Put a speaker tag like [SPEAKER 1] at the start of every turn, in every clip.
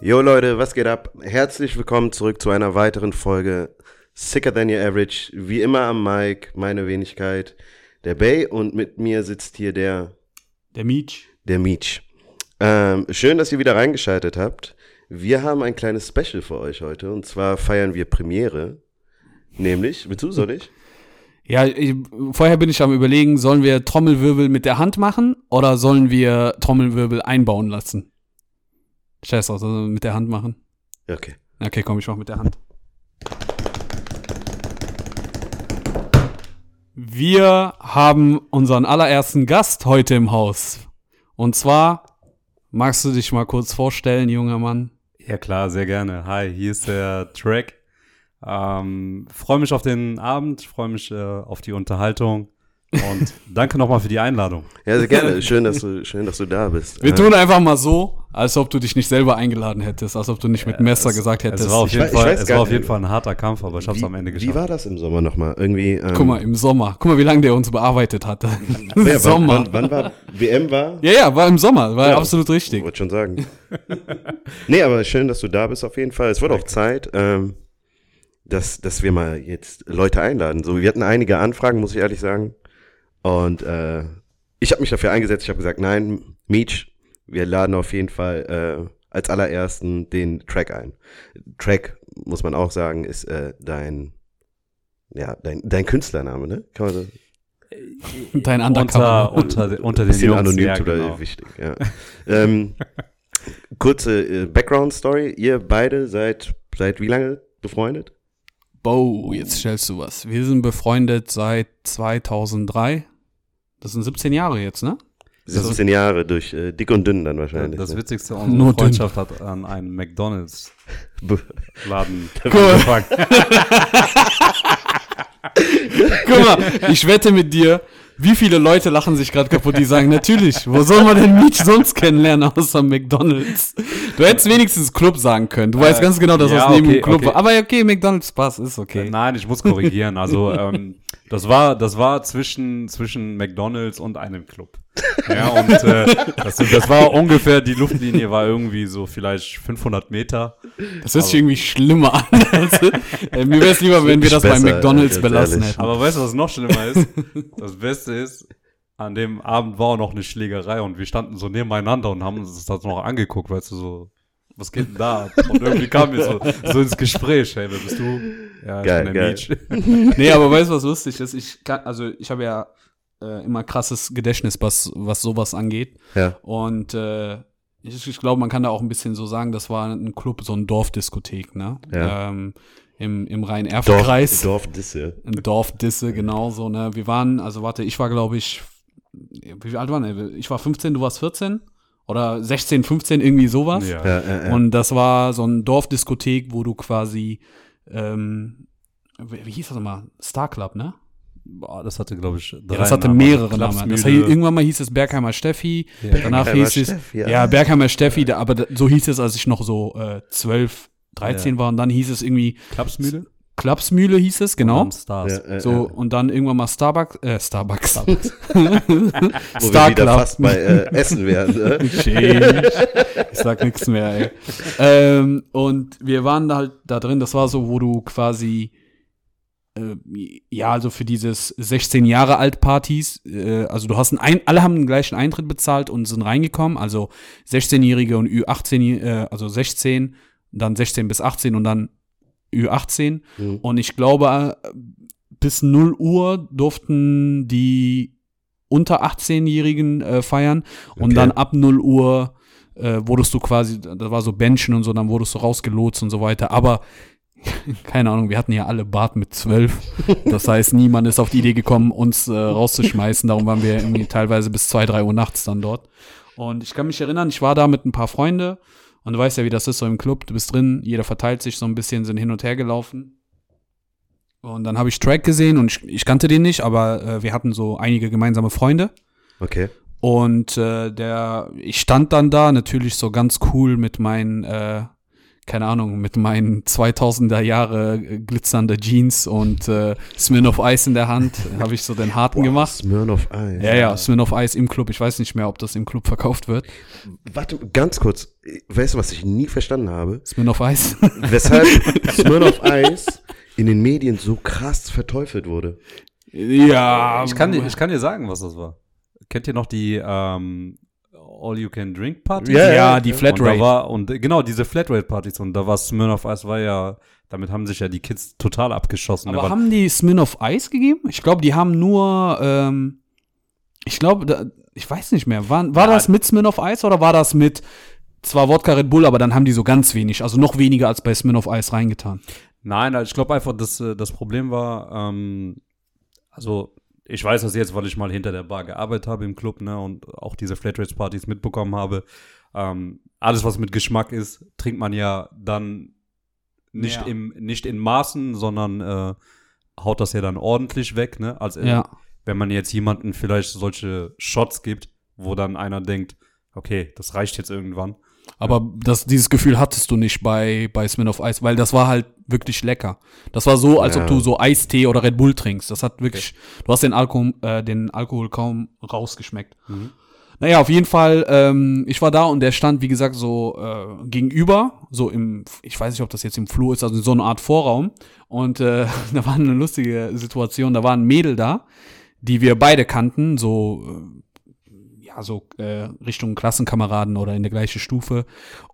[SPEAKER 1] Jo Leute, was geht ab? Herzlich willkommen zurück zu einer weiteren Folge Sicker Than Your Average. Wie immer am Mic, meine Wenigkeit, der Bay und mit mir sitzt hier der,
[SPEAKER 2] Der Mietsch.
[SPEAKER 1] der Meech. Ähm, schön, dass ihr wieder reingeschaltet habt. Wir haben ein kleines Special für euch heute und zwar feiern wir Premiere. Nämlich, willst du, soll ich?
[SPEAKER 2] Ja, ich, vorher bin ich am überlegen, sollen wir Trommelwirbel mit der Hand machen oder sollen wir Trommelwirbel einbauen lassen? Scheiß drauf, also mit der Hand machen.
[SPEAKER 1] Ja, Okay.
[SPEAKER 2] Okay, komm, ich mach mit der Hand. Wir haben unseren allerersten Gast heute im Haus. Und zwar, magst du dich mal kurz vorstellen, junger Mann?
[SPEAKER 3] Ja klar, sehr gerne. Hi, hier ist der Track. Ähm, freue mich auf den Abend, freue mich äh, auf die Unterhaltung und danke nochmal für die Einladung.
[SPEAKER 1] Ja, sehr gerne. Schön, dass du, schön, dass du da bist.
[SPEAKER 2] Wir
[SPEAKER 1] Äh,
[SPEAKER 2] tun einfach mal so, als ob du dich nicht selber eingeladen hättest, als ob du nicht mit Messer
[SPEAKER 3] es-
[SPEAKER 2] gesagt hättest.
[SPEAKER 3] Es war auf
[SPEAKER 1] Ich
[SPEAKER 3] jeden, Fall, es war auf jeden Fall ein harter Kampf, aber ich habe es
[SPEAKER 1] wie,
[SPEAKER 3] am Ende
[SPEAKER 1] Wie
[SPEAKER 3] geschafft.
[SPEAKER 1] war das im Sommer nochmal? Irgendwie. Ähm,
[SPEAKER 2] Guck mal, im Sommer. Guck mal, wie lange der uns bearbeitet hatte.
[SPEAKER 1] wer,
[SPEAKER 2] Sommer.
[SPEAKER 1] Wann, wann, wann war WM war?
[SPEAKER 2] ja, ja, war im Sommer, war
[SPEAKER 1] Ja.
[SPEAKER 2] absolut richtig.
[SPEAKER 1] Wollte schon sagen. nee, aber schön, dass du da bist auf jeden Fall. Es wird auch Zeit, ähm, dass, dass wir mal jetzt Leute einladen. So, wir hatten einige Anfragen, muss ich ehrlich sagen. Und äh, ich habe mich dafür eingesetzt. Ich habe gesagt, nein, Meech, wir laden auf jeden Fall äh, als allerersten den Track ein. Track, muss man auch sagen, ist äh, dein, ja, dein, dein Künstlername, ne? Kann man das
[SPEAKER 2] Dein Undercover.
[SPEAKER 3] Unter, unter, unter den
[SPEAKER 1] bisschen
[SPEAKER 3] Jungs.
[SPEAKER 1] anonym
[SPEAKER 3] ja,
[SPEAKER 1] oder
[SPEAKER 3] genau.
[SPEAKER 1] wichtig, ja. ähm, kurze äh, Background-Story. Ihr beide seid seit wie lange befreundet?
[SPEAKER 2] Bo, jetzt stellst du was. Wir sind befreundet seit 2003. Das sind 17 Jahre jetzt, ne?
[SPEAKER 1] 17 Jahre durch äh, dick und dünn dann wahrscheinlich.
[SPEAKER 3] Das
[SPEAKER 1] ne?
[SPEAKER 3] Witzigste,
[SPEAKER 2] Nur
[SPEAKER 3] unsere
[SPEAKER 2] dünn.
[SPEAKER 3] Freundschaft hat an einem McDonalds-Laden
[SPEAKER 1] Be-
[SPEAKER 3] angefangen.
[SPEAKER 2] Guck mal, ich wette mit dir, wie viele Leute lachen sich gerade kaputt, die sagen, natürlich, wo soll man den Meech sonst kennenlernen außer McDonalds? Du hättest wenigstens Club sagen können. Du weißt
[SPEAKER 3] Äh,
[SPEAKER 2] ganz genau, dass
[SPEAKER 3] ja,
[SPEAKER 2] das neben
[SPEAKER 3] okay,
[SPEAKER 2] dem Club
[SPEAKER 3] okay.
[SPEAKER 2] war. Aber okay, McDonalds Spaß ist okay.
[SPEAKER 3] Nein, ich muss korrigieren. Also ähm, das war das war zwischen zwischen McDonald's und einem Club. Ja und äh, das, das war ungefähr die Luftlinie war irgendwie so vielleicht 500 Meter.
[SPEAKER 2] Das hört sich irgendwie schlimmer an. Also, äh, mir wäre es lieber, wenn wir das bei
[SPEAKER 1] Besser,
[SPEAKER 2] McDonalds
[SPEAKER 1] ganz
[SPEAKER 2] belassen
[SPEAKER 1] ehrlich.
[SPEAKER 2] hätten.
[SPEAKER 3] Aber weißt du, was noch schlimmer ist? Das Beste ist, an dem Abend war auch noch eine Schlägerei und wir standen so nebeneinander und haben uns das noch angeguckt, weißt du so. Was geht denn da? Und irgendwie kam wir so, so ins Gespräch, hey, wer bist du? Ja, ich
[SPEAKER 1] Geil,
[SPEAKER 3] bin der
[SPEAKER 1] geil.
[SPEAKER 2] Nee, aber weißt du, was lustig ist? Ich kann, also ich habe ja äh, immer krasses Gedächtnis, was, was sowas angeht.
[SPEAKER 1] Ja.
[SPEAKER 2] Und äh, ich, ich glaube, man kann da auch ein bisschen so sagen, das war ein Club, so ein Dorfdiskothek, ne?
[SPEAKER 1] Ja.
[SPEAKER 2] Ähm, Im, im
[SPEAKER 1] Dorf,
[SPEAKER 2] Rhein-Erft-Kreis.
[SPEAKER 1] Dorfdisse.
[SPEAKER 2] Ein Dorfdisse, genau so, ne? Wir waren, also warte, ich war, glaube ich, wie alt waren wir? Ich war 15, du warst 14? Oder 16, 15, irgendwie sowas.
[SPEAKER 3] Ja.
[SPEAKER 1] Ja, ja, ja.
[SPEAKER 2] Und das war so ein Dorfdiskothek, wo du quasi, ähm, wie wie hieß das nochmal? Star Club, ne?
[SPEAKER 3] Boah, das hatte, glaube ich,
[SPEAKER 2] Ja,
[SPEAKER 3] drei
[SPEAKER 2] das hatte
[SPEAKER 3] Namen.
[SPEAKER 2] mehrere Namen. Das, irgendwann mal hieß es Bergheimer Steffi,
[SPEAKER 3] Ja.
[SPEAKER 2] danach
[SPEAKER 1] Bergheimer
[SPEAKER 2] hieß es, ja,
[SPEAKER 1] ja.
[SPEAKER 2] Bergheimer Steffi, da, aber so hieß es, als ich noch so äh, 12, 13 war und dann hieß es irgendwie
[SPEAKER 3] Klapsmühle?
[SPEAKER 2] Klapsmühle hieß es, genau.
[SPEAKER 3] Und dann Stars.
[SPEAKER 1] Ja, äh,
[SPEAKER 2] So,
[SPEAKER 1] ja.
[SPEAKER 2] und dann irgendwann mal Starbucks, äh, Starbucks.
[SPEAKER 1] Wo wir
[SPEAKER 2] Star
[SPEAKER 1] wieder
[SPEAKER 2] Club.
[SPEAKER 1] fast bei äh, Essen wären. Ne?
[SPEAKER 2] Ich sag nichts mehr, ey. Ähm, und wir waren da halt da drin, das war so, wo du quasi, äh, ja, also für dieses 16 Jahre alt Partys, äh, also du hast einen, ein, alle haben den gleichen Eintritt bezahlt und sind reingekommen, also 16-Jährige und Ü18, äh, also 16, dann 16 bis 18 und dann Ü18.
[SPEAKER 1] Mhm.
[SPEAKER 2] Und ich glaube, äh, bis 0 Uhr durften die unter 18-Jährigen äh, feiern. Und
[SPEAKER 1] Okay.
[SPEAKER 2] dann ab 0 Uhr äh, wurdest du quasi, da war so Benchen und so, dann wurdest du rausgelotst und so weiter. Aber keine Ahnung, wir hatten ja alle Bart mit 12. Das heißt, niemand ist auf die Idee gekommen, uns äh, rauszuschmeißen. Darum waren wir irgendwie teilweise bis 2, 3 Uhr nachts dann dort. Und ich kann mich erinnern, ich war da mit ein paar Freunden und du weißt ja, wie das ist so im Club. Du bist drin, jeder verteilt sich so ein bisschen, sind hin und her gelaufen. Und dann habe ich Track gesehen und ich, ich kannte den nicht, aber äh, wir hatten so einige gemeinsame Freunde.
[SPEAKER 1] Okay.
[SPEAKER 2] Und äh, der, ich stand dann da natürlich so ganz cool mit meinen äh, keine Ahnung, mit meinen 2000er Jahre äh, glitzernde Jeans und äh, Smirnoff Ice in der Hand habe ich so den harten gemacht.
[SPEAKER 1] Smirnoff Eis.
[SPEAKER 2] Ja, ja, Smirnoff Ice im Club. Ich weiß nicht mehr, ob das im Club verkauft wird.
[SPEAKER 1] Warte, ganz kurz. Weißt du, was ich nie verstanden habe?
[SPEAKER 2] Smirnoff Ice.
[SPEAKER 1] Weshalb Smirnoff Eis in den Medien so krass verteufelt wurde.
[SPEAKER 2] ja,
[SPEAKER 3] Ich kann, dir, ich kann dir sagen, was das war. Kennt ihr noch die ähm, All-You-Can-Drink-Party?
[SPEAKER 1] Ja,
[SPEAKER 2] ja, die
[SPEAKER 3] Und da
[SPEAKER 2] Flatrate.
[SPEAKER 3] war, und äh, genau, diese Flatrate-Partys. Und da war Smirnoff Ice, war ja, damit haben sich ja die Kids total abgeschossen.
[SPEAKER 2] Aber haben die Smirnoff Ice gegeben? Ich glaube, die haben nur, ähm, ich glaube, ich weiß nicht mehr. War, war
[SPEAKER 3] Ja.
[SPEAKER 2] das mit Smirnoff Ice oder war das mit zwar Wodka Red Bull, aber dann haben die so ganz wenig, also noch weniger als bei Smirnoff Ice reingetan.
[SPEAKER 3] Nein, also ich glaube einfach, dass äh, das Problem war, ähm, also ich weiß das jetzt, weil ich mal hinter der Bar gearbeitet habe im Club, ne, und auch diese Flatrate-Partys mitbekommen habe. Ähm, alles, was mit Geschmack ist, trinkt man ja dann nicht
[SPEAKER 2] Ja.
[SPEAKER 3] im, nicht in Maßen, sondern äh, haut das ja dann ordentlich weg, ne? Als äh,
[SPEAKER 2] Ja.
[SPEAKER 3] wenn man jetzt jemanden vielleicht solche Shots gibt, wo dann einer denkt, okay, das reicht jetzt irgendwann.
[SPEAKER 2] Aber das, dieses Gefühl hattest du nicht bei, bei Smirnoff Ice, weil das war halt wirklich lecker. Das war so, als
[SPEAKER 1] Ja.
[SPEAKER 2] ob du so Eistee oder Red Bull trinkst. Das hat wirklich, du hast den Alkohol, äh, den Alkohol kaum rausgeschmeckt. Naja, auf jeden Fall, ähm, ich war da und der stand, wie gesagt, so äh, gegenüber, so im, ich weiß nicht, ob das jetzt im Flur ist, also in so eine Art Vorraum. Und äh, da war eine lustige Situation, da war ein Mädel da, die wir beide kannten, so, äh, ja, so äh, Richtung Klassenkameraden oder in der gleichen Stufe.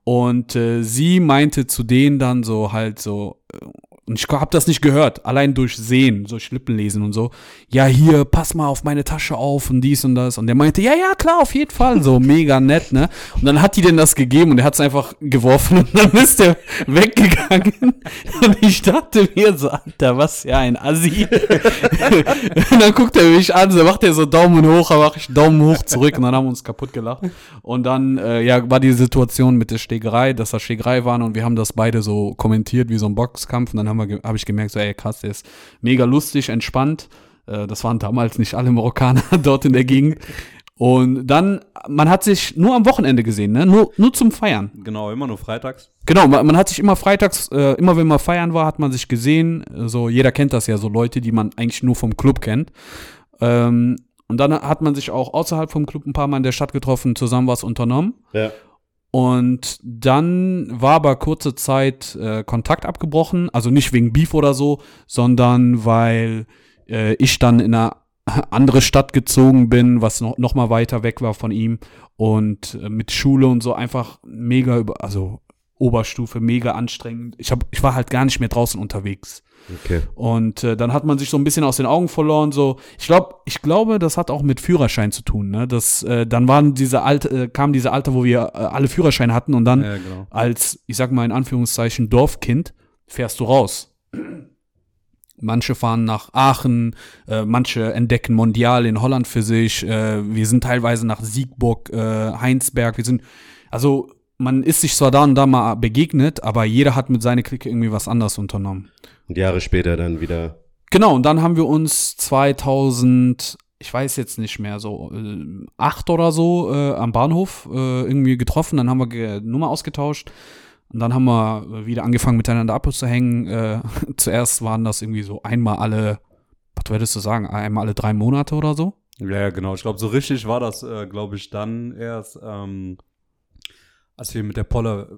[SPEAKER 2] Und äh, sie meinte zu denen dann so halt so, äh, und ich habe das nicht gehört, allein durch Sehen, durch Lippenlesen und so. Ja, hier, pass mal auf meine Tasche auf und dies und das. Und der meinte, ja, ja, klar, auf jeden Fall. So mega nett, ne? Und dann hat die denn das gegeben und er hat es einfach geworfen und dann ist der weggegangen. Und ich dachte mir so, Alter, was ja ein Assi. und dann guckt er mich an, so macht er so Daumen hoch, dann mach ich Daumen hoch zurück und dann haben wir uns kaputt gelacht. Und dann, äh, ja, war die Situation mit der Schlägerei, dass das Schlägerei waren und wir haben das beide so kommentiert wie so ein Boxkampf und dann haben habe ich gemerkt, so, ey, krass, der ist mega lustig, entspannt. Äh, das waren damals nicht alle Marokkaner dort in der Gegend. Und dann, man hat sich nur am Wochenende gesehen, ne? Nur, nur zum Feiern.
[SPEAKER 3] Genau, immer nur freitags.
[SPEAKER 2] Genau, man, man hat sich immer freitags, äh, immer wenn man feiern war, hat man sich gesehen. So, jeder kennt das ja, so Leute, die man eigentlich nur vom Club kennt. Ähm, und dann hat man sich auch außerhalb vom Club ein paar Mal in der Stadt getroffen, zusammen was unternommen.
[SPEAKER 1] Ja.
[SPEAKER 2] Und dann war aber kurze Zeit äh, Kontakt abgebrochen, also nicht wegen Beef oder so, sondern weil äh, ich dann in eine andere Stadt gezogen bin, was noch, noch mal weiter weg war von ihm. Und äh, mit Schule und so einfach mega über, also Oberstufe mega anstrengend. Ich hab, ich war halt gar nicht mehr draußen unterwegs.
[SPEAKER 1] Okay.
[SPEAKER 2] Und äh, dann hat man sich so ein bisschen aus den Augen verloren. So, ich glaube, ich glaube, das hat auch mit Führerschein zu tun. Ne? Das, äh, dann waren diese alte, äh, kam diese Alter, wo wir äh, alle Führerscheine hatten und dann
[SPEAKER 3] Ja, genau.
[SPEAKER 2] als, ich sag mal in Anführungszeichen Dorfkind fährst du raus. Manche fahren nach Aachen, äh, manche entdecken Mondial in Holland für sich. Äh, wir sind teilweise nach Siegburg, Heinsberg. Wir sind, also man ist sich zwar da und da mal begegnet, aber jeder hat mit seiner Clique irgendwie was anderes unternommen.
[SPEAKER 1] Und Jahre später dann wieder.
[SPEAKER 2] Genau, und dann haben wir uns 2000, ich weiß jetzt nicht mehr, so äh, acht oder so äh, am Bahnhof äh, irgendwie getroffen. Dann haben wir ge Nummer ausgetauscht. Und dann haben wir wieder angefangen, miteinander abzuhängen. Äh, zuerst waren das irgendwie so einmal alle, was würdest du sagen, einmal alle drei Monate oder so?
[SPEAKER 3] Ja, ja, genau. Ich glaube, so richtig war das, äh, glaube ich, dann erst, ähm, als wir mit der Poller,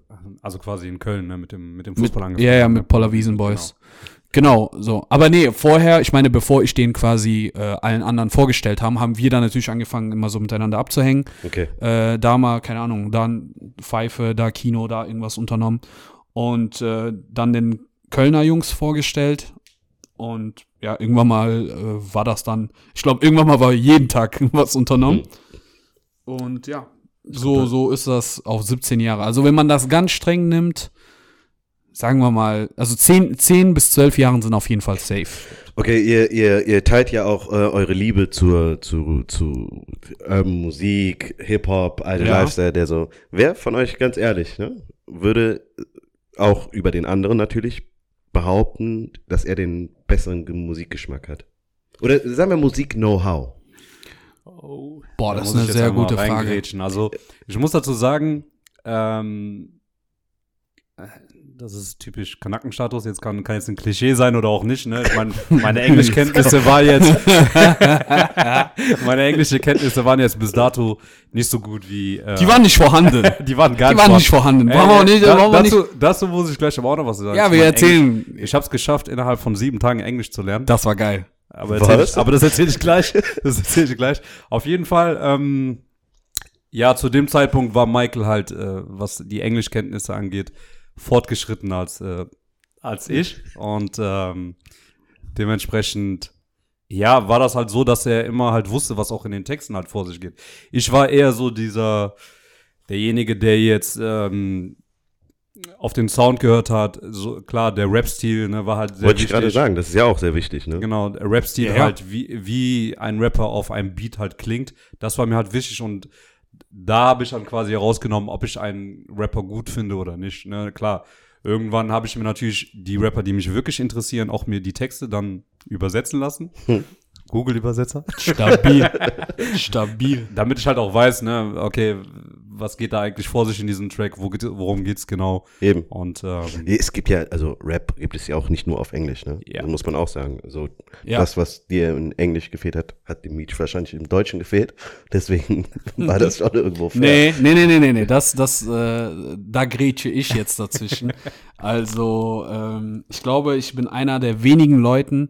[SPEAKER 3] also quasi in Köln, ne, mit dem, mit dem Fußball angefangen
[SPEAKER 2] Ja, ja, mit Poller Wiesen Boys. Genau, so. Aber nee, vorher, ich meine, bevor ich den quasi äh, allen anderen vorgestellt haben, haben wir dann natürlich angefangen, immer so miteinander abzuhängen.
[SPEAKER 1] Okay.
[SPEAKER 2] äh, da mal, keine Ahnung, dann Pfeife, da Kino, da irgendwas unternommen und äh, dann den Kölner Jungs vorgestellt und ja, irgendwann mal äh, war das dann, ich glaube, irgendwann mal war jeden Tag was unternommen und ja, so, so ist das auf 17 Jahre. Also wenn man das ganz streng nimmt, sagen wir mal, also 10, 10 bis 12 Jahren sind auf jeden Fall safe.
[SPEAKER 1] Okay, ihr, ihr, ihr teilt ja auch äh, eure Liebe zur, zu, zu Urban Musik, Hip-Hop, alter
[SPEAKER 2] Ja.
[SPEAKER 1] Lifestyle, der so. Wer von euch, ganz ehrlich, ne, würde auch über den anderen natürlich behaupten, dass er den besseren Ge- Musikgeschmack hat? Oder sagen wir Musik-Know-how?
[SPEAKER 2] Boah,
[SPEAKER 3] Da
[SPEAKER 2] das ist eine sehr gute Frage.
[SPEAKER 3] Also, ich muss dazu sagen, ähm, äh, das ist typisch Kanackenstatus. Jetzt kann, kann jetzt ein Klischee sein oder auch nicht. Ne? Ich meine, meine Englischkenntnisse waren jetzt, meine englische Kenntnisse waren jetzt bis dato nicht so gut wie. Äh,
[SPEAKER 2] Die waren nicht vorhanden.
[SPEAKER 3] die waren gar
[SPEAKER 2] Die waren nicht vorhanden.
[SPEAKER 3] Ey,
[SPEAKER 2] wir nicht,
[SPEAKER 3] da,
[SPEAKER 2] wir nicht.
[SPEAKER 3] dazu, dazu muss ich gleich aber auch noch was sagen.
[SPEAKER 2] Ja, wir
[SPEAKER 3] mein,
[SPEAKER 2] erzählen.
[SPEAKER 3] Englisch, ich habe es geschafft, innerhalb von sieben Tagen Englisch zu lernen.
[SPEAKER 2] Das war geil.
[SPEAKER 3] Aber, erzähl ich, aber das erzähle ich gleich. Das erzähle ich gleich. Auf jeden Fall, ähm, ja, zu dem Zeitpunkt war Michael halt, äh, was die Englischkenntnisse angeht, fortgeschrittener als, äh, als ich. Und ähm, dementsprechend, ja, war das halt so, dass er immer halt wusste, was auch in den Texten halt vor sich geht. Ich war eher so dieser, derjenige, der jetzt ähm, auf den Sound gehört hat. So, klar, der Rap-Stil ne, war halt sehr
[SPEAKER 1] Wollte ich gerade
[SPEAKER 3] wichtig.
[SPEAKER 1] sagen, das ist ja auch sehr wichtig, ne?
[SPEAKER 3] Genau, der Rap-Stil
[SPEAKER 2] Ja,
[SPEAKER 3] halt, wie, wie ein Rapper auf einem Beat halt klingt. Das war mir halt wichtig und da habe ich dann quasi herausgenommen, ob ich einen Rapper gut finde oder nicht. Ne? Klar, irgendwann habe ich mir natürlich die Rapper, die mich wirklich interessieren, auch mir die Texte dann übersetzen lassen. Google-Übersetzer.
[SPEAKER 2] Stabil. Stabil.
[SPEAKER 3] Damit ich halt auch weiß, ne, okay, was geht da eigentlich vor sich in diesem Track, wo geht, worum geht's genau.
[SPEAKER 1] Eben.
[SPEAKER 3] Und ähm,
[SPEAKER 1] Es gibt ja, also Rap gibt es ja auch nicht nur auf Englisch, ne?
[SPEAKER 3] Ja.
[SPEAKER 1] Das muss man auch sagen. Also
[SPEAKER 2] Ja.
[SPEAKER 1] das, was dir in Englisch gefehlt hat, hat dem Meech wahrscheinlich im Deutschen gefehlt. Deswegen war das schon irgendwo fair.
[SPEAKER 2] Nee, nee, nee, nee, nee, nee. Das, das, äh, da grätsche ich jetzt dazwischen. also, ähm, ich glaube, ich bin einer der wenigen Leuten,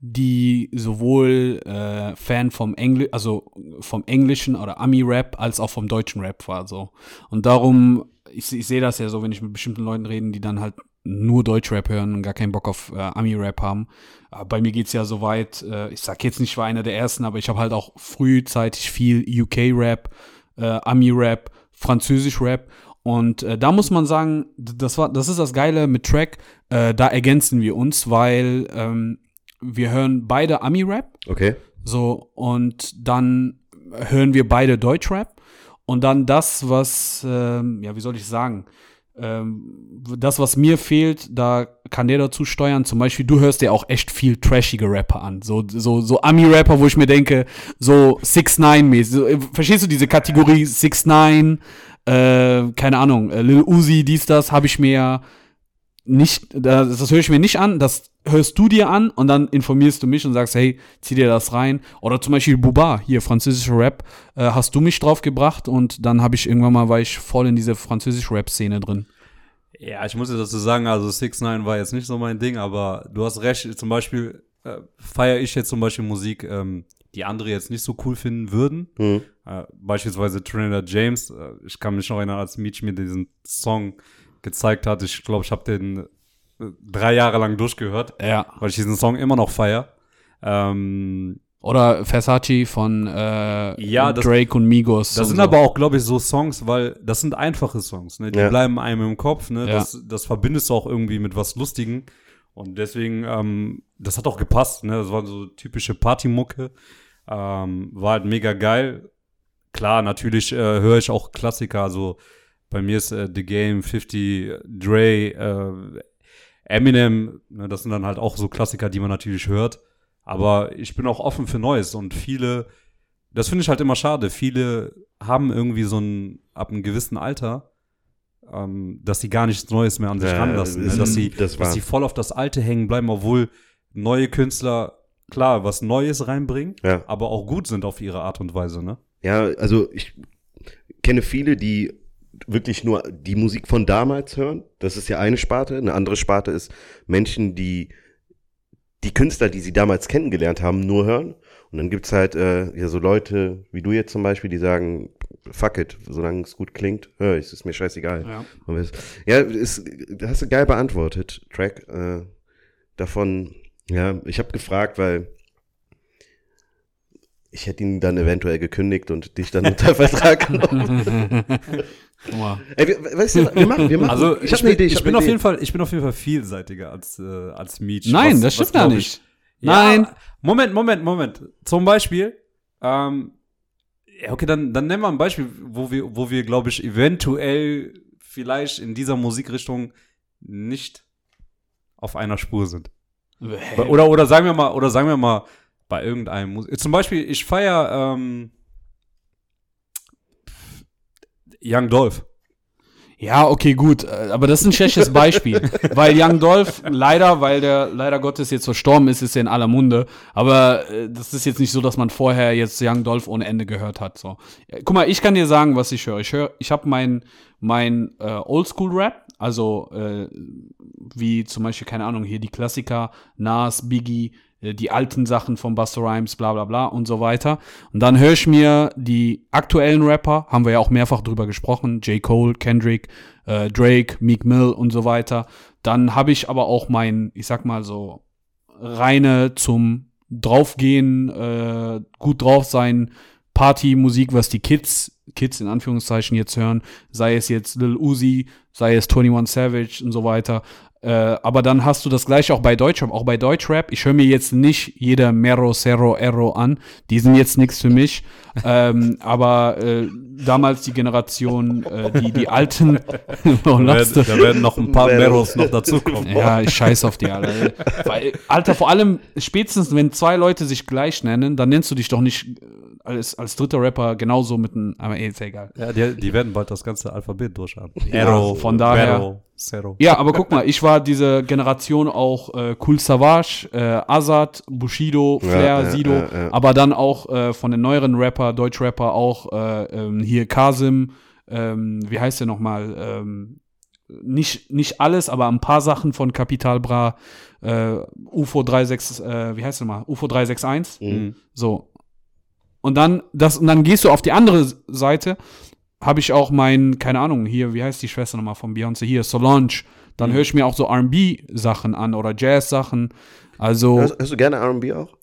[SPEAKER 2] die sowohl äh, Fan vom Engl also vom englischen oder Ami-Rap als auch vom deutschen Rap war. So. Und darum, ich, ich sehe das ja so, wenn ich mit bestimmten Leuten rede, die dann halt nur Deutschrap hören und gar keinen Bock auf äh, Ami-Rap haben. Aber bei mir geht's ja so weit, äh, ich sag jetzt nicht, ich war einer der ersten, aber ich habe halt auch frühzeitig viel UK-Rap, äh, Ami-Rap, Französisch-Rap. Und äh, da muss man sagen, das war, das ist das Geile mit Track, äh, da ergänzen wir uns, weil ähm, wir hören beide Ami-Rap,
[SPEAKER 1] Okay.
[SPEAKER 2] so, und dann hören wir beide Deutschrap. Und dann das, was, ähm, ja, wie soll ich sagen, ähm, das, was mir fehlt, da kann der dazu steuern. Zum Beispiel, du hörst ja auch echt viel trashige Rapper an. So, so, so Ami-Rapper, wo ich mir denke, so 6 9 mäßig So, äh, verstehst du diese Kategorie 6 9 äh, keine Ahnung, äh, Lil Uzi, dies, das, habe ich mir ja nicht, das, das höre ich mir nicht an, das hörst du dir an und dann informierst du mich und sagst, hey, zieh dir das rein. Oder zum Beispiel Buba, hier französischer Rap, äh, hast du mich drauf gebracht und dann habe ich irgendwann mal, war ich voll in diese französische Rap-Szene drin.
[SPEAKER 3] Ja, ich muss dir dazu sagen, also 6 9 war jetzt nicht so mein Ding, aber du hast recht, zum Beispiel äh, feiere ich jetzt zum Beispiel Musik, ähm, die andere jetzt nicht so cool finden würden.
[SPEAKER 1] Hm.
[SPEAKER 3] Äh, beispielsweise Trinidad James. Äh, ich kann mich noch erinnern, als Meech mir diesen Song gezeigt hat. Ich glaube, ich habe den drei Jahre lang durchgehört,
[SPEAKER 2] Ja.
[SPEAKER 3] weil ich diesen Song immer noch feier. Ähm,
[SPEAKER 2] Oder Versace von äh,
[SPEAKER 3] Ja, das-
[SPEAKER 2] Drake und Migos.
[SPEAKER 3] Das
[SPEAKER 2] und
[SPEAKER 3] sind
[SPEAKER 2] so.
[SPEAKER 3] aber auch, glaube ich, so Songs, weil das sind einfache Songs, ne? Die
[SPEAKER 1] Ja.
[SPEAKER 3] bleiben einem im Kopf, ne?
[SPEAKER 2] Ja.
[SPEAKER 3] Das, das verbindest du auch irgendwie mit was Lustigem. Und deswegen, ähm, das hat auch gepasst, ne? Das war so typische Partymucke. Ähm, war halt mega geil. Klar, natürlich äh, höre ich auch Klassiker, also bei mir ist äh, The Game, 50, Dre, äh, Eminem, ne, das sind dann halt auch so Klassiker, die man natürlich hört. Aber ich bin auch offen für Neues und viele, das finde ich halt immer schade. Viele haben irgendwie so ein, ab einem gewissen Alter, ähm, dass sie gar nichts Neues mehr an sich
[SPEAKER 1] Ja,
[SPEAKER 3] ranlassen. Ne? Dass, sie,
[SPEAKER 1] das
[SPEAKER 3] dass sie voll auf das Alte hängen bleiben, obwohl neue Künstler, klar, was Neues reinbringen,
[SPEAKER 1] Ja.
[SPEAKER 3] aber auch gut sind auf ihre Art und Weise, ne?
[SPEAKER 1] Ja, also ich kenne viele, die wirklich nur die Musik von damals hören. Das ist ja eine Sparte. Eine andere Sparte ist Menschen, die die Künstler, die sie damals kennengelernt haben, nur hören. Und dann gibt's halt äh, ja so Leute wie du jetzt zum Beispiel, die sagen, fuck it, solange es gut klingt, höre ich, ist mir scheißegal.
[SPEAKER 2] Ja.
[SPEAKER 1] Ja, ist, hast du geil beantwortet, Track. Äh, davon, ja, ich habe gefragt, weil ich hätte ihn dann eventuell gekündigt und dich dann unter Vertrag genommen.
[SPEAKER 2] Guck mal.
[SPEAKER 1] Ey, wir, weißt du, wir machen, wir machen.
[SPEAKER 3] Also ich,
[SPEAKER 1] hab
[SPEAKER 3] bin,
[SPEAKER 1] Idee,
[SPEAKER 3] ich,
[SPEAKER 1] hab
[SPEAKER 3] bin auf jeden Fall, ich bin auf jeden Fall vielseitiger als, äh, als Meech.
[SPEAKER 2] Nein,
[SPEAKER 3] Was-
[SPEAKER 2] das stimmt gar nicht.
[SPEAKER 3] Ich, ja,
[SPEAKER 2] Nein.
[SPEAKER 3] Moment, Moment, Moment. Zum Beispiel, ähm, ja, okay, dann, dann nennen wir ein Beispiel, wo wir, wo wir, glaube ich, eventuell vielleicht in dieser Musikrichtung nicht auf einer Spur sind. Oder, oder sagen wir mal, oder sagen wir mal, bei irgendeinem Musik. Zum Beispiel, ich feier ähm, Young Dolph.
[SPEAKER 2] Ja, okay, gut, äh, aber das ist ein schlechtes Beispiel, weil Young Dolph leider, weil der leider Gottes jetzt verstorben ist, ist er in aller Munde, aber äh, das ist jetzt nicht so, dass man vorher jetzt Young Dolph ohne Ende gehört hat, so. Äh, Guck mal, ich kann dir sagen, was ich höre. Ich höre, ich habe mein mein äh, Oldschool Rap, also äh, wie zum Beispiel keine Ahnung hier die Klassiker Nas, Biggie, die alten Sachen von Buster Rhymes, bla bla bla und so weiter. Und dann höre ich mir die aktuellen Rapper, haben wir ja auch mehrfach drüber gesprochen, J. Cole, Kendrick, äh, Drake, Meek Mill und so weiter. Dann habe ich aber auch mein, ich sag mal so, reine zum draufgehen, äh, gut drauf sein, Partymusik, was die Kids, Kids in Anführungszeichen jetzt hören, sei es jetzt Lil Uzi, sei es 21 Savage und so weiter. Äh, aber dann hast du das gleiche auch bei Deutschrap, auch bei Deutschrap. Ich höre mir jetzt nicht jeder Mero, Cero, Erro an. Die sind jetzt nichts für mich. ähm, aber äh, damals die Generation, äh, die, die alten.
[SPEAKER 3] Da werden, da werden noch ein paar
[SPEAKER 1] Meros.
[SPEAKER 3] Noch dazukommen.
[SPEAKER 2] Ja, ich scheiß auf die alle. Weil, Alter, vor allem spätestens, wenn zwei Leute sich gleich nennen, dann nennst du dich doch nicht äh, als, als dritter Rapper genauso mit einem, aber eh, ist ja egal.
[SPEAKER 3] Ja, die, die werden bald das ganze Alphabet durchhaben.
[SPEAKER 2] Ja, von daher-
[SPEAKER 3] Vero, Zero.
[SPEAKER 2] Ja, aber guck mal, ich war diese Generation auch äh, Cool Savage, äh, Azad, Bushido, Flair,
[SPEAKER 1] Ja,
[SPEAKER 2] Sido,
[SPEAKER 1] ja, ja.
[SPEAKER 2] aber dann auch äh, von den neueren Rapper, Deutschrapper auch äh, ähm, hier Kasim, ähm, wie heißt der nochmal? Ähm, nicht, nicht alles, aber ein paar Sachen von Capital Bra, äh, UFO 36, äh, wie heißt der nochmal? UFO 361.
[SPEAKER 3] Mhm.
[SPEAKER 2] So. Und dann, das, und dann gehst du auf die andere Seite, habe ich auch mein, keine Ahnung, hier, wie heißt die Schwester nochmal von Beyoncé, hier, Solange. Dann höre ich mir auch so RB-Sachen an oder Jazz-Sachen. Also,
[SPEAKER 1] Hörst, hörst du gerne R&B auch?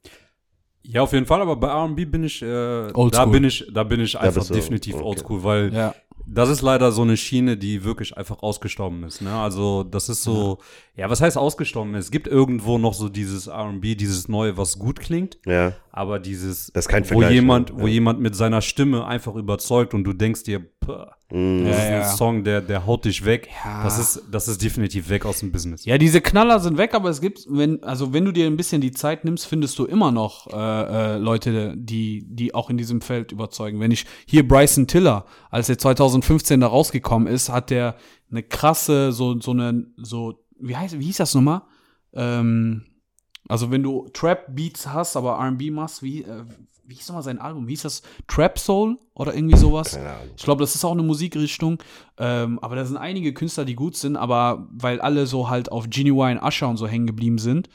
[SPEAKER 3] Ja, auf jeden Fall, aber bei R&B bin ich, äh, da bin ich, da bin ich einfach definitiv
[SPEAKER 1] okay.
[SPEAKER 3] oldschool, weil
[SPEAKER 2] ja.
[SPEAKER 3] das ist leider so eine Schiene, die wirklich einfach ausgestorben ist. Ne? Also das ist so, ja. Was heißt ausgestorben? Es gibt irgendwo noch so dieses R&B, dieses Neue, was gut klingt,
[SPEAKER 1] Ja.
[SPEAKER 3] aber dieses,
[SPEAKER 1] Das ist kein
[SPEAKER 3] wo jemand,
[SPEAKER 1] ne?
[SPEAKER 3] wo
[SPEAKER 1] Ja.
[SPEAKER 3] jemand mit seiner Stimme einfach überzeugt und du denkst dir, puh,
[SPEAKER 1] Mhm.
[SPEAKER 3] das
[SPEAKER 2] Ja,
[SPEAKER 3] ist
[SPEAKER 2] ja.
[SPEAKER 3] ein Song, der, der haut dich weg.
[SPEAKER 2] Ja.
[SPEAKER 3] Das ist, das ist definitiv weg aus dem Business.
[SPEAKER 2] Ja, diese Knaller sind weg, aber es gibt, wenn, also wenn du dir ein bisschen die Zeit nimmst, findest du immer noch äh, äh, Leute, die, die auch in diesem Feld überzeugen. Wenn ich hier Bryson Tiller, als er 2015 da rausgekommen ist, hat der eine krasse, so, so eine, so, wie heißt, wie hieß das nochmal? Ähm, also wenn du Trap-Beats hast, aber R&B machst, wie, äh, wie hieß nochmal sein Album? Hieß das Trap Soul oder irgendwie sowas? Ich glaube, das ist auch eine Musikrichtung. Ähm, aber da sind einige Künstler, die gut sind, aber weil alle so halt auf Genuine Usher und so hängen geblieben sind,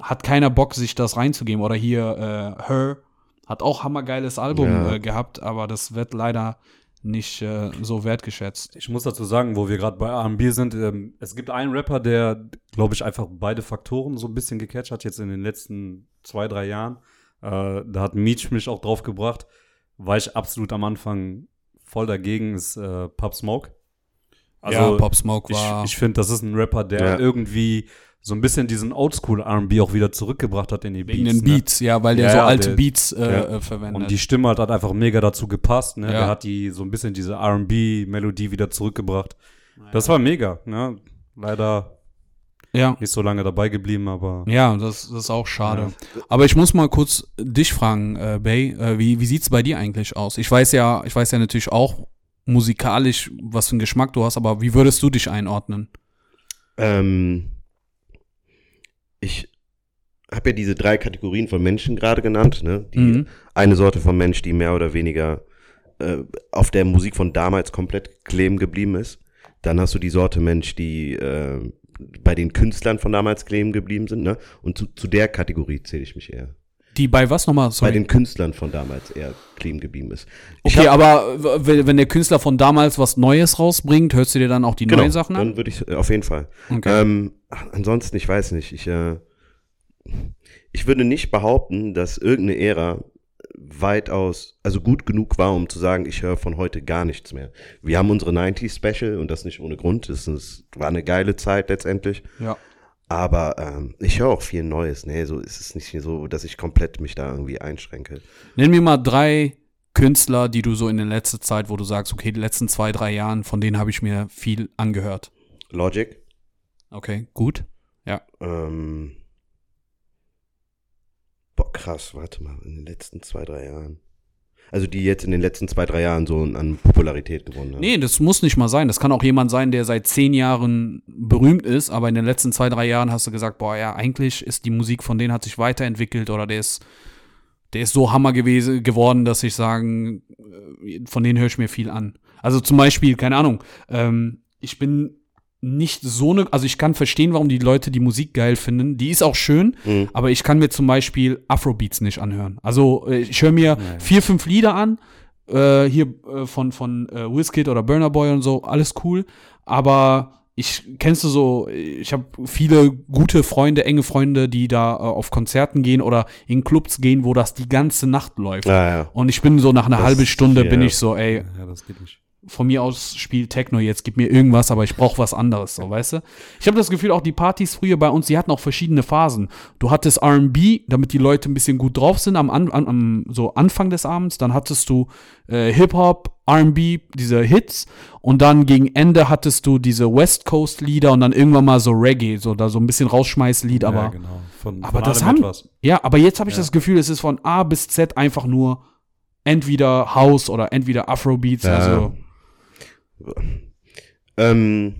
[SPEAKER 2] hat keiner Bock, sich das reinzugeben. Oder hier äh, Her hat auch hammergeiles Album
[SPEAKER 1] Ja.
[SPEAKER 2] äh, gehabt, aber das wird leider nicht äh, so wertgeschätzt.
[SPEAKER 3] Ich muss dazu sagen, wo wir gerade bei R&B sind, ähm, es gibt einen Rapper, der, glaube ich, einfach beide Faktoren so ein bisschen gecatcht hat, jetzt in den letzten zwei, drei Jahren. Äh, da hat Meech mich auch drauf gebracht. War ich absolut am Anfang voll dagegen, ist äh, Pop Smoke.
[SPEAKER 2] ja, Pop Smoke
[SPEAKER 3] ich,
[SPEAKER 2] war.
[SPEAKER 3] ich finde, das ist ein Rapper, der
[SPEAKER 1] Ja.
[SPEAKER 3] irgendwie so ein bisschen diesen Oldschool R&B auch wieder zurückgebracht hat in die Beats.
[SPEAKER 2] den Beats, ja, weil der
[SPEAKER 3] Ja,
[SPEAKER 2] so
[SPEAKER 3] ja,
[SPEAKER 2] alte
[SPEAKER 3] der-
[SPEAKER 2] Beats äh,
[SPEAKER 1] ja.
[SPEAKER 2] äh, verwendet.
[SPEAKER 3] Und die Stimme hat halt einfach mega dazu gepasst. Ne?
[SPEAKER 2] Ja.
[SPEAKER 3] Der hat die so ein bisschen diese R&B-Melodie wieder zurückgebracht. Das war mega. Ne? Leider
[SPEAKER 2] ja.
[SPEAKER 3] nicht so lange dabei geblieben, aber
[SPEAKER 2] Ja, das, das ist auch schade. Aber ich muss mal kurz dich fragen, äh, Bay, äh, wie, wie sieht's bei dir eigentlich aus? Ich weiß ja, ich weiß ja natürlich auch musikalisch, was für einen Geschmack du hast, aber wie würdest du dich einordnen?
[SPEAKER 1] Ähm, ich habe ja diese drei Kategorien von Menschen gerade genannt. Ne? Die
[SPEAKER 2] Mhm.
[SPEAKER 1] eine Sorte von Mensch, die mehr oder weniger äh, auf der Musik von damals komplett kleben geblieben ist. Dann hast du die Sorte Mensch, die äh, bei den Künstlern von damals kleben geblieben sind. Ne? Und zu, zu der Kategorie zähle ich mich eher.
[SPEAKER 2] Die bei was nochmal?
[SPEAKER 1] Bei
[SPEAKER 2] Sorry.
[SPEAKER 1] den Künstlern von damals eher kleben geblieben ist. Ich
[SPEAKER 2] okay, aber wenn der Künstler von damals was Neues rausbringt, hörst du dir dann auch die neuen Sachen an?
[SPEAKER 1] Dann würde ich äh, auf jeden Fall.
[SPEAKER 2] Okay.
[SPEAKER 1] Ähm, ansonsten, ich weiß nicht. Ich, äh, ich würde nicht behaupten, dass irgendeine Ära weitaus, also gut genug war, um zu sagen, ich höre von heute gar nichts mehr. Wir haben unsere 90s Special und das nicht ohne Grund. Es war eine geile Zeit letztendlich.
[SPEAKER 2] ja.
[SPEAKER 1] Aber ähm, ich höre auch viel Neues. Nee, so ist es nicht so, dass ich komplett mich da irgendwie einschränke.
[SPEAKER 2] Nenn mir mal drei Künstler, die du so in der letzten Zeit, wo du sagst, okay, die letzten zwei, drei Jahren, von denen habe ich mir viel angehört.
[SPEAKER 1] Logic.
[SPEAKER 2] Okay, gut.
[SPEAKER 1] Ähm, boah, krass, warte mal, in den letzten zwei, drei Jahren. Also die jetzt in den letzten zwei, drei Jahren so an Popularität gewonnen haben.
[SPEAKER 2] Nee, das muss nicht mal sein. Das kann auch jemand sein, der seit zehn Jahren berühmt ist, aber in den letzten zwei, drei Jahren hast du gesagt, boah, ja, eigentlich ist die Musik von denen hat sich weiterentwickelt oder der ist, der ist so Hammer gewesen, geworden, dass ich sagen, äh, von denen höre ich mir viel an. Also zum Beispiel, keine Ahnung, ähm, ich bin nicht so eine, also ich kann verstehen, warum die Leute die Musik geil finden. Die ist auch schön,
[SPEAKER 1] Mhm.
[SPEAKER 2] aber ich kann mir zum Beispiel Afrobeats nicht anhören. Also äh, ich höre mir vier, fünf Lieder an, äh, hier äh, von, von äh, Wizkid oder Burner Boy und so, alles cool. Aber ich kennst du so, ich habe viele gute Freunde, enge Freunde, die da äh, auf Konzerten gehen oder in Clubs gehen, wo das die ganze Nacht läuft.
[SPEAKER 1] Ah, ja.
[SPEAKER 2] Und ich bin so nach einer halben Stunde
[SPEAKER 1] ja.
[SPEAKER 2] bin ich so, ey,
[SPEAKER 3] Ja, das geht nicht.
[SPEAKER 2] Von mir aus spielt Techno jetzt, gib mir irgendwas, aber ich brauche was anderes, so, weißt du? Ich habe das Gefühl, auch die Partys früher bei uns, die hatten auch verschiedene Phasen. Du hattest R&B, damit die Leute ein bisschen gut drauf sind am, an, am, so Anfang des Abends, dann hattest du äh, Hip-Hop, R&B, diese Hits und dann gegen Ende hattest du diese West Coast Lieder und dann irgendwann mal so Reggae, so da so ein bisschen Rausschmeißlied, aber
[SPEAKER 3] ja, genau. Von,
[SPEAKER 2] aber
[SPEAKER 3] von
[SPEAKER 2] das haben-
[SPEAKER 3] etwas.
[SPEAKER 2] ja, aber jetzt habe ich
[SPEAKER 3] Ja.
[SPEAKER 2] das Gefühl, es ist von A bis Z einfach nur entweder House oder entweder Afrobeats,
[SPEAKER 1] Ja.
[SPEAKER 2] also
[SPEAKER 1] Ähm,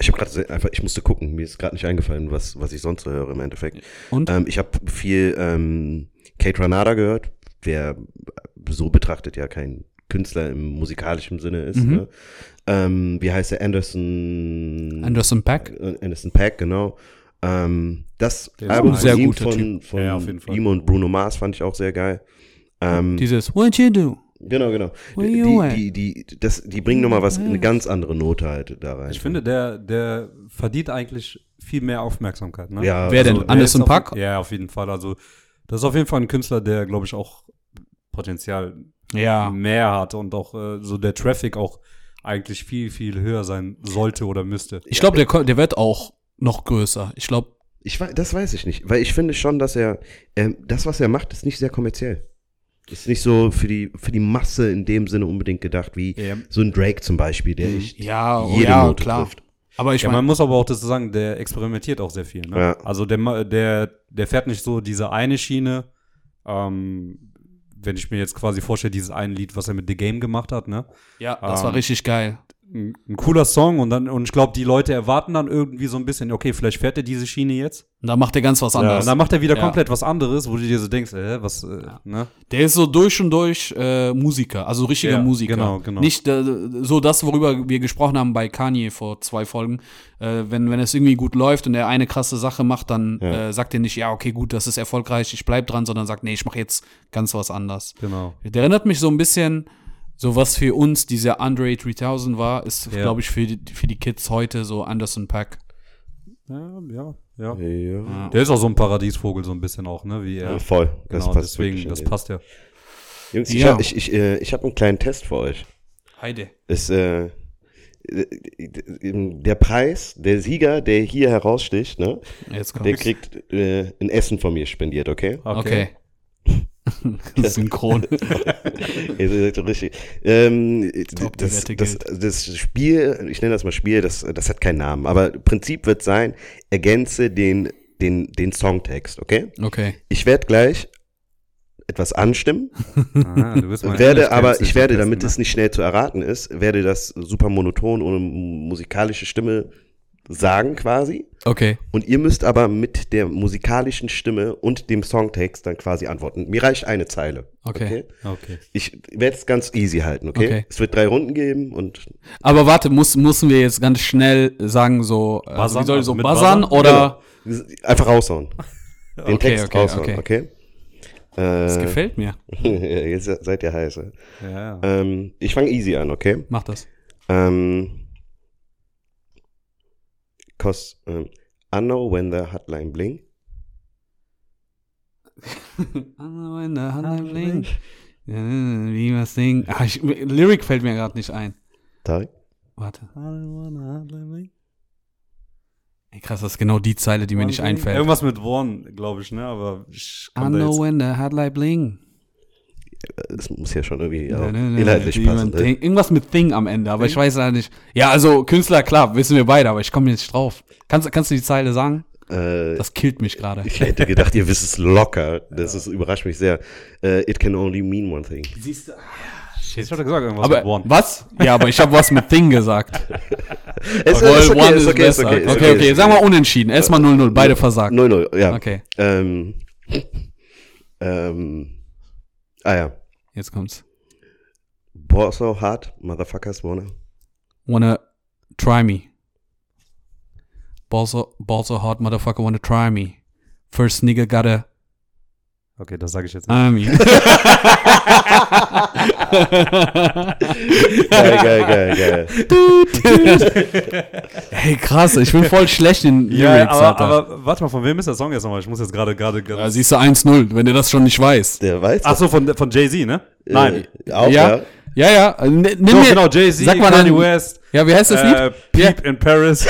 [SPEAKER 1] ich habe gerade einfach, ich musste gucken, mir ist gerade nicht eingefallen, was, was ich sonst so höre im Endeffekt.
[SPEAKER 2] und
[SPEAKER 1] Ähm, ich habe viel ähm, Kate Ranada gehört, der so betrachtet ja kein Künstler im musikalischen Sinne ist.
[SPEAKER 2] Mhm.
[SPEAKER 1] Ne? Ähm, wie heißt der? Anderson.
[SPEAKER 2] Anderson Pack.
[SPEAKER 1] Äh, Anderson Pack, genau. Ähm, das Album
[SPEAKER 3] ein
[SPEAKER 2] sehr
[SPEAKER 1] von ihm
[SPEAKER 2] guter
[SPEAKER 1] von, von
[SPEAKER 3] Ja, auf jeden Fall.
[SPEAKER 1] ihm und Bruno Mars fand ich auch sehr geil. Ähm,
[SPEAKER 2] Dieses What you do?
[SPEAKER 1] Genau, genau. Die, die, die, das, die bringen nochmal was, eine ganz andere Note halt da rein.
[SPEAKER 3] Ich finde, der, der verdient eigentlich viel mehr Aufmerksamkeit. Ne?
[SPEAKER 1] Ja,
[SPEAKER 2] Wer denn?
[SPEAKER 3] der
[SPEAKER 2] Anderson
[SPEAKER 3] ist auf-
[SPEAKER 2] Paak?
[SPEAKER 3] Ja, auf jeden Fall. Also, das ist auf jeden Fall ein Künstler, der, glaube ich, auch Potenzial
[SPEAKER 2] Ja.
[SPEAKER 3] mehr hat und auch äh, so der Traffic auch eigentlich viel, viel höher sein sollte oder müsste.
[SPEAKER 2] Ich glaube, der, der wird auch noch größer. Ich glaube,
[SPEAKER 1] Ich weiß, das weiß ich nicht, weil ich finde schon, dass er, ähm, das, was er macht, ist nicht sehr kommerziell. Ist nicht so für die, für die Masse in dem Sinne unbedingt gedacht, wie
[SPEAKER 3] Ja.
[SPEAKER 1] so ein Drake zum Beispiel, der echt
[SPEAKER 2] ja, oh,
[SPEAKER 1] jede
[SPEAKER 2] ja,
[SPEAKER 1] Note
[SPEAKER 2] klar.
[SPEAKER 1] trifft.
[SPEAKER 2] Aber ich
[SPEAKER 3] ja, man
[SPEAKER 2] meine,
[SPEAKER 3] muss aber auch dazu sagen, der experimentiert auch sehr viel. Ne?
[SPEAKER 1] Ja.
[SPEAKER 3] Also der, der, der fährt nicht so diese eine Schiene, ähm, wenn ich mir jetzt quasi vorstelle, dieses eine Lied, was er mit The Game gemacht hat, ne?
[SPEAKER 2] ja, das war
[SPEAKER 3] ähm,
[SPEAKER 2] richtig geil.
[SPEAKER 3] Ein, ein cooler Song und dann, und ich glaube, die Leute erwarten dann irgendwie so ein bisschen, okay, vielleicht fährt er diese Schiene jetzt.
[SPEAKER 2] Und da macht er ganz was
[SPEAKER 3] Ja,
[SPEAKER 2] anderes.
[SPEAKER 3] und dann macht er wieder
[SPEAKER 2] Ja.
[SPEAKER 3] komplett was anderes, wo du dir so denkst, äh, was, äh, ne?
[SPEAKER 2] Der ist so durch und durch äh, Musiker, also richtiger
[SPEAKER 3] Ja,
[SPEAKER 2] Musiker.
[SPEAKER 3] genau, genau.
[SPEAKER 2] Nicht äh, so das, worüber wir gesprochen haben bei Kanye vor zwei Folgen. Äh, wenn, wenn es irgendwie gut läuft und er eine krasse Sache macht, dann
[SPEAKER 1] Ja.
[SPEAKER 2] äh, sagt er nicht, ja, okay, gut, das ist erfolgreich, ich bleib dran, sondern sagt, nee, ich mache jetzt ganz was anders.
[SPEAKER 3] Genau.
[SPEAKER 2] Der erinnert mich so ein bisschen, so was für uns dieser Andre 3000 war, ist,
[SPEAKER 3] Ja.
[SPEAKER 2] glaube ich, für die, für die Kids heute so Anderson Pack.
[SPEAKER 3] Ja, ja, ja.
[SPEAKER 1] Ja.
[SPEAKER 3] Der ist auch so ein Paradiesvogel, so ein bisschen auch, ne? Wie er.
[SPEAKER 1] Ja, voll. Das
[SPEAKER 3] genau,
[SPEAKER 1] passt
[SPEAKER 3] deswegen, das passt ja.
[SPEAKER 1] Jungs, ich
[SPEAKER 2] Ja.
[SPEAKER 1] habe ich, ich, äh, ich hab einen kleinen Test für euch.
[SPEAKER 2] Heide.
[SPEAKER 1] Ist, äh, der Preis, der Sieger, der hier heraussticht, ne,
[SPEAKER 2] Jetzt
[SPEAKER 1] der kriegt äh, ein Essen von mir spendiert, okay?
[SPEAKER 2] Okay. Synchron.
[SPEAKER 1] Richtig. Ähm, das, das, das Spiel, ich nenne das mal Spiel, das, das hat keinen Namen, aber Prinzip wird sein, ergänze den, den, den Songtext, okay?
[SPEAKER 2] Okay.
[SPEAKER 1] Ich werde gleich etwas anstimmen,
[SPEAKER 3] Ah,
[SPEAKER 1] werde aber, ich werde,
[SPEAKER 3] am
[SPEAKER 1] damit
[SPEAKER 3] besten,
[SPEAKER 1] es nicht schnell zu erraten ist, werde das super monoton ohne musikalische Stimme sagen quasi.
[SPEAKER 2] Okay.
[SPEAKER 1] Und ihr müsst aber mit der musikalischen Stimme und dem Songtext dann quasi antworten. Mir reicht eine Zeile.
[SPEAKER 2] Okay.
[SPEAKER 3] ne? Okay.
[SPEAKER 1] Ich werde es ganz easy halten, okay?
[SPEAKER 2] Okay.
[SPEAKER 1] Es wird drei Runden geben und
[SPEAKER 2] Aber warte, muss, müssen wir jetzt ganz schnell sagen, so, also,
[SPEAKER 3] Buzzern?
[SPEAKER 2] wie soll ich so
[SPEAKER 3] mit
[SPEAKER 2] buzzern
[SPEAKER 3] Buzzern?
[SPEAKER 2] oder?
[SPEAKER 1] einfach raushauen. Den
[SPEAKER 2] Okay,
[SPEAKER 1] Text
[SPEAKER 2] okay,
[SPEAKER 1] raushauen,
[SPEAKER 2] okay.
[SPEAKER 1] okay?
[SPEAKER 2] Das
[SPEAKER 1] Äh,
[SPEAKER 2] gefällt mir.
[SPEAKER 1] jetzt seid ihr heiße.
[SPEAKER 3] Ja, ja.
[SPEAKER 1] Ähm, ich fange easy an, okay?
[SPEAKER 2] Mach das.
[SPEAKER 1] Ähm, cause um, I know when the hotline bling.
[SPEAKER 2] Wie was singen? Ah, ich, Lyric fällt mir gerade nicht ein.
[SPEAKER 1] Tarek?
[SPEAKER 2] Warte. Ey, krass, das ist genau die Zeile, die mir nicht einfällt.
[SPEAKER 3] Irgendwas mit One, glaube ich, ne? Aber ich
[SPEAKER 2] I know
[SPEAKER 3] jetzt.
[SPEAKER 2] when the headlight bling.
[SPEAKER 1] Es muss ja schon irgendwie
[SPEAKER 2] Ja, ne, ne,
[SPEAKER 1] inhaltlich passen. ne?
[SPEAKER 2] Thing- Irgendwas mit Thing am Ende, aber ich weiß ja nicht. Ja, also Künstler, klar, wissen wir beide, aber ich komme jetzt nicht drauf. Kannst, kannst du die Zeile sagen?
[SPEAKER 1] Äh,
[SPEAKER 2] Das killt mich gerade.
[SPEAKER 1] ich hätte gedacht, ihr wisst es locker. Das ist, überrascht mich sehr. Äh, it can only mean one thing.
[SPEAKER 2] Siehst du?
[SPEAKER 3] Ich hatte gesagt, irgendwas
[SPEAKER 2] Aber
[SPEAKER 3] mit One.
[SPEAKER 2] was? Ja, aber ich habe was mit Thing gesagt.
[SPEAKER 1] Es
[SPEAKER 2] Obwohl
[SPEAKER 1] ist okay,
[SPEAKER 2] One
[SPEAKER 1] ist okay, ist
[SPEAKER 2] besser.
[SPEAKER 1] okay. ist
[SPEAKER 2] Okay, okay, sagen wir unentschieden. Erstmal 0-0, beide versagt.
[SPEAKER 1] 0-0, ja.
[SPEAKER 2] Okay,
[SPEAKER 1] Ähm, ähm, ah ja.
[SPEAKER 2] jetzt kommt's.
[SPEAKER 1] Ball so hard, motherfuckers wanna.
[SPEAKER 2] Wanna try me. Balls so, balls so hard, motherfucker wanna try me. First nigga gotta
[SPEAKER 3] Okay, das sage ich jetzt nicht.
[SPEAKER 2] Me.
[SPEAKER 1] Geil, geil, geil, geil.
[SPEAKER 2] hey, krass, ich bin voll schlecht in
[SPEAKER 3] Ja,
[SPEAKER 2] Lyrics,
[SPEAKER 3] aber,
[SPEAKER 2] Alter.
[SPEAKER 3] aber warte mal, von wem ist der Song jetzt nochmal? Ich muss jetzt gerade, gerade, gerade.
[SPEAKER 2] siehst du 1-0, wenn du das schon nicht weißt.
[SPEAKER 1] Der weiß
[SPEAKER 3] Ach so, von, von Jay-Z, ne? Nein.
[SPEAKER 1] Äh, auch,
[SPEAKER 2] ja,
[SPEAKER 1] ja.
[SPEAKER 2] Ja, ja. äh, n- Nimm
[SPEAKER 3] So,
[SPEAKER 2] mir,
[SPEAKER 3] genau, Jay-Z,
[SPEAKER 2] sag mal
[SPEAKER 3] Kanye
[SPEAKER 2] dann-
[SPEAKER 3] West,
[SPEAKER 2] Ja, wie heißt das
[SPEAKER 3] äh,
[SPEAKER 2] Lied?
[SPEAKER 3] Peep in Paris.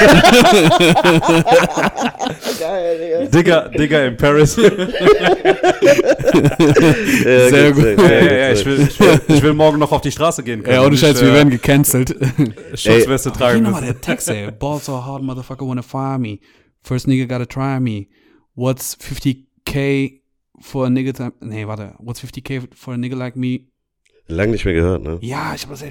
[SPEAKER 3] Digger, Digger in Paris. ja,
[SPEAKER 1] Ja,
[SPEAKER 2] Sehr
[SPEAKER 1] gut,
[SPEAKER 2] gut.
[SPEAKER 3] ja, ja, ich will, ich, will, ich will morgen noch auf die Straße gehen können.
[SPEAKER 2] Ja, ohne
[SPEAKER 3] und
[SPEAKER 2] Scheiß, wir
[SPEAKER 3] äh,
[SPEAKER 2] werden gecancelt.
[SPEAKER 3] Schutzweste
[SPEAKER 2] Hier
[SPEAKER 3] tragen
[SPEAKER 2] nochmal
[SPEAKER 3] müssen.
[SPEAKER 2] der Text, ey. Balls so hard, motherfucker wanna fire me. First nigga gotta try me. What's 50k for a nigga to, Nee, warte. What's 50k for a nigga like me?
[SPEAKER 1] Lang nicht mehr gehört, ne?
[SPEAKER 2] Ja, ich hab das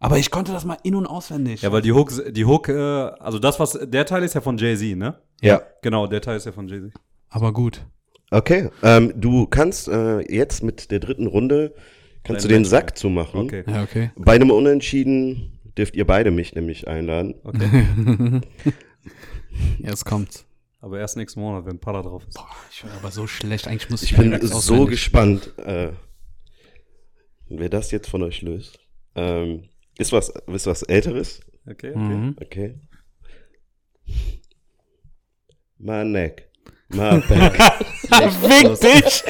[SPEAKER 2] Aber ich konnte das mal in- und auswendig.
[SPEAKER 3] Ja, weil die Hook, die Hook, äh, also das, was, der Teil ist ja von Jay-Z, ne?
[SPEAKER 1] Ja.
[SPEAKER 3] Genau, der Teil ist ja von Jay-Z.
[SPEAKER 2] Aber gut.
[SPEAKER 1] Okay, ähm, du kannst äh, jetzt mit der dritten Runde, kannst
[SPEAKER 3] Dein
[SPEAKER 1] du den
[SPEAKER 3] Match,
[SPEAKER 1] Sack zumachen.
[SPEAKER 3] Okay.
[SPEAKER 2] Ja, okay.
[SPEAKER 1] Bei einem Unentschieden dürft ihr beide mich nämlich einladen.
[SPEAKER 3] Okay.
[SPEAKER 2] Jetzt kommt's.
[SPEAKER 3] Aber erst nächsten Monat, wenn Pada drauf ist.
[SPEAKER 2] Boah, ich bin aber so schlecht. Eigentlich muss
[SPEAKER 1] Ich bin
[SPEAKER 2] Lyrics
[SPEAKER 1] so
[SPEAKER 2] auswendig.
[SPEAKER 1] gespannt, äh, wer das jetzt von euch löst. Ähm, ist was, ist was Älteres?
[SPEAKER 3] Okay, okay.
[SPEAKER 2] Mhm.
[SPEAKER 1] Okay. My neck. My back.
[SPEAKER 2] Fick dich!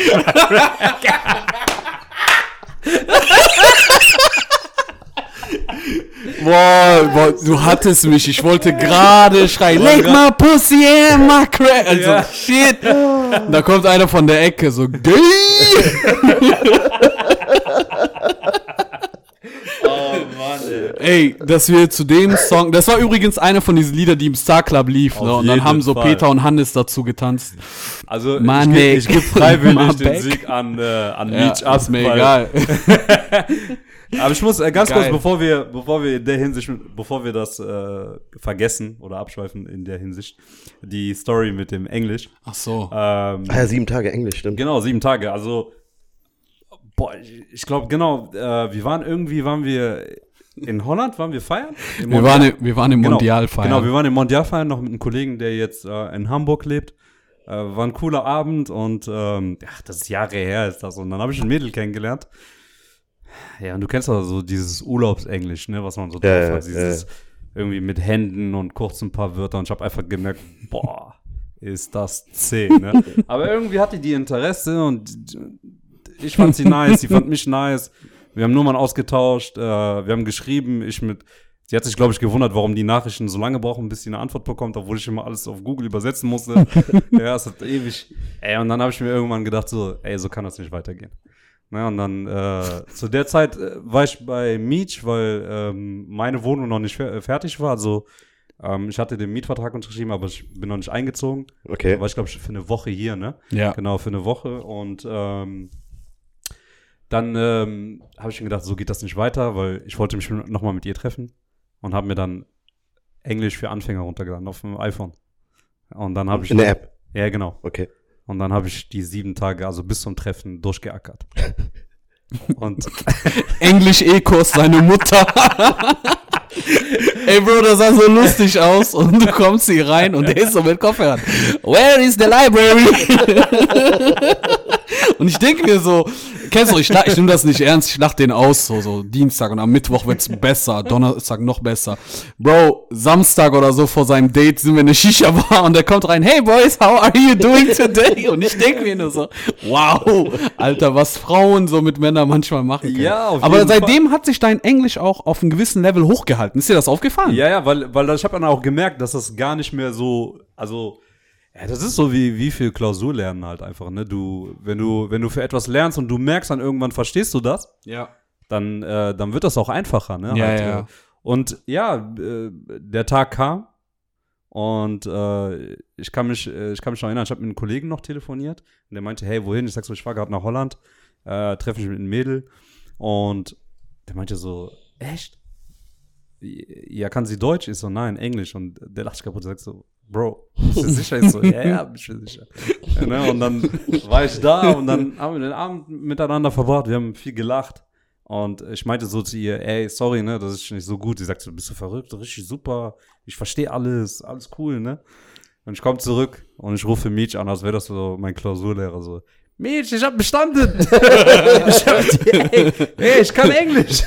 [SPEAKER 2] Boah, boah, du hattest mich. Ich wollte gerade schreien. Leg my pussy in my crack. Also,
[SPEAKER 3] Ja.
[SPEAKER 2] shit. Da kommt einer von der Ecke so, gay.
[SPEAKER 3] Mann, ey.
[SPEAKER 2] Ey, dass wir zu dem Song, das war übrigens einer von diesen Liedern, die im Star Club lief, ne? Und dann haben so
[SPEAKER 3] Fall.
[SPEAKER 2] Peter und Hannes dazu getanzt.
[SPEAKER 3] Also,
[SPEAKER 2] My
[SPEAKER 3] ich, ich gebe freiwillig den
[SPEAKER 2] back.
[SPEAKER 3] Sieg an, äh, an
[SPEAKER 2] Ja,
[SPEAKER 3] Meach ab.
[SPEAKER 2] ist mir egal.
[SPEAKER 3] Aber ich muss äh, ganz
[SPEAKER 2] Geil.
[SPEAKER 3] kurz, bevor wir, bevor wir in der Hinsicht, bevor wir das äh, vergessen oder abschweifen in der Hinsicht, die Story mit dem Englisch.
[SPEAKER 2] Ach so.
[SPEAKER 3] Ähm,
[SPEAKER 1] ah ja, sieben Tage Englisch, stimmt.
[SPEAKER 3] Genau, sieben Tage. Also, boah, ich, ich glaube, genau, äh, wir waren irgendwie, waren wir in Holland, waren wir feiern?
[SPEAKER 2] Wir
[SPEAKER 3] Mondial?
[SPEAKER 2] waren, im- wir waren im
[SPEAKER 3] Genau.
[SPEAKER 2] Mondial feiern.
[SPEAKER 3] Genau, wir waren im Mondial feiern noch mit einem Kollegen, der jetzt äh, in Hamburg lebt. Äh, war ein cooler Abend und ähm, ach, das ist Jahre her ist das. Und dann habe ich ein Mädel kennengelernt. Ja, und du kennst doch so dieses Urlaubsenglisch, ne, was man so drauf
[SPEAKER 1] ja,
[SPEAKER 3] hat. Dieses irgendwie mit Händen und kurz ein paar Wörter. Und ich habe einfach gemerkt, boah, ist das zäh, ne? Aber irgendwie hatte die Interesse und ich fand sie nice, sie fand mich nice. Wir haben Nummern ausgetauscht, äh, wir haben geschrieben, ich mit. Sie hat sich, glaube ich, gewundert, warum die Nachrichten so lange brauchen, bis sie eine Antwort bekommt, obwohl ich immer alles auf Google übersetzen musste. ja, es hat ewig. Ey, und dann habe ich mir irgendwann gedacht, so, ey, so kann das nicht weitergehen. Na, und dann, äh, zu der Zeit äh, war ich bei Meach, weil ähm, meine Wohnung noch nicht fer fertig war. Also, ähm, ich hatte den Mietvertrag unterschrieben, aber ich bin noch nicht eingezogen.
[SPEAKER 1] Okay.
[SPEAKER 3] Da war ich, glaube ich, für eine Woche hier, ne?
[SPEAKER 2] ja.
[SPEAKER 3] Genau, für eine Woche. Und ähm, dann ähm, habe ich mir gedacht, so geht das nicht weiter, weil ich wollte mich nochmal mit ihr treffen und habe mir dann Englisch für Anfänger runtergeladen auf dem iPhone. Und dann habe ich.
[SPEAKER 1] In der App.
[SPEAKER 3] Ja, genau.
[SPEAKER 1] Okay.
[SPEAKER 3] Und dann habe ich die sieben Tage, also bis zum Treffen, durchgeackert. Und
[SPEAKER 2] Englisch-E-Kurs, seine Mutter. Ey, Bro, das sah so lustig aus und du kommst hier rein und der ist so mit Kopfhörern. Where is the library? Und ich denke mir so, kennst du, ich, ich nehme das nicht ernst, ich lach den aus, so, so Dienstag und am Mittwoch wird's besser, Donnerstag noch besser. Bro, Samstag oder so vor seinem Date sind wir in eine Shisha-Bar und der kommt rein, hey boys, how are you doing today? Und ich denke mir nur so, wow, Alter, was Frauen so mit Männern manchmal machen können.
[SPEAKER 3] Ja, auf
[SPEAKER 2] Aber
[SPEAKER 3] jeden
[SPEAKER 2] seitdem hat sich dein Englisch auch auf einem gewissen Level hochgehalten. Ist dir das aufgefallen?
[SPEAKER 3] ja, ja, weil, weil ich habe dann auch gemerkt, dass das gar nicht mehr so, also ja, das ist so wie wie viel Klausur lernen halt einfach, ne? Du, wenn du wenn du für etwas lernst und du merkst dann irgendwann verstehst du das,
[SPEAKER 2] Ja.
[SPEAKER 3] dann äh, dann wird das auch einfacher, ne?
[SPEAKER 2] Ja,
[SPEAKER 3] Halt,
[SPEAKER 2] ja.
[SPEAKER 3] Und ja, äh, der Tag kam Und äh, ich, kann mich, äh, ich kann mich noch erinnern, ich habe mit einem Kollegen noch telefoniert und der meinte, hey, wohin? Ich sag so, ich fahre gerade nach Holland, äh, treffe mich mit einem Mädel. Und der meinte so, echt? Ja, kann sie Deutsch? Ich so, nein, Englisch. Und der lacht kaputt und sagt so, Bro, bist du sicher? Ich so, ja, ja, bin ich mir sicher. Ja, ne? Und dann war ich da und dann haben wir den Abend miteinander verbracht. Wir haben viel gelacht. Und ich meinte so zu ihr, ey, sorry, ne, das ist nicht so gut. Sie sagt so, bist du verrückt? Richtig super. Ich verstehe alles, alles cool, ne? Und ich komme zurück und ich rufe Mietsch an, als wäre das so mein Klausurlehrer. So, Mietsch, ich hab bestanden. ich, hab, ey, ey, ich kann Englisch.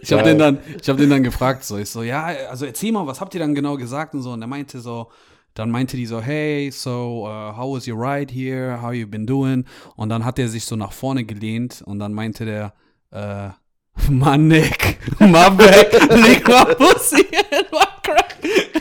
[SPEAKER 2] Ich habe den dann, ich habe den dann gefragt, so ich so, ja, also erzähl mal, was habt ihr dann genau gesagt und so. Und er meinte so, dann meinte die so, hey, so uh, how was your ride here? How you been doing? Und dann hat er sich so nach vorne gelehnt und dann meinte der, äh, my neck, my back, lick my pussy and my crack.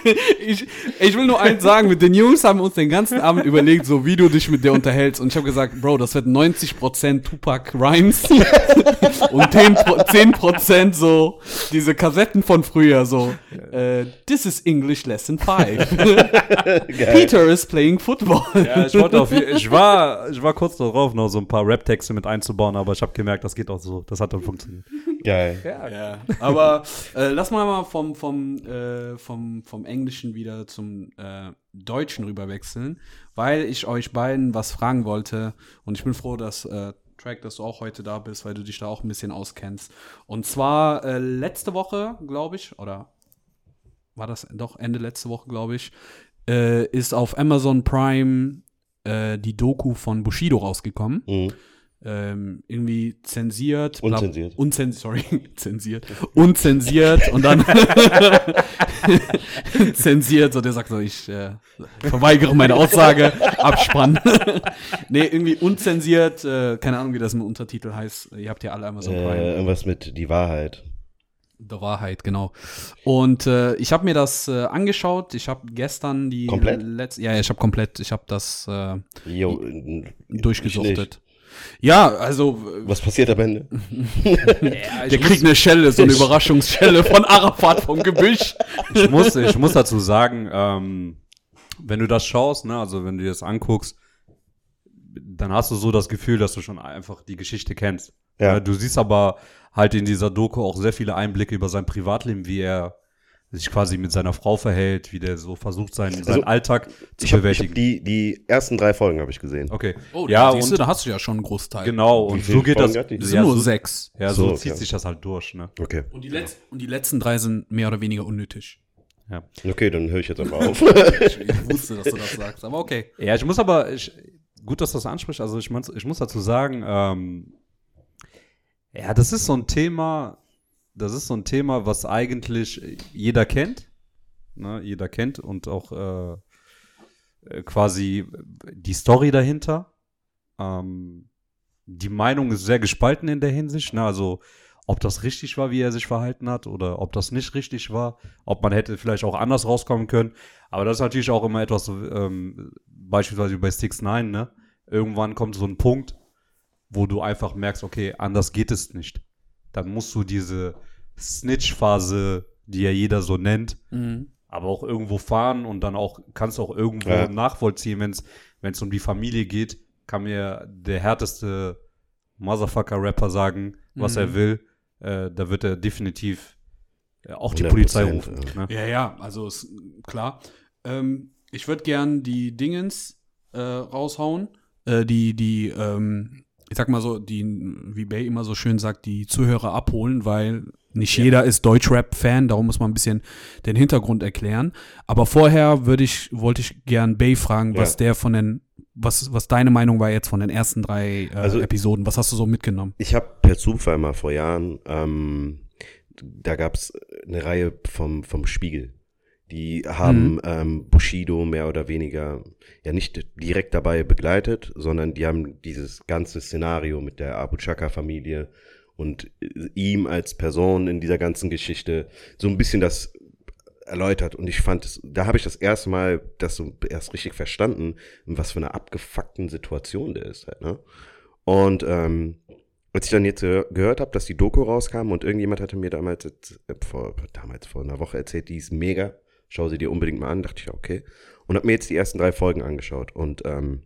[SPEAKER 2] Ich, ich will nur eins sagen, mit den Jungs haben wir uns den ganzen Abend überlegt, so wie du dich mit der unterhältst. Und ich habe gesagt, Bro, das wird 90% Tupac Rhymes und 10%, 10 so diese Kassetten von früher, so äh, This is English Lesson 5. Peter is playing football.
[SPEAKER 3] Ja, ich wollte auf, ich war, ich war kurz darauf, noch so ein paar Rap-Texte mit einzubauen, aber ich habe gemerkt, das geht auch so. Das hat dann funktioniert.
[SPEAKER 1] Geil.
[SPEAKER 2] Ja, aber äh, lass mal mal vom, vom, äh, vom, vom Englischen wieder zum äh, Deutschen rüberwechseln, weil ich euch beiden was fragen wollte und ich bin froh, dass äh, Track, dass du auch heute da bist, weil du dich da auch ein bisschen auskennst. Und zwar äh, letzte Woche, glaube ich, oder war das doch Ende letzte Woche, glaube ich, äh, ist auf Amazon Prime äh, die Doku von Bushido rausgekommen.
[SPEAKER 1] Mhm.
[SPEAKER 2] Ähm, irgendwie zensiert.
[SPEAKER 1] Unzensiert.
[SPEAKER 2] Unzen sorry, zensiert. Unzensiert und dann zensiert. So, der sagt so, ich äh, verweigere meine Aussage, Abspann. nee, irgendwie unzensiert, äh, keine Ahnung, wie das im Untertitel heißt. Ihr habt ja alle Amazon Prime.
[SPEAKER 1] Äh, irgendwas mit die Wahrheit.
[SPEAKER 2] Der Wahrheit, genau. Und äh, ich habe mir das äh, angeschaut. Ich habe gestern die
[SPEAKER 1] Komplett?
[SPEAKER 2] letzte, ja, ich habe komplett, ich habe das äh,
[SPEAKER 1] Jo,
[SPEAKER 2] durchgesuchtet. Ja, also äh,
[SPEAKER 1] Was passiert am Ende?
[SPEAKER 2] der kriegt eine Schelle, so eine Überraschungsschelle von Arafat vom Gebüsch.
[SPEAKER 3] Ich muss, ich muss dazu sagen, ähm, wenn du das schaust, ne, also wenn du dir das anguckst, dann hast du so das Gefühl, dass du schon einfach die Geschichte kennst.
[SPEAKER 1] Ja.
[SPEAKER 3] Äh, Du siehst aber halt in dieser Doku auch sehr viele Einblicke über sein Privatleben, wie er sich quasi mit seiner Frau verhält, wie der so versucht, seinen, seinen Alltag zu
[SPEAKER 1] Ich habe hab
[SPEAKER 3] bewältigen.
[SPEAKER 1] die, die ersten drei Folgen habe ich gesehen.
[SPEAKER 3] okay.
[SPEAKER 2] Oh,
[SPEAKER 3] ja,
[SPEAKER 2] siehst du,
[SPEAKER 3] und
[SPEAKER 2] da hast du ja schon einen Großteil.
[SPEAKER 3] genau, und so geht
[SPEAKER 1] Folgen
[SPEAKER 3] das.
[SPEAKER 2] Das
[SPEAKER 3] ja,
[SPEAKER 2] sind nur
[SPEAKER 3] so,
[SPEAKER 2] sechs.
[SPEAKER 3] ja, so
[SPEAKER 1] So,
[SPEAKER 3] zieht
[SPEAKER 1] okay.
[SPEAKER 3] sich das halt durch, ne?
[SPEAKER 1] Okay.
[SPEAKER 2] Und die, Letz und die letzten drei sind mehr oder weniger unnötig.
[SPEAKER 3] Ja.
[SPEAKER 1] Okay, dann höre ich jetzt einfach auf.
[SPEAKER 2] Ich, ich wusste, dass du das sagst, aber okay.
[SPEAKER 3] Ja, ich muss aber, ich, gut, dass du das ansprichst. Also ich, mein, ich muss dazu sagen, ähm, ja, das ist so ein Thema, das ist so ein Thema, was eigentlich jeder kennt. Ne? Jeder kennt und auch äh, äh, quasi die Story dahinter. Ähm, die Meinung ist sehr gespalten in der Hinsicht. Ne? Also ob das richtig war, wie er sich verhalten hat, oder ob das nicht richtig war, ob man hätte vielleicht auch anders rauskommen können. Aber das ist natürlich auch immer etwas, ähm, beispielsweise bei Six Nine, ne? Irgendwann kommt so ein Punkt, wo du einfach merkst, okay, anders geht es nicht. Dann musst du diese Snitch-Phase, die ja jeder so nennt,
[SPEAKER 2] Mhm.
[SPEAKER 3] aber auch irgendwo fahren und dann auch, kannst du auch irgendwo
[SPEAKER 1] Ja.
[SPEAKER 3] nachvollziehen, wenn es um die Familie geht, kann mir der härteste Motherfucker-Rapper sagen, was
[SPEAKER 2] Mhm.
[SPEAKER 3] er will. Äh, da wird er definitiv äh, auch die
[SPEAKER 1] 100%,
[SPEAKER 3] Polizei rufen.
[SPEAKER 1] ja.
[SPEAKER 3] Ne?
[SPEAKER 2] Ja, ja, also ist klar. Ähm, ich würde gern die Dingens äh, raushauen. Äh, die, die, ähm, ich sag mal so, die, wie Bay immer so schön sagt, die Zuhörer abholen, weil nicht jeder ist Deutschrap-Fan, darum muss man ein bisschen den Hintergrund erklären. Aber vorher würde ich, wollte ich gern Bay fragen, was
[SPEAKER 1] Ja.
[SPEAKER 2] der von den, was, was deine Meinung war jetzt von den ersten drei äh,
[SPEAKER 1] Also-
[SPEAKER 2] Episoden. Was hast du so mitgenommen?
[SPEAKER 1] Ich habe per Zufall mal vor Jahren, ähm, da gab's eine Reihe vom, vom Spiegel. Die haben ähm, Bushido mehr oder weniger ja nicht direkt dabei begleitet, sondern die haben dieses ganze Szenario mit der Abu Chaka-Familie und äh, ihm als Person in dieser ganzen Geschichte so ein bisschen das erläutert. Und ich fand es, da habe ich das erste Mal das so erst richtig verstanden, in was für eine abgefuckten Situation der ist halt, ne? Und ähm, als ich dann jetzt gehör- gehört habe, dass die Doku rauskam und irgendjemand hatte mir damals, äh, vor, damals vor einer Woche erzählt, die ist mega, schau sie dir unbedingt mal an. Dachte ich, ja, okay. Und habe mir jetzt die ersten drei Folgen angeschaut. Und ähm,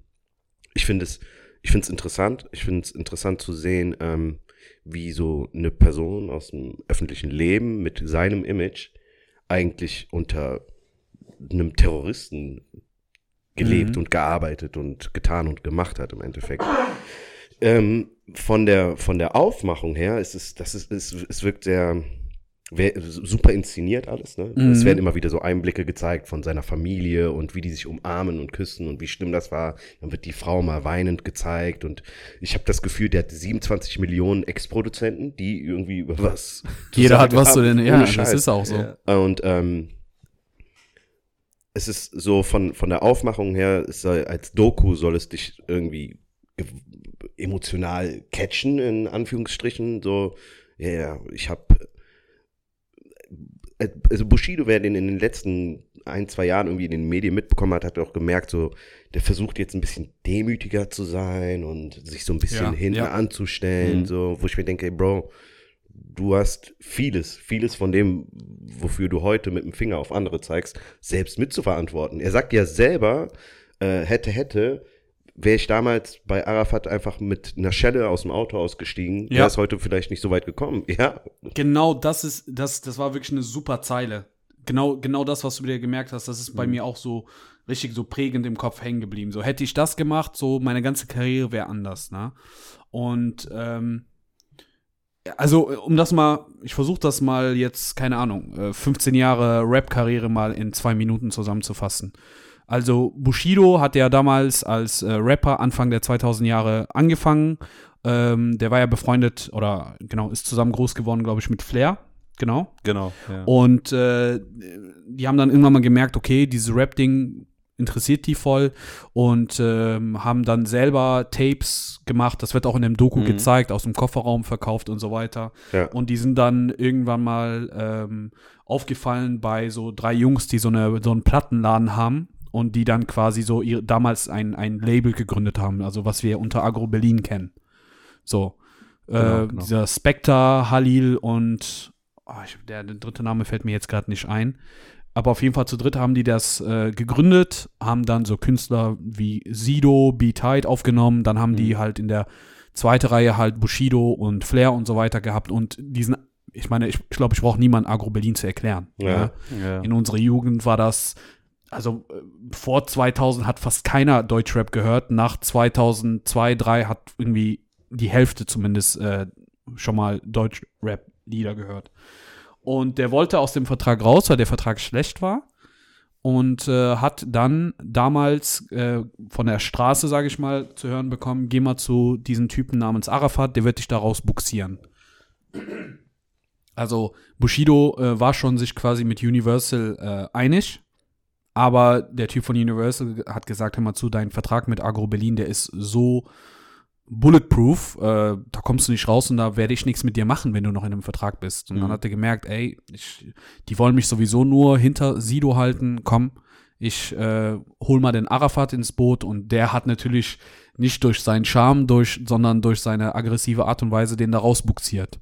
[SPEAKER 1] ich finde es, ich finde es interessant. Ich finde es interessant zu sehen, ähm, wie so eine Person aus dem öffentlichen Leben mit seinem Image eigentlich unter einem Terroristen gelebt
[SPEAKER 2] Mhm.
[SPEAKER 1] und gearbeitet und getan und gemacht hat im Endeffekt. Ähm, von der von der Aufmachung her ist es das ist es, es wirkt sehr super inszeniert alles ne
[SPEAKER 2] Mhm.
[SPEAKER 1] es werden immer wieder so Einblicke gezeigt von seiner Familie und wie die sich umarmen und küssen und wie schlimm das war dann wird die Frau mal weinend gezeigt und ich habe das Gefühl der hat 27 Millionen Ex-Produzenten die irgendwie über was
[SPEAKER 2] Jeder hat was zu den, ja,
[SPEAKER 1] ohne
[SPEAKER 2] das
[SPEAKER 1] Scheiß.
[SPEAKER 2] ist auch so.
[SPEAKER 3] Ja.
[SPEAKER 1] Und ähm, es ist so von, von der Aufmachung her, es soll, als Doku soll es dich irgendwie ge- emotional catchen, in Anführungsstrichen. So, ja, ja, ich habe also Bushido, wer den in den letzten ein, zwei Jahren irgendwie in den Medien mitbekommen hat, hat auch gemerkt, so, der versucht jetzt ein bisschen demütiger zu sein und sich so ein bisschen
[SPEAKER 2] Ja,
[SPEAKER 1] hinten
[SPEAKER 2] ja.
[SPEAKER 1] anzustellen,
[SPEAKER 3] Mhm.
[SPEAKER 1] so, wo ich mir denke, ey, Bro, du hast vieles, vieles von dem, wofür du heute mit dem Finger auf andere zeigst, selbst mitzuverantworten. Er sagt ja selber, äh, hätte, hätte, wäre ich damals bei Arafat einfach mit einer Schelle aus dem Auto ausgestiegen,
[SPEAKER 2] Ja.
[SPEAKER 1] wäre es heute vielleicht nicht so weit gekommen. Ja,
[SPEAKER 2] Genau, das ist, das, das war wirklich eine super Zeile. Genau, genau das, was du dir gemerkt hast, das ist
[SPEAKER 1] Mhm.
[SPEAKER 2] bei mir auch so richtig so prägend im Kopf hängen geblieben. So hätte ich das gemacht, so meine ganze Karriere wäre anders, ne? Und ähm, also um das mal, ich versuche das mal jetzt, keine Ahnung, äh, 15 Jahre Rap-Karriere mal in zwei Minuten zusammenzufassen. Also Bushido hat ja damals als äh, Rapper Anfang der 2000 Jahre angefangen. Ähm, der war ja befreundet oder genau ist zusammen groß geworden, glaube ich, mit Flair. Genau.
[SPEAKER 3] Genau. Ja.
[SPEAKER 2] Und äh, die haben dann irgendwann mal gemerkt, okay, dieses Rap-Ding interessiert die voll und ähm, haben dann selber Tapes gemacht. Das wird auch in dem Doku
[SPEAKER 3] Mhm.
[SPEAKER 2] gezeigt, aus dem Kofferraum verkauft und so weiter.
[SPEAKER 1] ja.
[SPEAKER 2] Und die sind dann irgendwann mal ähm, aufgefallen bei so drei Jungs, die so, eine, so einen Plattenladen haben und die dann quasi so ihr, damals ein, ein Label gegründet haben, also was wir unter Agro Berlin kennen. So.
[SPEAKER 3] Genau,
[SPEAKER 2] äh,
[SPEAKER 3] genau.
[SPEAKER 2] Dieser Spectre, Halil und ah, ich, der, der dritte Name fällt mir jetzt gerade nicht ein. Aber auf jeden Fall zu dritt haben die das äh, gegründet, haben dann so Künstler wie Sido, B-Tide aufgenommen, dann haben die
[SPEAKER 3] Mhm.
[SPEAKER 2] halt in der zweite Reihe halt Bushido und Flair und so weiter gehabt und diesen, ich meine, ich glaube, ich, glaub, ich brauche niemanden Agro Berlin zu erklären.
[SPEAKER 1] Ja.
[SPEAKER 3] ja.
[SPEAKER 2] In unserer Jugend war das, also äh, vor 2000 hat fast keiner Deutschrap gehört, nach 2002, 2003 hat irgendwie die Hälfte zumindest äh, schon mal Deutschrap-Lieder gehört. Und der wollte aus dem Vertrag raus, weil der Vertrag schlecht war. Und äh, hat dann damals äh, von der Straße, sage ich mal, zu hören bekommen, geh mal zu diesem Typen namens Arafat, der wird dich daraus buxieren. Also Bushido äh, war schon sich quasi mit Universal äh, einig, aber der Typ von Universal hat gesagt, hör mal zu, dein Vertrag mit Agro Berlin, der ist so bulletproof, äh, da kommst du nicht raus und da werde ich nichts mit dir machen, wenn du noch in einem Vertrag bist. Und dann
[SPEAKER 3] Mhm.
[SPEAKER 2] hat er gemerkt, ey, ich, die wollen mich sowieso nur hinter Sido halten, komm, ich äh, hol mal den Arafat ins Boot und der hat natürlich nicht durch seinen Charme, durch, sondern durch seine aggressive Art und Weise den da rausbuxiert.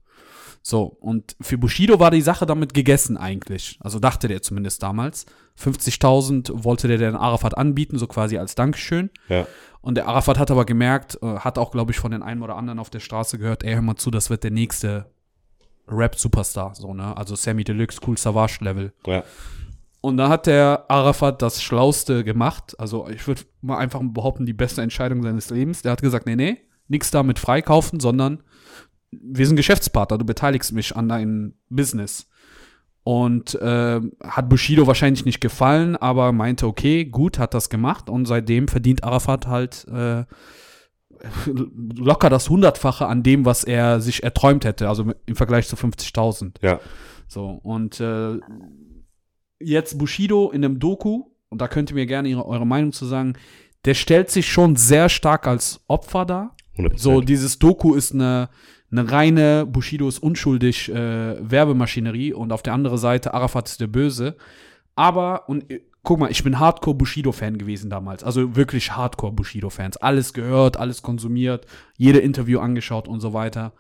[SPEAKER 2] So, und für Bushido war die Sache damit gegessen eigentlich. Also dachte der zumindest damals. 50.000 wollte der den Arafat anbieten, so quasi als Dankeschön.
[SPEAKER 1] Ja.
[SPEAKER 2] Und der Arafat hat aber gemerkt, äh, hat auch, glaube ich, von den einen oder anderen auf der Straße gehört, ey, hör mal zu, das wird der nächste Rap-Superstar, so, ne? Also Sammy Deluxe, Cool Savage-Level.
[SPEAKER 1] Ja.
[SPEAKER 2] Und dann hat der Arafat das Schlauste gemacht. Also ich würde mal einfach behaupten, die beste Entscheidung seines Lebens. Der hat gesagt, nee, nee, nix damit freikaufen, sondern wir sind Geschäftspartner, du beteiligst mich an deinem Business. Und ähm, hat Bushido wahrscheinlich nicht gefallen, aber meinte, okay, gut, hat das gemacht. Und seitdem verdient Arafat halt äh, locker das Hundertfache an dem, was er sich erträumt hätte, also im Vergleich zu 50.000.
[SPEAKER 1] Ja.
[SPEAKER 2] So, und äh, jetzt Bushido in einem Doku, und da könnt ihr mir gerne ihre, eure Meinung zu sagen, der stellt sich schon sehr stark als Opfer dar.
[SPEAKER 1] 100%.
[SPEAKER 2] So, dieses Doku ist eine, eine reine, Bushido ist unschuldig äh, Werbemaschinerie und auf der anderen Seite Arafat ist der Böse. Aber, und äh, guck mal, ich bin Hardcore-Bushido-Fan gewesen damals. Also wirklich Hardcore-Bushido-Fans. Alles gehört, alles konsumiert, jede Interview angeschaut und so weiter.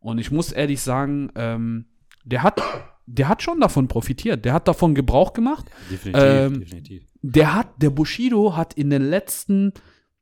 [SPEAKER 2] Und ich muss ehrlich sagen, ähm, der hat der hat schon davon profitiert. Der hat davon Gebrauch gemacht.
[SPEAKER 3] Definitiv,
[SPEAKER 2] Ähm,
[SPEAKER 3] definitiv.
[SPEAKER 2] Der hat, der Bushido hat in den letzten,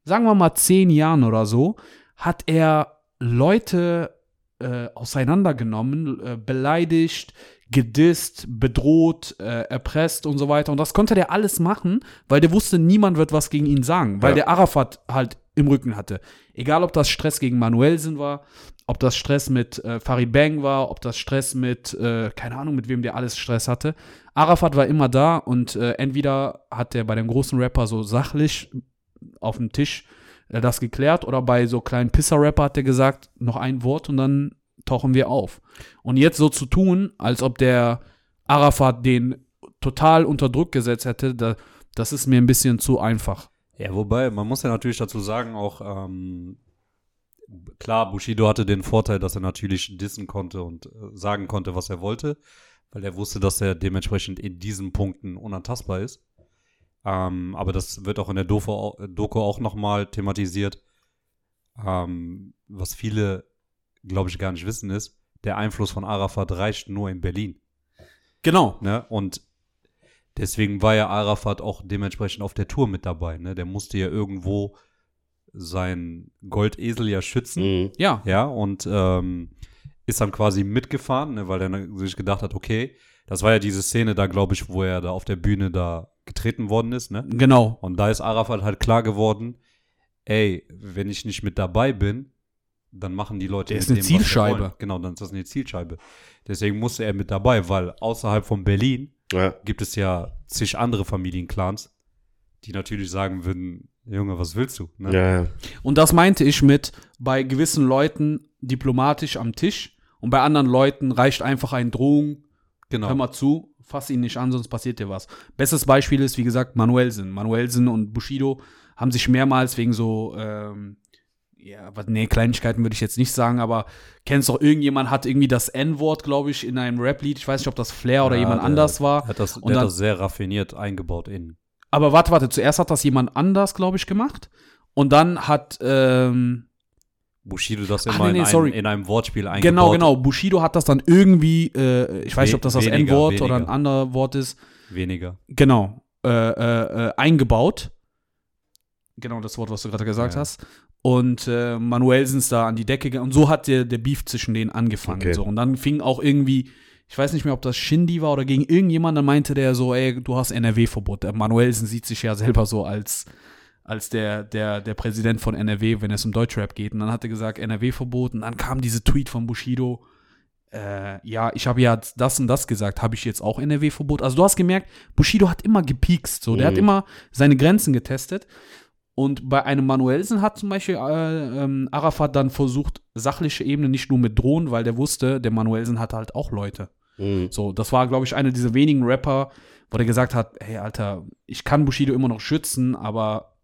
[SPEAKER 2] sagen wir mal, zehn Jahren oder so, hat er Leute äh, auseinandergenommen, äh, beleidigt, gedisst, bedroht, äh, erpresst und so weiter. Und das konnte der alles machen, weil der wusste, niemand wird was gegen ihn sagen, weil
[SPEAKER 1] Ja.
[SPEAKER 2] der Arafat halt im Rücken hatte. Egal, ob das Stress gegen Manuelsen war, ob das Stress mit äh, Farid Bang war, ob das Stress mit, äh, keine Ahnung, mit wem der alles Stress hatte. Arafat war immer da und entweder hat der bei dem großen Rapper so sachlich auf dem Tisch das geklärt oder bei so kleinen Pisser-Rapper hat der gesagt, noch ein Wort und dann tauchen wir auf. Und jetzt so zu tun, als ob der Arafat den total unter Druck gesetzt hätte, da, das ist mir ein bisschen zu einfach.
[SPEAKER 3] Ja, wobei, man muss ja natürlich dazu sagen, auch, ähm, klar, Bushido hatte den Vorteil, dass er natürlich dissen konnte und äh, sagen konnte, was er wollte, weil er wusste, dass er dementsprechend in diesen Punkten unantastbar ist. Ähm, aber das wird auch in der Doku, au- Doku auch nochmal thematisiert. Ähm, was viele, glaube ich, gar nicht wissen, ist, der Einfluss von Arafat reicht nur in Berlin.
[SPEAKER 2] Genau.
[SPEAKER 3] Ne? Und deswegen war ja Arafat auch dementsprechend auf der Tour mit dabei. Ne? Der musste ja irgendwo sein Goldesel ja schützen.
[SPEAKER 1] Mhm.
[SPEAKER 2] Ja.
[SPEAKER 3] Ja, und ähm, ist dann quasi mitgefahren, ne? weil er sich gedacht hat, okay, das war ja diese Szene da, glaube ich, wo er da auf der Bühne da getreten worden ist. Ne?
[SPEAKER 2] Genau.
[SPEAKER 3] Und da ist Arafat halt klar geworden, ey, wenn ich nicht mit dabei bin, dann machen die Leute
[SPEAKER 2] Der
[SPEAKER 3] mit
[SPEAKER 2] ist eine
[SPEAKER 3] dem,
[SPEAKER 2] Zielscheibe.
[SPEAKER 3] Genau, dann ist das eine Zielscheibe. Deswegen musste er mit dabei, weil außerhalb von Berlin
[SPEAKER 1] Ja.
[SPEAKER 3] gibt es ja zig andere Familienclans, die natürlich sagen würden, Junge, was willst du? Ne?
[SPEAKER 1] Ja, ja.
[SPEAKER 2] Und das meinte ich mit bei gewissen Leuten diplomatisch am Tisch und bei anderen Leuten reicht einfach eine Drohung,
[SPEAKER 3] Genau.
[SPEAKER 2] hör mal zu, fass ihn nicht an, sonst passiert dir was. Bestes Beispiel ist, wie gesagt, Manuelsen. Manuelsen und Bushido haben sich mehrmals wegen so, ähm, ja, was, nee, Kleinigkeiten würde ich jetzt nicht sagen, aber kennst doch, irgendjemand hat irgendwie das N-Wort, glaube ich, in einem Rap-Lied, ich weiß nicht, ob das Flair oder
[SPEAKER 3] Ja,
[SPEAKER 2] jemand
[SPEAKER 3] der-
[SPEAKER 2] anders war.
[SPEAKER 3] Hat das,
[SPEAKER 2] Und dann-
[SPEAKER 3] hat das sehr raffiniert eingebaut in.
[SPEAKER 2] Aber warte, warte, zuerst hat das jemand anders, glaube ich, gemacht. Und dann hat, ähm,
[SPEAKER 3] Bushido das
[SPEAKER 2] Ach,
[SPEAKER 3] immer
[SPEAKER 2] nee, nee,
[SPEAKER 3] in,
[SPEAKER 2] sorry.
[SPEAKER 3] einem, in einem Wortspiel eingebaut.
[SPEAKER 2] Genau, genau. Bushido hat das dann irgendwie, äh, ich weiß nicht, ob das das N-Wort oder ein anderes Wort ist,
[SPEAKER 3] Weniger.
[SPEAKER 2] genau, äh, äh, äh, eingebaut. Genau das Wort, was du gerade gesagt
[SPEAKER 3] Ja.
[SPEAKER 2] hast. Und äh, Manuelsen ist da an die Decke gegangen. Und so hat der, der Beef zwischen denen angefangen.
[SPEAKER 1] Okay.
[SPEAKER 2] So. Und dann fing auch irgendwie, ich weiß nicht mehr, ob das Shindy war oder gegen irgendjemand, dann meinte der so, ey, du hast NRW-Verbot. Der Manuelsen sieht sich ja selber so als, als der, der, der Präsident von NRW, wenn es um Deutschrap geht. Und dann hat er gesagt, NRW-Verbot. Und dann kam diese Tweet von Bushido, äh, ja, ich habe ja das und das gesagt, habe ich jetzt auch NRW-Verbot? Also du hast gemerkt, Bushido hat immer gepiekst, so, der
[SPEAKER 1] Mhm.
[SPEAKER 2] hat immer seine Grenzen getestet. Und bei einem Manuelsen hat zum Beispiel äh, ähm, Arafat dann versucht, sachliche Ebene nicht nur mit Drohnen, weil der wusste, der Manuelsen hatte halt auch Leute.
[SPEAKER 1] Mhm.
[SPEAKER 2] So, das war, glaube ich, einer dieser wenigen Rapper, wo der gesagt hat, hey, Alter, ich kann Bushido immer noch schützen, aber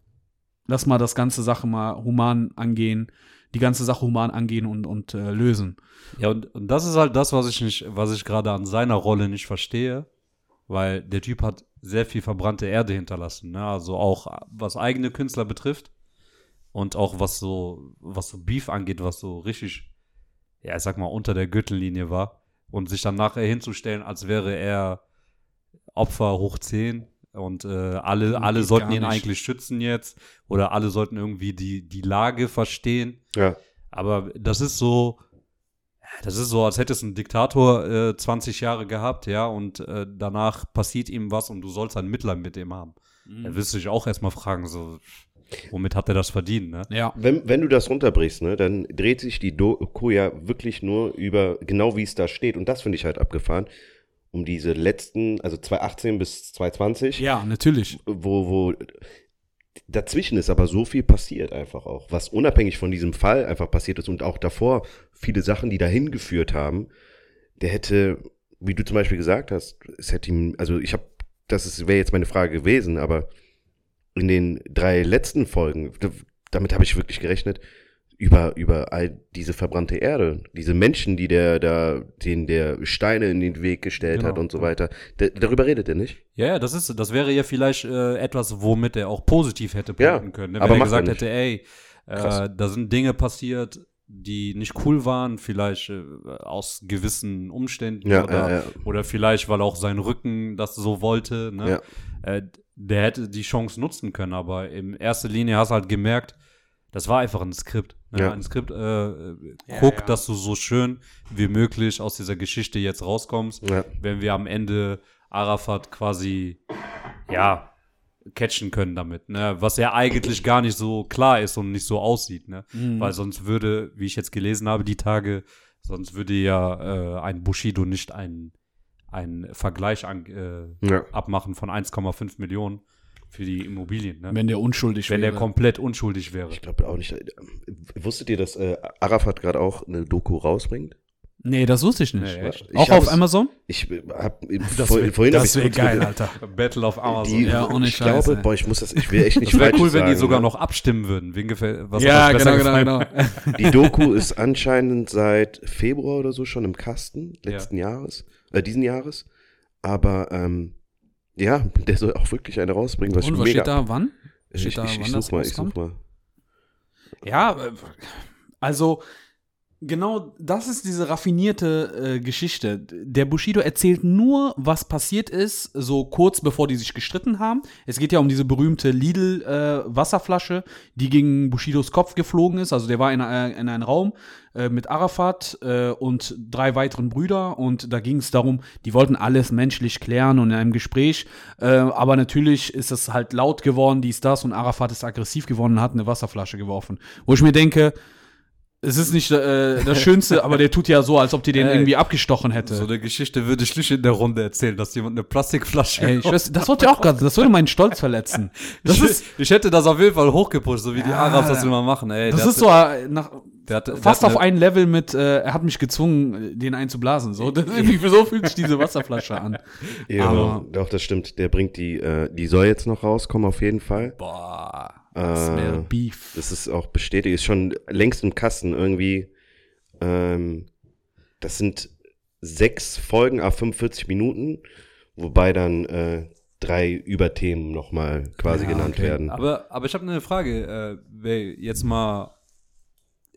[SPEAKER 2] lass mal das ganze Sache mal human angehen, die ganze Sache human angehen und, und äh, lösen.
[SPEAKER 3] Ja, und, und das ist halt das, was ich nicht, was ich gerade an seiner Rolle nicht verstehe, weil der Typ hat sehr viel verbrannte Erde hinterlassen, ne? Also auch was eigene Künstler betrifft und auch was so, was so Beef angeht, was so richtig, ja, ich sag mal, unter der Gürtellinie war. Und sich dann nachher hinzustellen, als wäre er Opfer hoch 10 und äh, alle, alle sollten ihn
[SPEAKER 2] nicht.
[SPEAKER 3] eigentlich schützen jetzt oder alle sollten irgendwie die, die Lage verstehen.
[SPEAKER 1] Ja.
[SPEAKER 3] Aber das ist so, das ist so, als hättest ein Diktator äh, 20 Jahre gehabt, ja, und äh, danach passiert ihm was und du sollst ein Mitleid mit ihm haben. Da wirst du dich auch erstmal fragen, so, womit hat er das verdient, ne?
[SPEAKER 2] Ja.
[SPEAKER 1] Wenn, wenn du das runterbrichst, ne, dann dreht sich die Doku ja wirklich nur über, genau wie es da steht. Und das finde ich halt abgefahren. Um diese letzten, also 2018 bis 2020,
[SPEAKER 2] Ja, natürlich.
[SPEAKER 1] wo, wo dazwischen ist aber so viel passiert einfach auch, was unabhängig von diesem Fall einfach passiert ist und auch davor viele Sachen, die dahin geführt haben. Der hätte, wie du zum Beispiel gesagt hast, es hätte ihm, also ich habe, das wäre jetzt meine Frage gewesen, aber in den drei letzten Folgen, damit habe ich wirklich gerechnet, über, über all diese verbrannte Erde, diese Menschen, die der da, denen der Steine in den Weg gestellt
[SPEAKER 3] Genau.
[SPEAKER 1] hat und so weiter. Da, darüber redet er nicht.
[SPEAKER 3] Ja, ja, das ist, das wäre ja vielleicht äh, etwas, womit er auch positiv hätte
[SPEAKER 1] Ja,
[SPEAKER 3] punkten können. Ne? Wenn
[SPEAKER 1] aber
[SPEAKER 3] er gesagt hätte, ey, äh, da sind Dinge passiert, die nicht cool waren, vielleicht äh, aus gewissen Umständen
[SPEAKER 1] Ja,
[SPEAKER 3] oder,
[SPEAKER 1] ja, ja.
[SPEAKER 3] oder vielleicht, weil auch sein Rücken das so wollte, ne?
[SPEAKER 1] Ja.
[SPEAKER 3] äh, der hätte die Chance nutzen können, aber in erster Linie hast du halt gemerkt, das war einfach ein Skript. Ne?
[SPEAKER 1] Ja.
[SPEAKER 3] Ein Skript, äh, äh, guck,
[SPEAKER 2] ja.
[SPEAKER 3] dass du so schön wie möglich aus dieser Geschichte jetzt rauskommst,
[SPEAKER 1] Ja.
[SPEAKER 3] wenn wir am Ende Arafat quasi, ja, catchen können damit, ne? Was ja eigentlich gar nicht so klar ist und nicht so aussieht, ne?
[SPEAKER 2] Mhm.
[SPEAKER 3] Weil sonst würde, wie ich jetzt gelesen habe, die Tage, sonst würde ja äh, ein Bushido nicht ein, ein Vergleich an, äh,
[SPEAKER 1] Ja.
[SPEAKER 3] abmachen von 1,5 Millionen für die Immobilien, ne?
[SPEAKER 2] Wenn der unschuldig
[SPEAKER 3] Wenn
[SPEAKER 2] wäre.
[SPEAKER 3] der komplett unschuldig wäre.
[SPEAKER 1] Ich glaube auch nicht. äh, Wusstet ihr, dass äh, Arafat gerade auch eine Doku rausbringt?
[SPEAKER 2] Nee, das wusste ich nicht.
[SPEAKER 3] Nee, echt?
[SPEAKER 1] Ich
[SPEAKER 2] Auch auf Amazon?
[SPEAKER 1] Ich hab
[SPEAKER 2] Das
[SPEAKER 1] vor,
[SPEAKER 2] wär-
[SPEAKER 1] vorhin
[SPEAKER 2] das wäre geil,
[SPEAKER 1] ge-
[SPEAKER 2] Alter.
[SPEAKER 3] Battle of Amazon.
[SPEAKER 1] Die,
[SPEAKER 2] Ja, ohne
[SPEAKER 1] ich
[SPEAKER 2] Scheiß,
[SPEAKER 1] glaube,
[SPEAKER 2] ey.
[SPEAKER 1] boah, ich muss das, ich will echt nicht
[SPEAKER 3] Es wäre cool, wenn die
[SPEAKER 1] sagen,
[SPEAKER 3] sogar
[SPEAKER 1] ne?
[SPEAKER 3] noch abstimmen würden. Wen gefällt, was
[SPEAKER 2] ja, genau, genau, genau.
[SPEAKER 1] Die Doku ist anscheinend seit Februar oder so schon im Kasten, letzten Jahres, äh, diesen Jahres. Aber ähm, ja, der soll auch wirklich eine rausbringen, was
[SPEAKER 2] Und was
[SPEAKER 1] mega.
[SPEAKER 2] steht da wann?
[SPEAKER 1] ich
[SPEAKER 2] steht
[SPEAKER 1] ich,
[SPEAKER 2] da,
[SPEAKER 1] ich,
[SPEAKER 2] wann
[SPEAKER 1] ich such mal, ich such mal.
[SPEAKER 2] Ja, äh, also genau das ist diese raffinierte äh, Geschichte. Der Bushido erzählt nur, was passiert ist, so kurz bevor die sich gestritten haben. Es geht ja um diese berühmte Lidl-Wasserflasche, die gegen Bushidos Kopf geflogen ist. Also der war in, äh, in einem Raum äh, mit Arafat äh, und drei weiteren Brüder und da ging es darum, die wollten alles menschlich klären und in einem Gespräch, äh, aber natürlich ist es halt laut geworden, dies, das und Arafat ist aggressiv geworden und hat eine Wasserflasche geworfen. Wo ich mir denke, es ist nicht äh, das Schönste, aber der tut ja so, als ob die den
[SPEAKER 3] Ey,
[SPEAKER 2] irgendwie abgestochen hätte.
[SPEAKER 3] So eine Geschichte würde ich nicht in der Runde erzählen, dass jemand eine Plastikflasche.
[SPEAKER 2] Ey, ich weiß, das wollte ich auch gerade, das würde meinen Stolz verletzen. Das
[SPEAKER 3] ich,
[SPEAKER 2] ist,
[SPEAKER 3] ich hätte das auf jeden Fall hochgepusht, so wie die
[SPEAKER 2] Ja,
[SPEAKER 3] Arabs das immer machen. Ey,
[SPEAKER 2] das ist so äh, nach,
[SPEAKER 3] der hatte- der
[SPEAKER 2] fast auf ein Level mit, äh, er hat mich gezwungen, den einzublasen. So, das, irgendwie so fühlt sich diese Wasserflasche an.
[SPEAKER 1] Ja,
[SPEAKER 2] Aber-
[SPEAKER 1] doch, das stimmt. Der bringt die, äh, die soll jetzt noch rauskommen, auf jeden Fall.
[SPEAKER 2] Boah, das wäre
[SPEAKER 1] Äh,
[SPEAKER 2] Beef.
[SPEAKER 1] Das ist auch bestätigt, ist schon längst im Kasten irgendwie. Ähm, das sind sechs Folgen, a 45 Minuten, wobei dann äh, drei Überthemen nochmal quasi
[SPEAKER 2] Ja,
[SPEAKER 1] genannt
[SPEAKER 2] okay.
[SPEAKER 1] werden.
[SPEAKER 3] Aber, aber ich habe eine Frage. Äh, jetzt mal,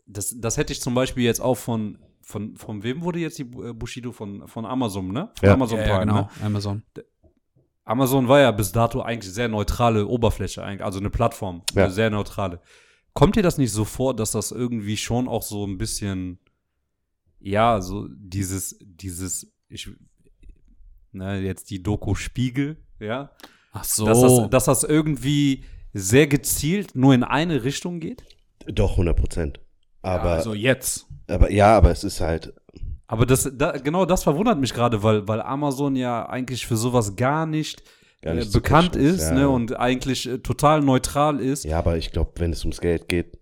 [SPEAKER 3] das, das hätte ich zum Beispiel jetzt auch von, von, von wem wurde jetzt die äh, Bushido von, von Amazon, ne? Von
[SPEAKER 1] Ja.
[SPEAKER 3] Amazon
[SPEAKER 2] Ja, ja,
[SPEAKER 3] Prime,
[SPEAKER 2] genau,
[SPEAKER 3] ne?
[SPEAKER 2] Amazon.
[SPEAKER 3] Amazon war ja bis dato eigentlich sehr neutrale Oberfläche, eigentlich, also eine Plattform,
[SPEAKER 1] Ja.
[SPEAKER 3] eine sehr neutrale. Kommt dir das nicht so vor, dass das irgendwie schon auch so ein bisschen, ja, so dieses, dieses, ich, na, jetzt die Doku Spiegel, ja,
[SPEAKER 2] Ach so.
[SPEAKER 3] dass, das, dass das irgendwie sehr gezielt nur in eine Richtung geht?
[SPEAKER 1] Doch, 100 Prozent. Aber,
[SPEAKER 2] ja, also jetzt.
[SPEAKER 1] aber ja, aber es ist halt,
[SPEAKER 3] Aber das, da, genau das verwundert mich gerade, weil, weil Amazon ja eigentlich für sowas gar nicht,
[SPEAKER 1] Gar
[SPEAKER 3] äh,
[SPEAKER 1] nicht zu
[SPEAKER 3] bekannt
[SPEAKER 1] ist ja.
[SPEAKER 3] ne, und eigentlich äh, total neutral ist.
[SPEAKER 1] ja, aber ich glaube, wenn es ums Geld geht,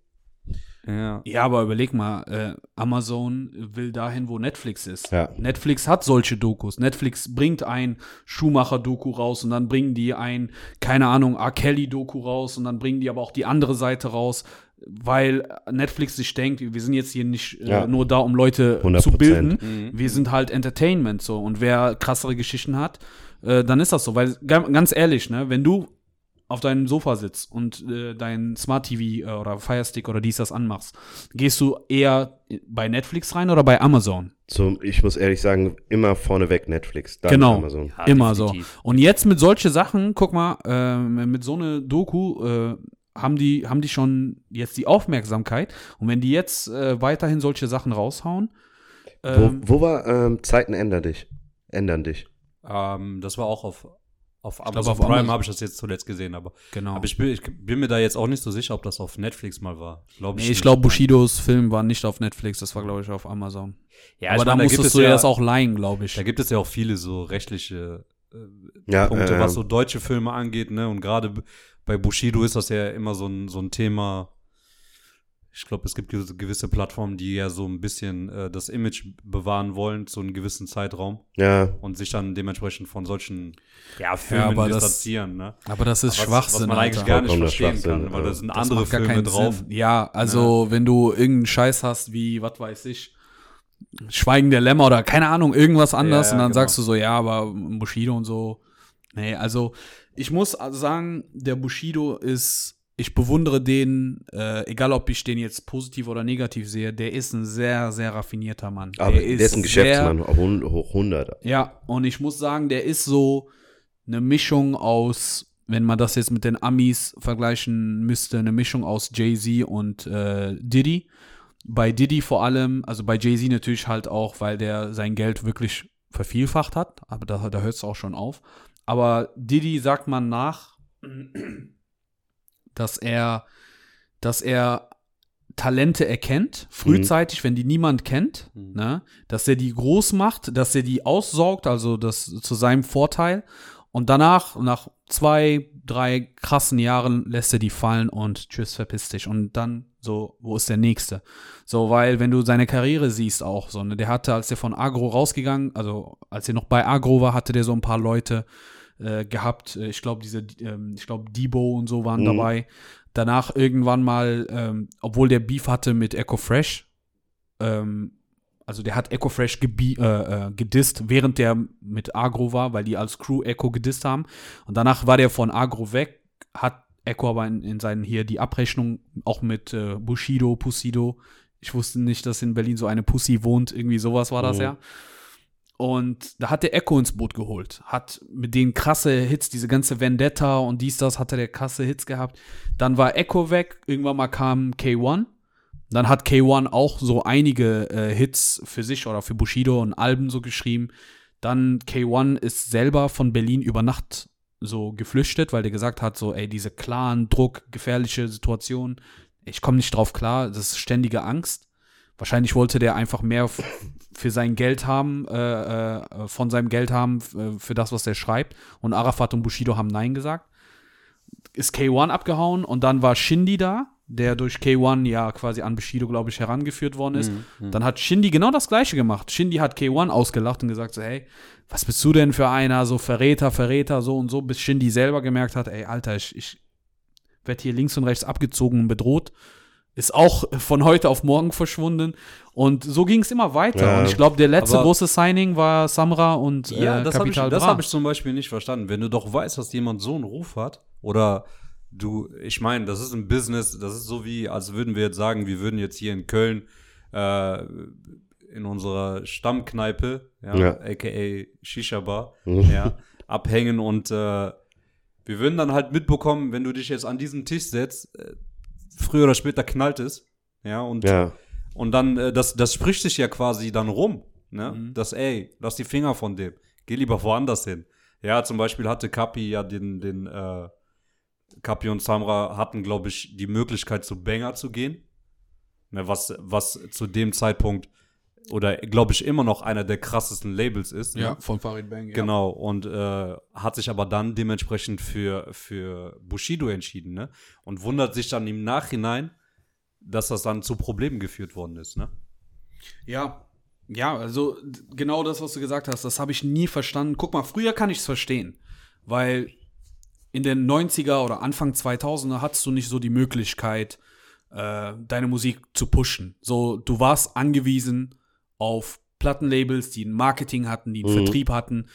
[SPEAKER 3] Ja.
[SPEAKER 2] Ja, aber überleg mal, äh, Amazon will dahin, wo Netflix ist.
[SPEAKER 1] Ja.
[SPEAKER 2] Netflix hat solche Dokus. Netflix bringt ein Schumacher-Doku raus und dann bringen die ein, keine Ahnung, R. Kelly-Doku raus und dann bringen die aber auch die andere Seite raus, weil Netflix sich denkt, wir sind jetzt hier nicht äh,
[SPEAKER 1] Ja.
[SPEAKER 2] nur da, um Leute
[SPEAKER 1] 100%.
[SPEAKER 2] zu bilden.
[SPEAKER 3] Mhm.
[SPEAKER 2] Wir sind halt Entertainment so. Und wer krassere Geschichten hat, äh, dann ist das so. Weil ga- ganz ehrlich, ne, wenn du auf deinem Sofa sitzt und äh, dein Smart TV äh, oder Fire Stick oder dies das anmachst, gehst du eher bei Netflix rein oder bei Amazon?
[SPEAKER 1] zum, ich muss ehrlich sagen, immer vorneweg Netflix, dann
[SPEAKER 2] Genau.
[SPEAKER 1] Amazon.
[SPEAKER 3] Ja,
[SPEAKER 2] Immer
[SPEAKER 3] definitiv.
[SPEAKER 2] so. Und jetzt mit solche Sachen, guck mal, ähm, mit so eine Doku äh, haben die haben die schon jetzt die Aufmerksamkeit und wenn die jetzt äh, weiterhin solche Sachen raushauen, ähm,
[SPEAKER 1] wo, wo war ähm, Zeiten ändern dich? Ändern dich.
[SPEAKER 3] Ähm, das war auch auf, auf
[SPEAKER 2] glaub,
[SPEAKER 3] Amazon
[SPEAKER 2] auf
[SPEAKER 3] Prime, habe ich das jetzt zuletzt gesehen, aber,
[SPEAKER 2] genau.
[SPEAKER 3] aber ich, bin, ich bin mir da jetzt auch nicht so sicher, ob das auf Netflix mal war. Glaub
[SPEAKER 2] nee, ich glaube, Bushidos Film war nicht auf Netflix, das war, glaube ich, auf Amazon.
[SPEAKER 3] Ja,
[SPEAKER 2] Aber
[SPEAKER 3] ich
[SPEAKER 2] da
[SPEAKER 3] meine, gibt
[SPEAKER 2] musstest
[SPEAKER 3] es
[SPEAKER 2] du
[SPEAKER 3] ja,
[SPEAKER 2] das auch leihen, glaube ich.
[SPEAKER 3] Da gibt es ja auch viele so rechtliche äh,
[SPEAKER 1] Ja,
[SPEAKER 3] Punkte,
[SPEAKER 1] äh,
[SPEAKER 3] was so deutsche Filme angeht, ne? Und gerade bei Bushido ist das ja immer so ein, so ein Thema. Ich glaube, es gibt gewisse- Plattformen, die ja so ein bisschen äh, das Image bewahren wollen zu einem gewissen Zeitraum
[SPEAKER 1] Ja,
[SPEAKER 3] und sich dann dementsprechend von solchen ja, Filmen
[SPEAKER 2] aber das-
[SPEAKER 3] distanzieren, ne?
[SPEAKER 2] Aber das ist
[SPEAKER 3] Was,
[SPEAKER 2] Schwachsinn.
[SPEAKER 3] was man eigentlich
[SPEAKER 2] Alter.
[SPEAKER 3] gar nicht verstehen kann, weil da
[SPEAKER 1] ja.
[SPEAKER 3] sind
[SPEAKER 2] Das
[SPEAKER 3] andere Filme
[SPEAKER 2] keinen
[SPEAKER 3] drauf.
[SPEAKER 2] Sinn. Ja, also wenn du irgendeinen Scheiß hast, wie, was weiß ich, Schweigen der Lämmer oder keine Ahnung, irgendwas anderes
[SPEAKER 3] Ja,
[SPEAKER 2] und dann
[SPEAKER 3] genau.
[SPEAKER 2] sagst du so, ja, aber Bushido und so. Nee, also ich muss sagen, der Bushido ist ich bewundere den, äh, egal ob ich den jetzt positiv oder negativ sehe, der ist ein sehr, sehr raffinierter Mann.
[SPEAKER 1] Aber der ist, ein Geschäftsmann,
[SPEAKER 2] sehr,
[SPEAKER 1] hoch 100.
[SPEAKER 2] ja, und ich muss sagen, der ist so eine Mischung aus, wenn man das jetzt mit den Amis vergleichen müsste, eine Mischung aus Jay-Z und äh, Diddy. Bei Diddy vor allem, also bei Jay-Z natürlich halt auch, weil der sein Geld wirklich vervielfacht hat, aber da, da hört es auch schon auf. Aber Diddy sagt man nach, dass er, dass er Talente erkennt, frühzeitig, wenn die niemand kennt, ne, dass er die groß macht, dass er die aussaugt, also das zu seinem Vorteil. Und danach, nach zwei, drei krassen Jahren, lässt er die fallen und tschüss, verpiss dich. Und dann so, wo ist der nächste? So, weil wenn du seine Karriere siehst auch so, ne, der hatte, als er von Agro rausgegangen, also als er noch bei Agro war, hatte der so ein paar Leute äh, gehabt. Äh, Ich glaube, diese, ähm, ich glaube, Debo und so waren
[SPEAKER 1] Mhm.
[SPEAKER 2] dabei. Danach irgendwann mal, ähm, obwohl der Beef hatte mit Echo Fresh, ähm, also der hat Echo Fresh äh, äh, gedisst, während der mit Agro war, weil die als Crew Echo gedisst haben. Und danach war der von Agro weg, hat Echo aber in, in seinen hier die Abrechnung auch mit äh, Bushido, Pussido. Ich wusste nicht, dass in Berlin so eine Pussy wohnt. Irgendwie sowas war das
[SPEAKER 1] Mhm.
[SPEAKER 2] ja. Und da hat der Echo ins Boot geholt. Hat mit denen krasse Hits, diese ganze Vendetta und dies, das, hatte der krasse Hits gehabt. Dann war Echo weg. Irgendwann mal kam K1. Dann hat K1 auch so einige äh, Hits für sich oder für Bushido und Alben so geschrieben. Dann K1 ist selber von Berlin über Nacht so geflüchtet, weil der gesagt hat, so, ey, diese klaren, Druck, gefährliche Situation, ich komme nicht drauf klar, das ist ständige Angst. Wahrscheinlich wollte der einfach mehr für sein Geld haben, äh, äh, von seinem Geld haben, äh, für das, was er schreibt. Und Arafat und Bushido haben Nein gesagt. Ist K1 abgehauen und dann war Shindy da, der durch K1 ja quasi an Bushido, glaube ich, herangeführt worden ist. Dann hat Shindy genau das Gleiche gemacht. Shindy hat K1 ausgelacht und gesagt so, hey, was bist du denn für einer, so Verräter, Verräter, so und so, bis Shindy selber gemerkt hat, ey, Alter, ich, ich werde hier links und rechts abgezogen und bedroht. Ist auch von heute auf morgen verschwunden. Und so ging es immer weiter.
[SPEAKER 1] Ja.
[SPEAKER 2] Und ich glaube, der letzte
[SPEAKER 3] Aber-
[SPEAKER 2] große Signing war Samra und
[SPEAKER 3] Ja,
[SPEAKER 2] äh,
[SPEAKER 3] das habe ich,
[SPEAKER 2] Capital
[SPEAKER 3] das
[SPEAKER 2] Bra.
[SPEAKER 3] hab ich zum Beispiel nicht verstanden. Wenn du doch weißt, dass jemand so einen Ruf hat, oder du, ich meine, das ist ein Business, das ist so wie, als würden wir jetzt sagen, wir würden jetzt hier in Köln äh, in unserer Stammkneipe, ja,
[SPEAKER 1] Ja.
[SPEAKER 3] aka Shisha Bar,
[SPEAKER 1] Mhm.
[SPEAKER 3] ja, abhängen und äh, wir würden dann halt mitbekommen, wenn du dich jetzt an diesen Tisch setzt, äh, früher oder später knallt es, ja, und
[SPEAKER 1] Ja.
[SPEAKER 3] und dann, äh, das, das spricht sich ja quasi dann rum, ne?
[SPEAKER 2] Mhm.
[SPEAKER 3] Das, ey, lass die Finger von dem. Geh lieber woanders hin. Ja, zum Beispiel hatte Kapi ja den, den, äh, Kapi und Samra hatten, glaube ich, die Möglichkeit zu Banger zu gehen. Ne, was, was zu dem Zeitpunkt oder glaube ich immer noch einer der krassesten Labels ist.
[SPEAKER 2] ja,
[SPEAKER 3] Ne?
[SPEAKER 2] von Farid Bang. Ja.
[SPEAKER 3] Genau, und äh, hat sich aber dann dementsprechend für, für Bushido entschieden, ne? Und wundert sich dann im Nachhinein, dass das dann zu Problemen geführt worden ist, ne?
[SPEAKER 2] Ja, ja, also genau das, was du gesagt hast, das habe ich nie verstanden. Guck mal, früher kann ich es verstehen, weil in den 90er oder Anfang 2000er hattest du nicht so die Möglichkeit, äh, deine Musik zu pushen. So, du warst angewiesen auf Plattenlabels, die ein Marketing hatten, die einen
[SPEAKER 1] Mhm.
[SPEAKER 2] Vertrieb hatten.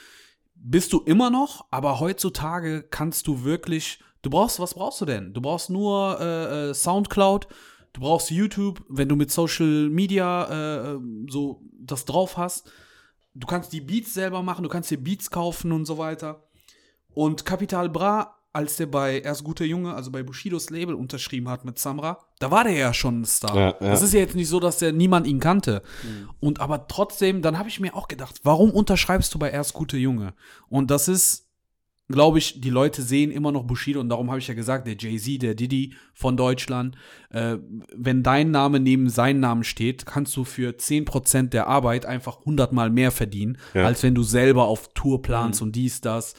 [SPEAKER 2] Bist du immer noch, aber heutzutage kannst du wirklich, du brauchst, was brauchst du denn? Du brauchst nur äh, äh, Soundcloud, du brauchst YouTube, wenn du mit Social Media äh, so das drauf hast. Du kannst die Beats selber machen, du kannst dir Beats kaufen und so weiter. Und Capital Bra, als der bei Erst Guter Junge, also bei Bushidos Label unterschrieben hat mit Samra, da war der ja schon ein Star.
[SPEAKER 1] Ja, ja.
[SPEAKER 2] Das ist ja jetzt nicht so, dass der niemand ihn kannte. Und aber trotzdem, dann habe ich mir auch gedacht, warum unterschreibst du bei Erst Gute Junge? Und das ist, glaube ich, die Leute sehen immer noch Bushido und darum habe ich ja gesagt, der Jay-Z, der Diddy von Deutschland, äh, wenn dein Name neben seinem Namen steht, kannst du für 10% der Arbeit einfach 100 Mal mehr verdienen,
[SPEAKER 1] Ja.
[SPEAKER 2] als wenn du selber auf Tour planst und dies, das.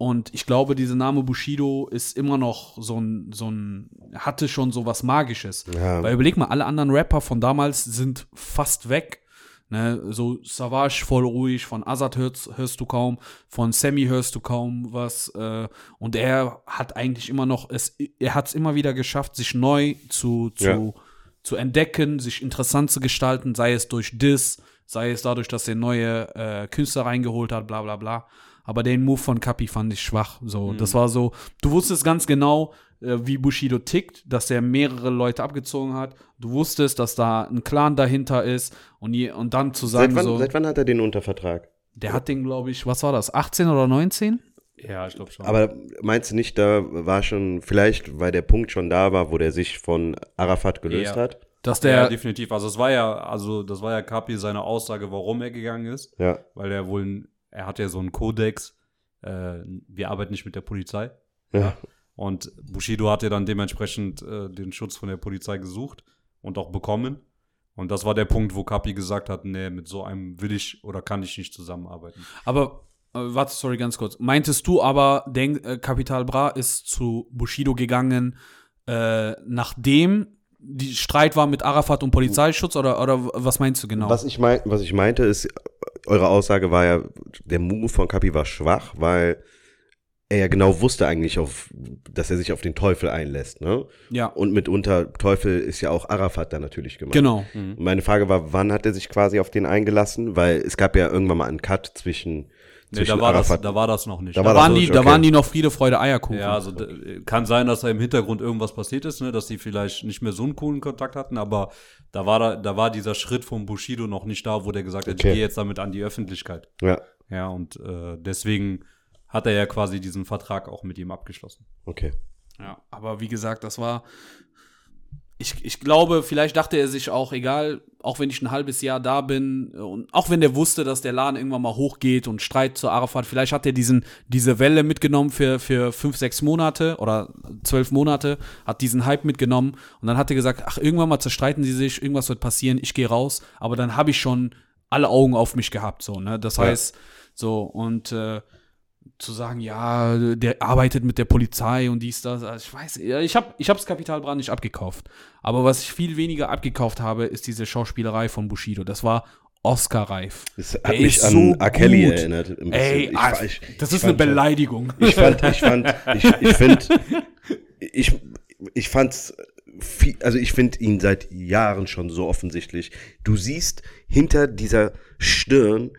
[SPEAKER 2] Und ich glaube, dieser Name Bushido ist immer noch so ein, so ein, hatte schon so was Magisches.
[SPEAKER 1] Ja.
[SPEAKER 2] Weil überleg mal, alle anderen Rapper von damals sind fast weg. Ne, so Savage voll ruhig, von Azad hörst, hörst du kaum, von Sammy hörst du kaum was. Äh, und er hat eigentlich immer noch, es, er hat es immer wieder geschafft, sich neu zu, zu,
[SPEAKER 1] Ja.
[SPEAKER 2] zu entdecken, sich interessant zu gestalten, sei es durch Diss, sei es dadurch, dass er neue äh, Künstler reingeholt hat, bla bla bla. Aber den Move von Kapi fand ich schwach. So, das war so, du wusstest ganz genau, äh, wie Bushido tickt, dass er mehrere Leute abgezogen hat. Du wusstest, dass da ein Clan dahinter ist und, je, und dann zu sagen,
[SPEAKER 1] Seit wann,
[SPEAKER 2] so,
[SPEAKER 1] seit wann hat er den unter Vertrag?
[SPEAKER 2] der hat den, glaube ich, was war das, 18 oder 19?
[SPEAKER 3] Ja, ich glaube schon.
[SPEAKER 1] Aber meinst du nicht, da war schon, vielleicht, weil der Punkt schon da war, wo der sich von Arafat gelöst
[SPEAKER 3] Ja.
[SPEAKER 1] hat?
[SPEAKER 2] Dass
[SPEAKER 3] ja,
[SPEAKER 2] der,
[SPEAKER 3] definitiv. Also es war ja, also das war ja Kapi seine Aussage, warum er gegangen ist.
[SPEAKER 1] Ja.
[SPEAKER 3] Weil er wohl, ein- er hat ja so einen Kodex, äh, wir arbeiten nicht mit der Polizei.
[SPEAKER 1] Ja.
[SPEAKER 3] Und Bushido hat ja dann dementsprechend äh, den Schutz von der Polizei gesucht und auch bekommen. Und das war der Punkt, wo Kapi gesagt hat, nee, mit so einem will ich oder kann ich nicht zusammenarbeiten.
[SPEAKER 2] aber, äh, warte, sorry, ganz kurz. Meintest du aber, denk, äh, Capital Bra ist zu Bushido gegangen, äh, nachdem die Streit war mit Arafat und Polizeischutz oder, oder was meinst du genau?
[SPEAKER 1] Was, ich mein, was ich meinte ist, eure Aussage war ja, der Move von Kapi war schwach, weil er ja genau wusste eigentlich, auf, dass er sich auf den Teufel einlässt. Ne?
[SPEAKER 2] ja,
[SPEAKER 1] Und mitunter Teufel ist ja auch Arafat da natürlich gemeint.
[SPEAKER 2] genau.
[SPEAKER 1] Und meine Frage war, wann hat er sich quasi auf den eingelassen? Weil es gab ja irgendwann mal einen Cut zwischen,
[SPEAKER 3] Nee,
[SPEAKER 1] zwischen
[SPEAKER 3] da, war das,
[SPEAKER 1] Arafat.
[SPEAKER 3] da war das noch nicht.
[SPEAKER 1] Da
[SPEAKER 2] Da, waren die, da
[SPEAKER 1] okay.
[SPEAKER 2] waren die noch Friede, Freude, Eierkuchen.
[SPEAKER 3] Ja, also kann sein, dass da im Hintergrund irgendwas passiert ist, ne, dass die vielleicht nicht mehr so einen coolen Kontakt hatten, aber da war da, da war dieser Schritt von Bushido noch nicht da, wo der gesagt hat,
[SPEAKER 1] Okay.
[SPEAKER 3] ich gehe jetzt damit an die Öffentlichkeit.
[SPEAKER 1] ja,
[SPEAKER 3] Ja, und äh, deswegen hat er ja quasi diesen Vertrag auch mit ihm abgeschlossen.
[SPEAKER 1] okay.
[SPEAKER 2] Ja, aber wie gesagt, das war. Ich, ich glaube, vielleicht dachte er sich auch, egal, auch wenn ich ein halbes Jahr da bin, äh, und auch wenn der wusste, dass der Laden irgendwann mal hochgeht und Streit zu Arafat, vielleicht hat er diesen, diese Welle mitgenommen für, für fünf, sechs Monate oder zwölf Monate, hat diesen Hype mitgenommen und dann hat er gesagt, ach, irgendwann mal zerstreiten sie sich, irgendwas wird passieren, ich gehe raus, aber dann habe ich schon alle Augen auf mich gehabt, so, ne? Das
[SPEAKER 1] Ja.
[SPEAKER 2] heißt, so, und äh, zu sagen, ja, der arbeitet mit der Polizei und dies, das. Also ich weiß, ich habe ich hab's Kapitalbrand nicht abgekauft. Aber was ich viel weniger abgekauft habe, ist diese Schauspielerei von Bushido. Das war Oscar-reif.
[SPEAKER 1] Das hat
[SPEAKER 2] Der
[SPEAKER 1] mich an
[SPEAKER 2] so
[SPEAKER 1] R. Kelly
[SPEAKER 2] gut.
[SPEAKER 1] erinnert.
[SPEAKER 2] Ey,
[SPEAKER 1] Ich
[SPEAKER 2] ah,
[SPEAKER 1] ich-
[SPEAKER 2] das
[SPEAKER 1] ich
[SPEAKER 2] ist eine
[SPEAKER 1] schon-
[SPEAKER 2] Beleidigung.
[SPEAKER 1] Ich fand, ich fand, ich, ich finde, ich, ich fand's, viel, also ich finde ihn seit Jahren schon so offensichtlich. Du siehst, hinter dieser Stirn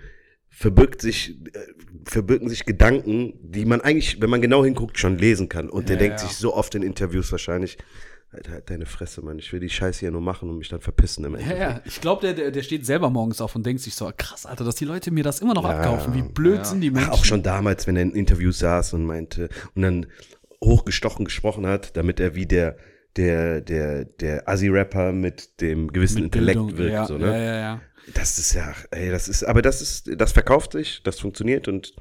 [SPEAKER 1] verbirgt sich, äh, verbirgen sich Gedanken, die man eigentlich, wenn man genau hinguckt, schon lesen kann. Und der
[SPEAKER 2] Ja,
[SPEAKER 1] denkt
[SPEAKER 2] ja.
[SPEAKER 1] sich so oft in Interviews wahrscheinlich, Alter, halt deine Fresse, Mann, ich will die Scheiße hier nur machen und mich dann verpissen im
[SPEAKER 2] Ja,
[SPEAKER 1] Endeffekt.
[SPEAKER 2] ja. Ich glaube, der, der, der steht selber morgens auf und denkt sich so, krass, Alter, dass die Leute mir das immer noch
[SPEAKER 1] Ja.
[SPEAKER 2] abkaufen. Wie blöd sind die Menschen.
[SPEAKER 1] auch schon damals, wenn er in Interviews saß und meinte und dann hochgestochen gesprochen hat, damit er wie der der der der Assi-Rapper mit dem gewissen
[SPEAKER 2] Mit
[SPEAKER 1] Intellekt
[SPEAKER 2] Bildung.
[SPEAKER 1] wirkt,
[SPEAKER 2] ja,
[SPEAKER 1] so ne?
[SPEAKER 2] ja, ja, ja.
[SPEAKER 1] Das ist ja, ey, das ist, aber das ist, das verkauft sich, das funktioniert und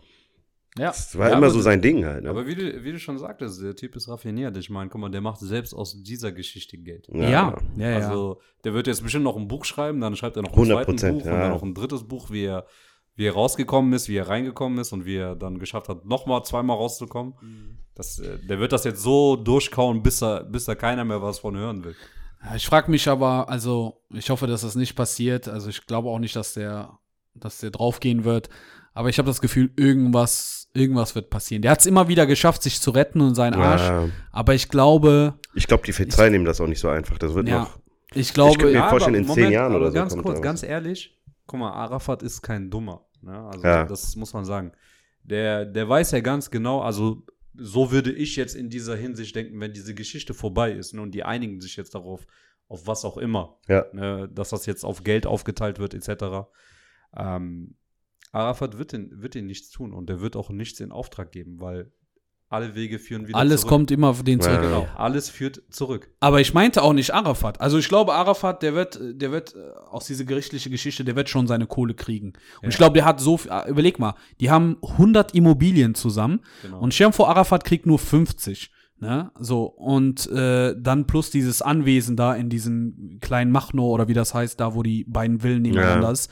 [SPEAKER 2] Ja.
[SPEAKER 1] das war
[SPEAKER 3] Ja,
[SPEAKER 1] immer so sein Ding halt. Ne?
[SPEAKER 3] Aber wie du, wie du schon sagtest, der Typ ist raffiniert. Ich meine, guck mal, der macht selbst aus dieser Geschichte Geld.
[SPEAKER 2] Ja, ja, ja.
[SPEAKER 3] Also, der wird jetzt bestimmt noch ein Buch schreiben, dann schreibt er noch ein
[SPEAKER 1] 100
[SPEAKER 3] zweites Buch
[SPEAKER 1] ja.
[SPEAKER 3] und dann noch ein drittes Buch, wie er, wie er rausgekommen ist, wie er reingekommen ist und wie er dann geschafft hat, nochmal zweimal rauszukommen.
[SPEAKER 2] Mhm.
[SPEAKER 3] Das, äh, der wird das jetzt so durchkauen, bis da bis da keiner mehr was von hören will.
[SPEAKER 2] Ich frage mich aber, also ich hoffe, dass das nicht passiert. Also ich glaube auch nicht, dass der, dass der draufgehen wird. Aber ich habe das Gefühl, irgendwas, irgendwas wird passieren. Der hat es immer wieder geschafft, sich zu retten und seinen Arsch.
[SPEAKER 1] ja,
[SPEAKER 2] Aber ich glaube,
[SPEAKER 1] ich glaube, die Polizei nehmen das auch nicht so einfach. Das wird
[SPEAKER 2] ja,
[SPEAKER 1] noch.
[SPEAKER 2] ich glaube,
[SPEAKER 1] könnte mir
[SPEAKER 2] ja,
[SPEAKER 1] vorstellen, in zehn Jahren
[SPEAKER 3] aber
[SPEAKER 1] oder so
[SPEAKER 3] ganz
[SPEAKER 1] kommt
[SPEAKER 3] kurz,
[SPEAKER 1] da was.
[SPEAKER 3] ganz ehrlich, guck mal, Arafat ist kein Dummer. Ne? Also
[SPEAKER 1] Ja.
[SPEAKER 3] das muss man sagen. Der, der weiß ja ganz genau, also so würde ich jetzt in dieser Hinsicht denken, wenn diese Geschichte vorbei ist ne, und die einigen sich jetzt darauf, auf was auch immer,
[SPEAKER 1] Ja.
[SPEAKER 3] ne, dass das jetzt auf Geld aufgeteilt wird, etc. Ähm, Arafat wird den, wird den nichts tun und der wird auch nichts in Auftrag geben, weil alle Wege führen wieder
[SPEAKER 2] alles
[SPEAKER 3] zurück.
[SPEAKER 2] kommt immer auf den zurück.
[SPEAKER 1] Ja.
[SPEAKER 3] Genau, alles führt zurück.
[SPEAKER 2] Aber ich meinte auch nicht Arafat. Also ich glaube, Arafat, der wird, der wird äh, aus dieser gerichtliche Geschichte, der wird schon seine Kohle kriegen. Und
[SPEAKER 3] Ja.
[SPEAKER 2] ich glaube, der hat so, viel, äh, überleg mal, die haben 100 Immobilien zusammen
[SPEAKER 3] Genau.
[SPEAKER 2] und dir vor, Arafat kriegt nur 50. Ne? So, und äh, dann plus dieses Anwesen da in diesem kleinen Machno oder wie das heißt, da wo die beiden Villen nebeneinander
[SPEAKER 1] Ja.
[SPEAKER 2] ist.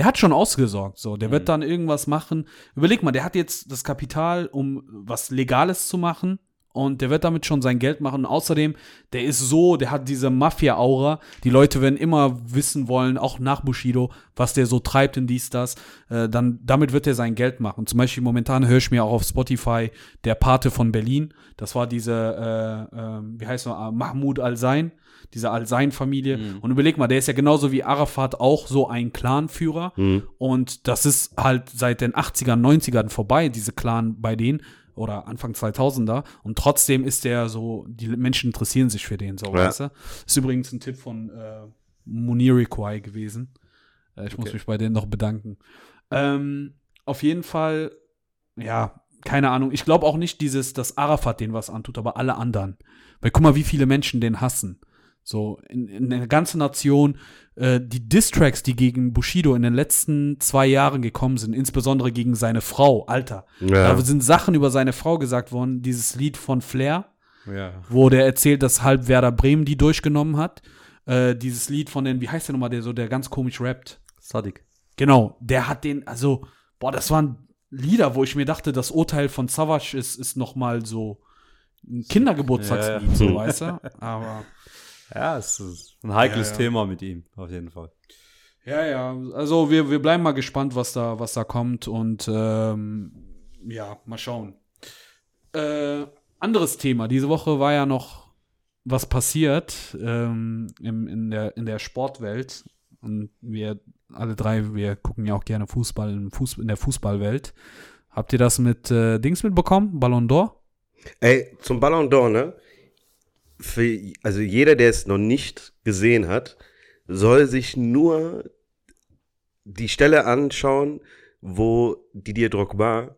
[SPEAKER 2] Der hat schon ausgesorgt, so. Der
[SPEAKER 3] Mhm.
[SPEAKER 2] wird dann irgendwas machen. Überleg mal, der hat jetzt das Kapital, um was Legales zu machen. Und der wird damit schon sein Geld machen. Und außerdem, der ist so, der hat diese Mafia-Aura. Die Leute werden immer wissen wollen, auch nach Bushido, was der so treibt in dies, das. Äh, dann, damit wird er sein Geld machen. Zum Beispiel momentan höre ich mir auch auf Spotify der Pate von Berlin. Das war diese, äh, äh, wie heißt er, äh, Mahmoud Al-Sein, diese Al-Sein-Familie.
[SPEAKER 3] Mhm.
[SPEAKER 2] Und überleg mal, der ist ja genauso wie Arafat auch so ein Clanführer.
[SPEAKER 1] Mhm.
[SPEAKER 2] Und das ist halt seit den 80ern, 90ern vorbei, diese Clan bei denen. Oder Anfang 2000er und trotzdem ist der so, die Menschen interessieren sich für den, so,
[SPEAKER 1] Ja.
[SPEAKER 2] weißt du? Ist übrigens ein Tipp von äh, Muniriquai gewesen. Äh, ich muss
[SPEAKER 1] Okay.
[SPEAKER 2] mich bei denen noch bedanken. Ähm, auf jeden Fall, ja, keine Ahnung. Ich glaube auch nicht dieses, dass Arafat den was antut, aber alle anderen. Weil guck mal, wie viele Menschen den hassen. So, in, in der ganzen Nation, äh, die Distracks, die gegen Bushido in den letzten zwei Jahren gekommen sind, insbesondere gegen seine Frau, Alter.
[SPEAKER 1] Ja.
[SPEAKER 2] Da sind Sachen über seine Frau gesagt worden, dieses Lied von Flair,
[SPEAKER 3] Ja.
[SPEAKER 2] wo der erzählt, dass halb Werder Bremen die durchgenommen hat. Äh, dieses Lied von den, wie heißt der nochmal, der so, der ganz komisch rappt.
[SPEAKER 3] Sadik.
[SPEAKER 2] Genau, der hat den, also, boah, das waren Lieder, wo ich mir dachte, das Urteil von Savage ist, ist noch mal so ein Kindergeburtstagslied,
[SPEAKER 3] Ja, ja.
[SPEAKER 2] so, weißt du? Aber,
[SPEAKER 3] Ja, es ist ein heikles
[SPEAKER 2] Ja, ja.
[SPEAKER 3] Thema mit ihm, auf jeden Fall.
[SPEAKER 2] ja, ja, also wir, wir bleiben mal gespannt, was da, was da kommt und, ähm, ja, mal schauen. Äh, anderes Thema, diese Woche war ja noch was passiert ähm, im, in, der, in der Sportwelt und wir alle drei, wir gucken ja auch gerne Fußball in, Fuß, in der Fußballwelt. Habt ihr das mit äh, Dings mitbekommen? Ballon d'Or?
[SPEAKER 1] Ey, zum Ballon d'Or, ne? Für, also jeder, der es noch nicht gesehen hat, soll sich nur die Stelle anschauen, wo Didier Drogba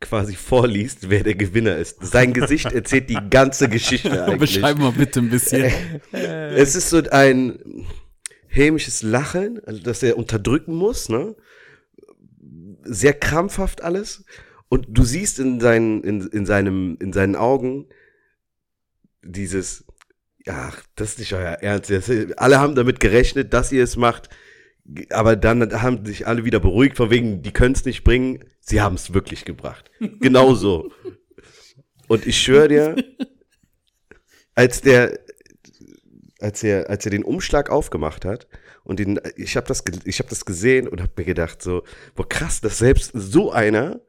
[SPEAKER 1] quasi vorliest, wer der Gewinner ist. Sein Gesicht erzählt die ganze Geschichte eigentlich.
[SPEAKER 2] Beschreib mal bitte ein bisschen.
[SPEAKER 1] Es ist so ein hämisches Lachen, also das er unterdrücken muss, ne? Sehr krampfhaft alles. Und du siehst in seinen, in, in seinem, in seinen Augen dieses, ach, das ist nicht euer Ernst. Alle haben damit gerechnet, dass ihr es macht. Aber dann haben sich alle wieder beruhigt, von wegen, die können es nicht bringen. Sie haben es wirklich gebracht. Genau so. Und ich schwöre dir, als der, als er, als er den Umschlag aufgemacht hat und den, ich habe das, ich habe das gesehen und habe mir gedacht so, boah krass, dass selbst so einer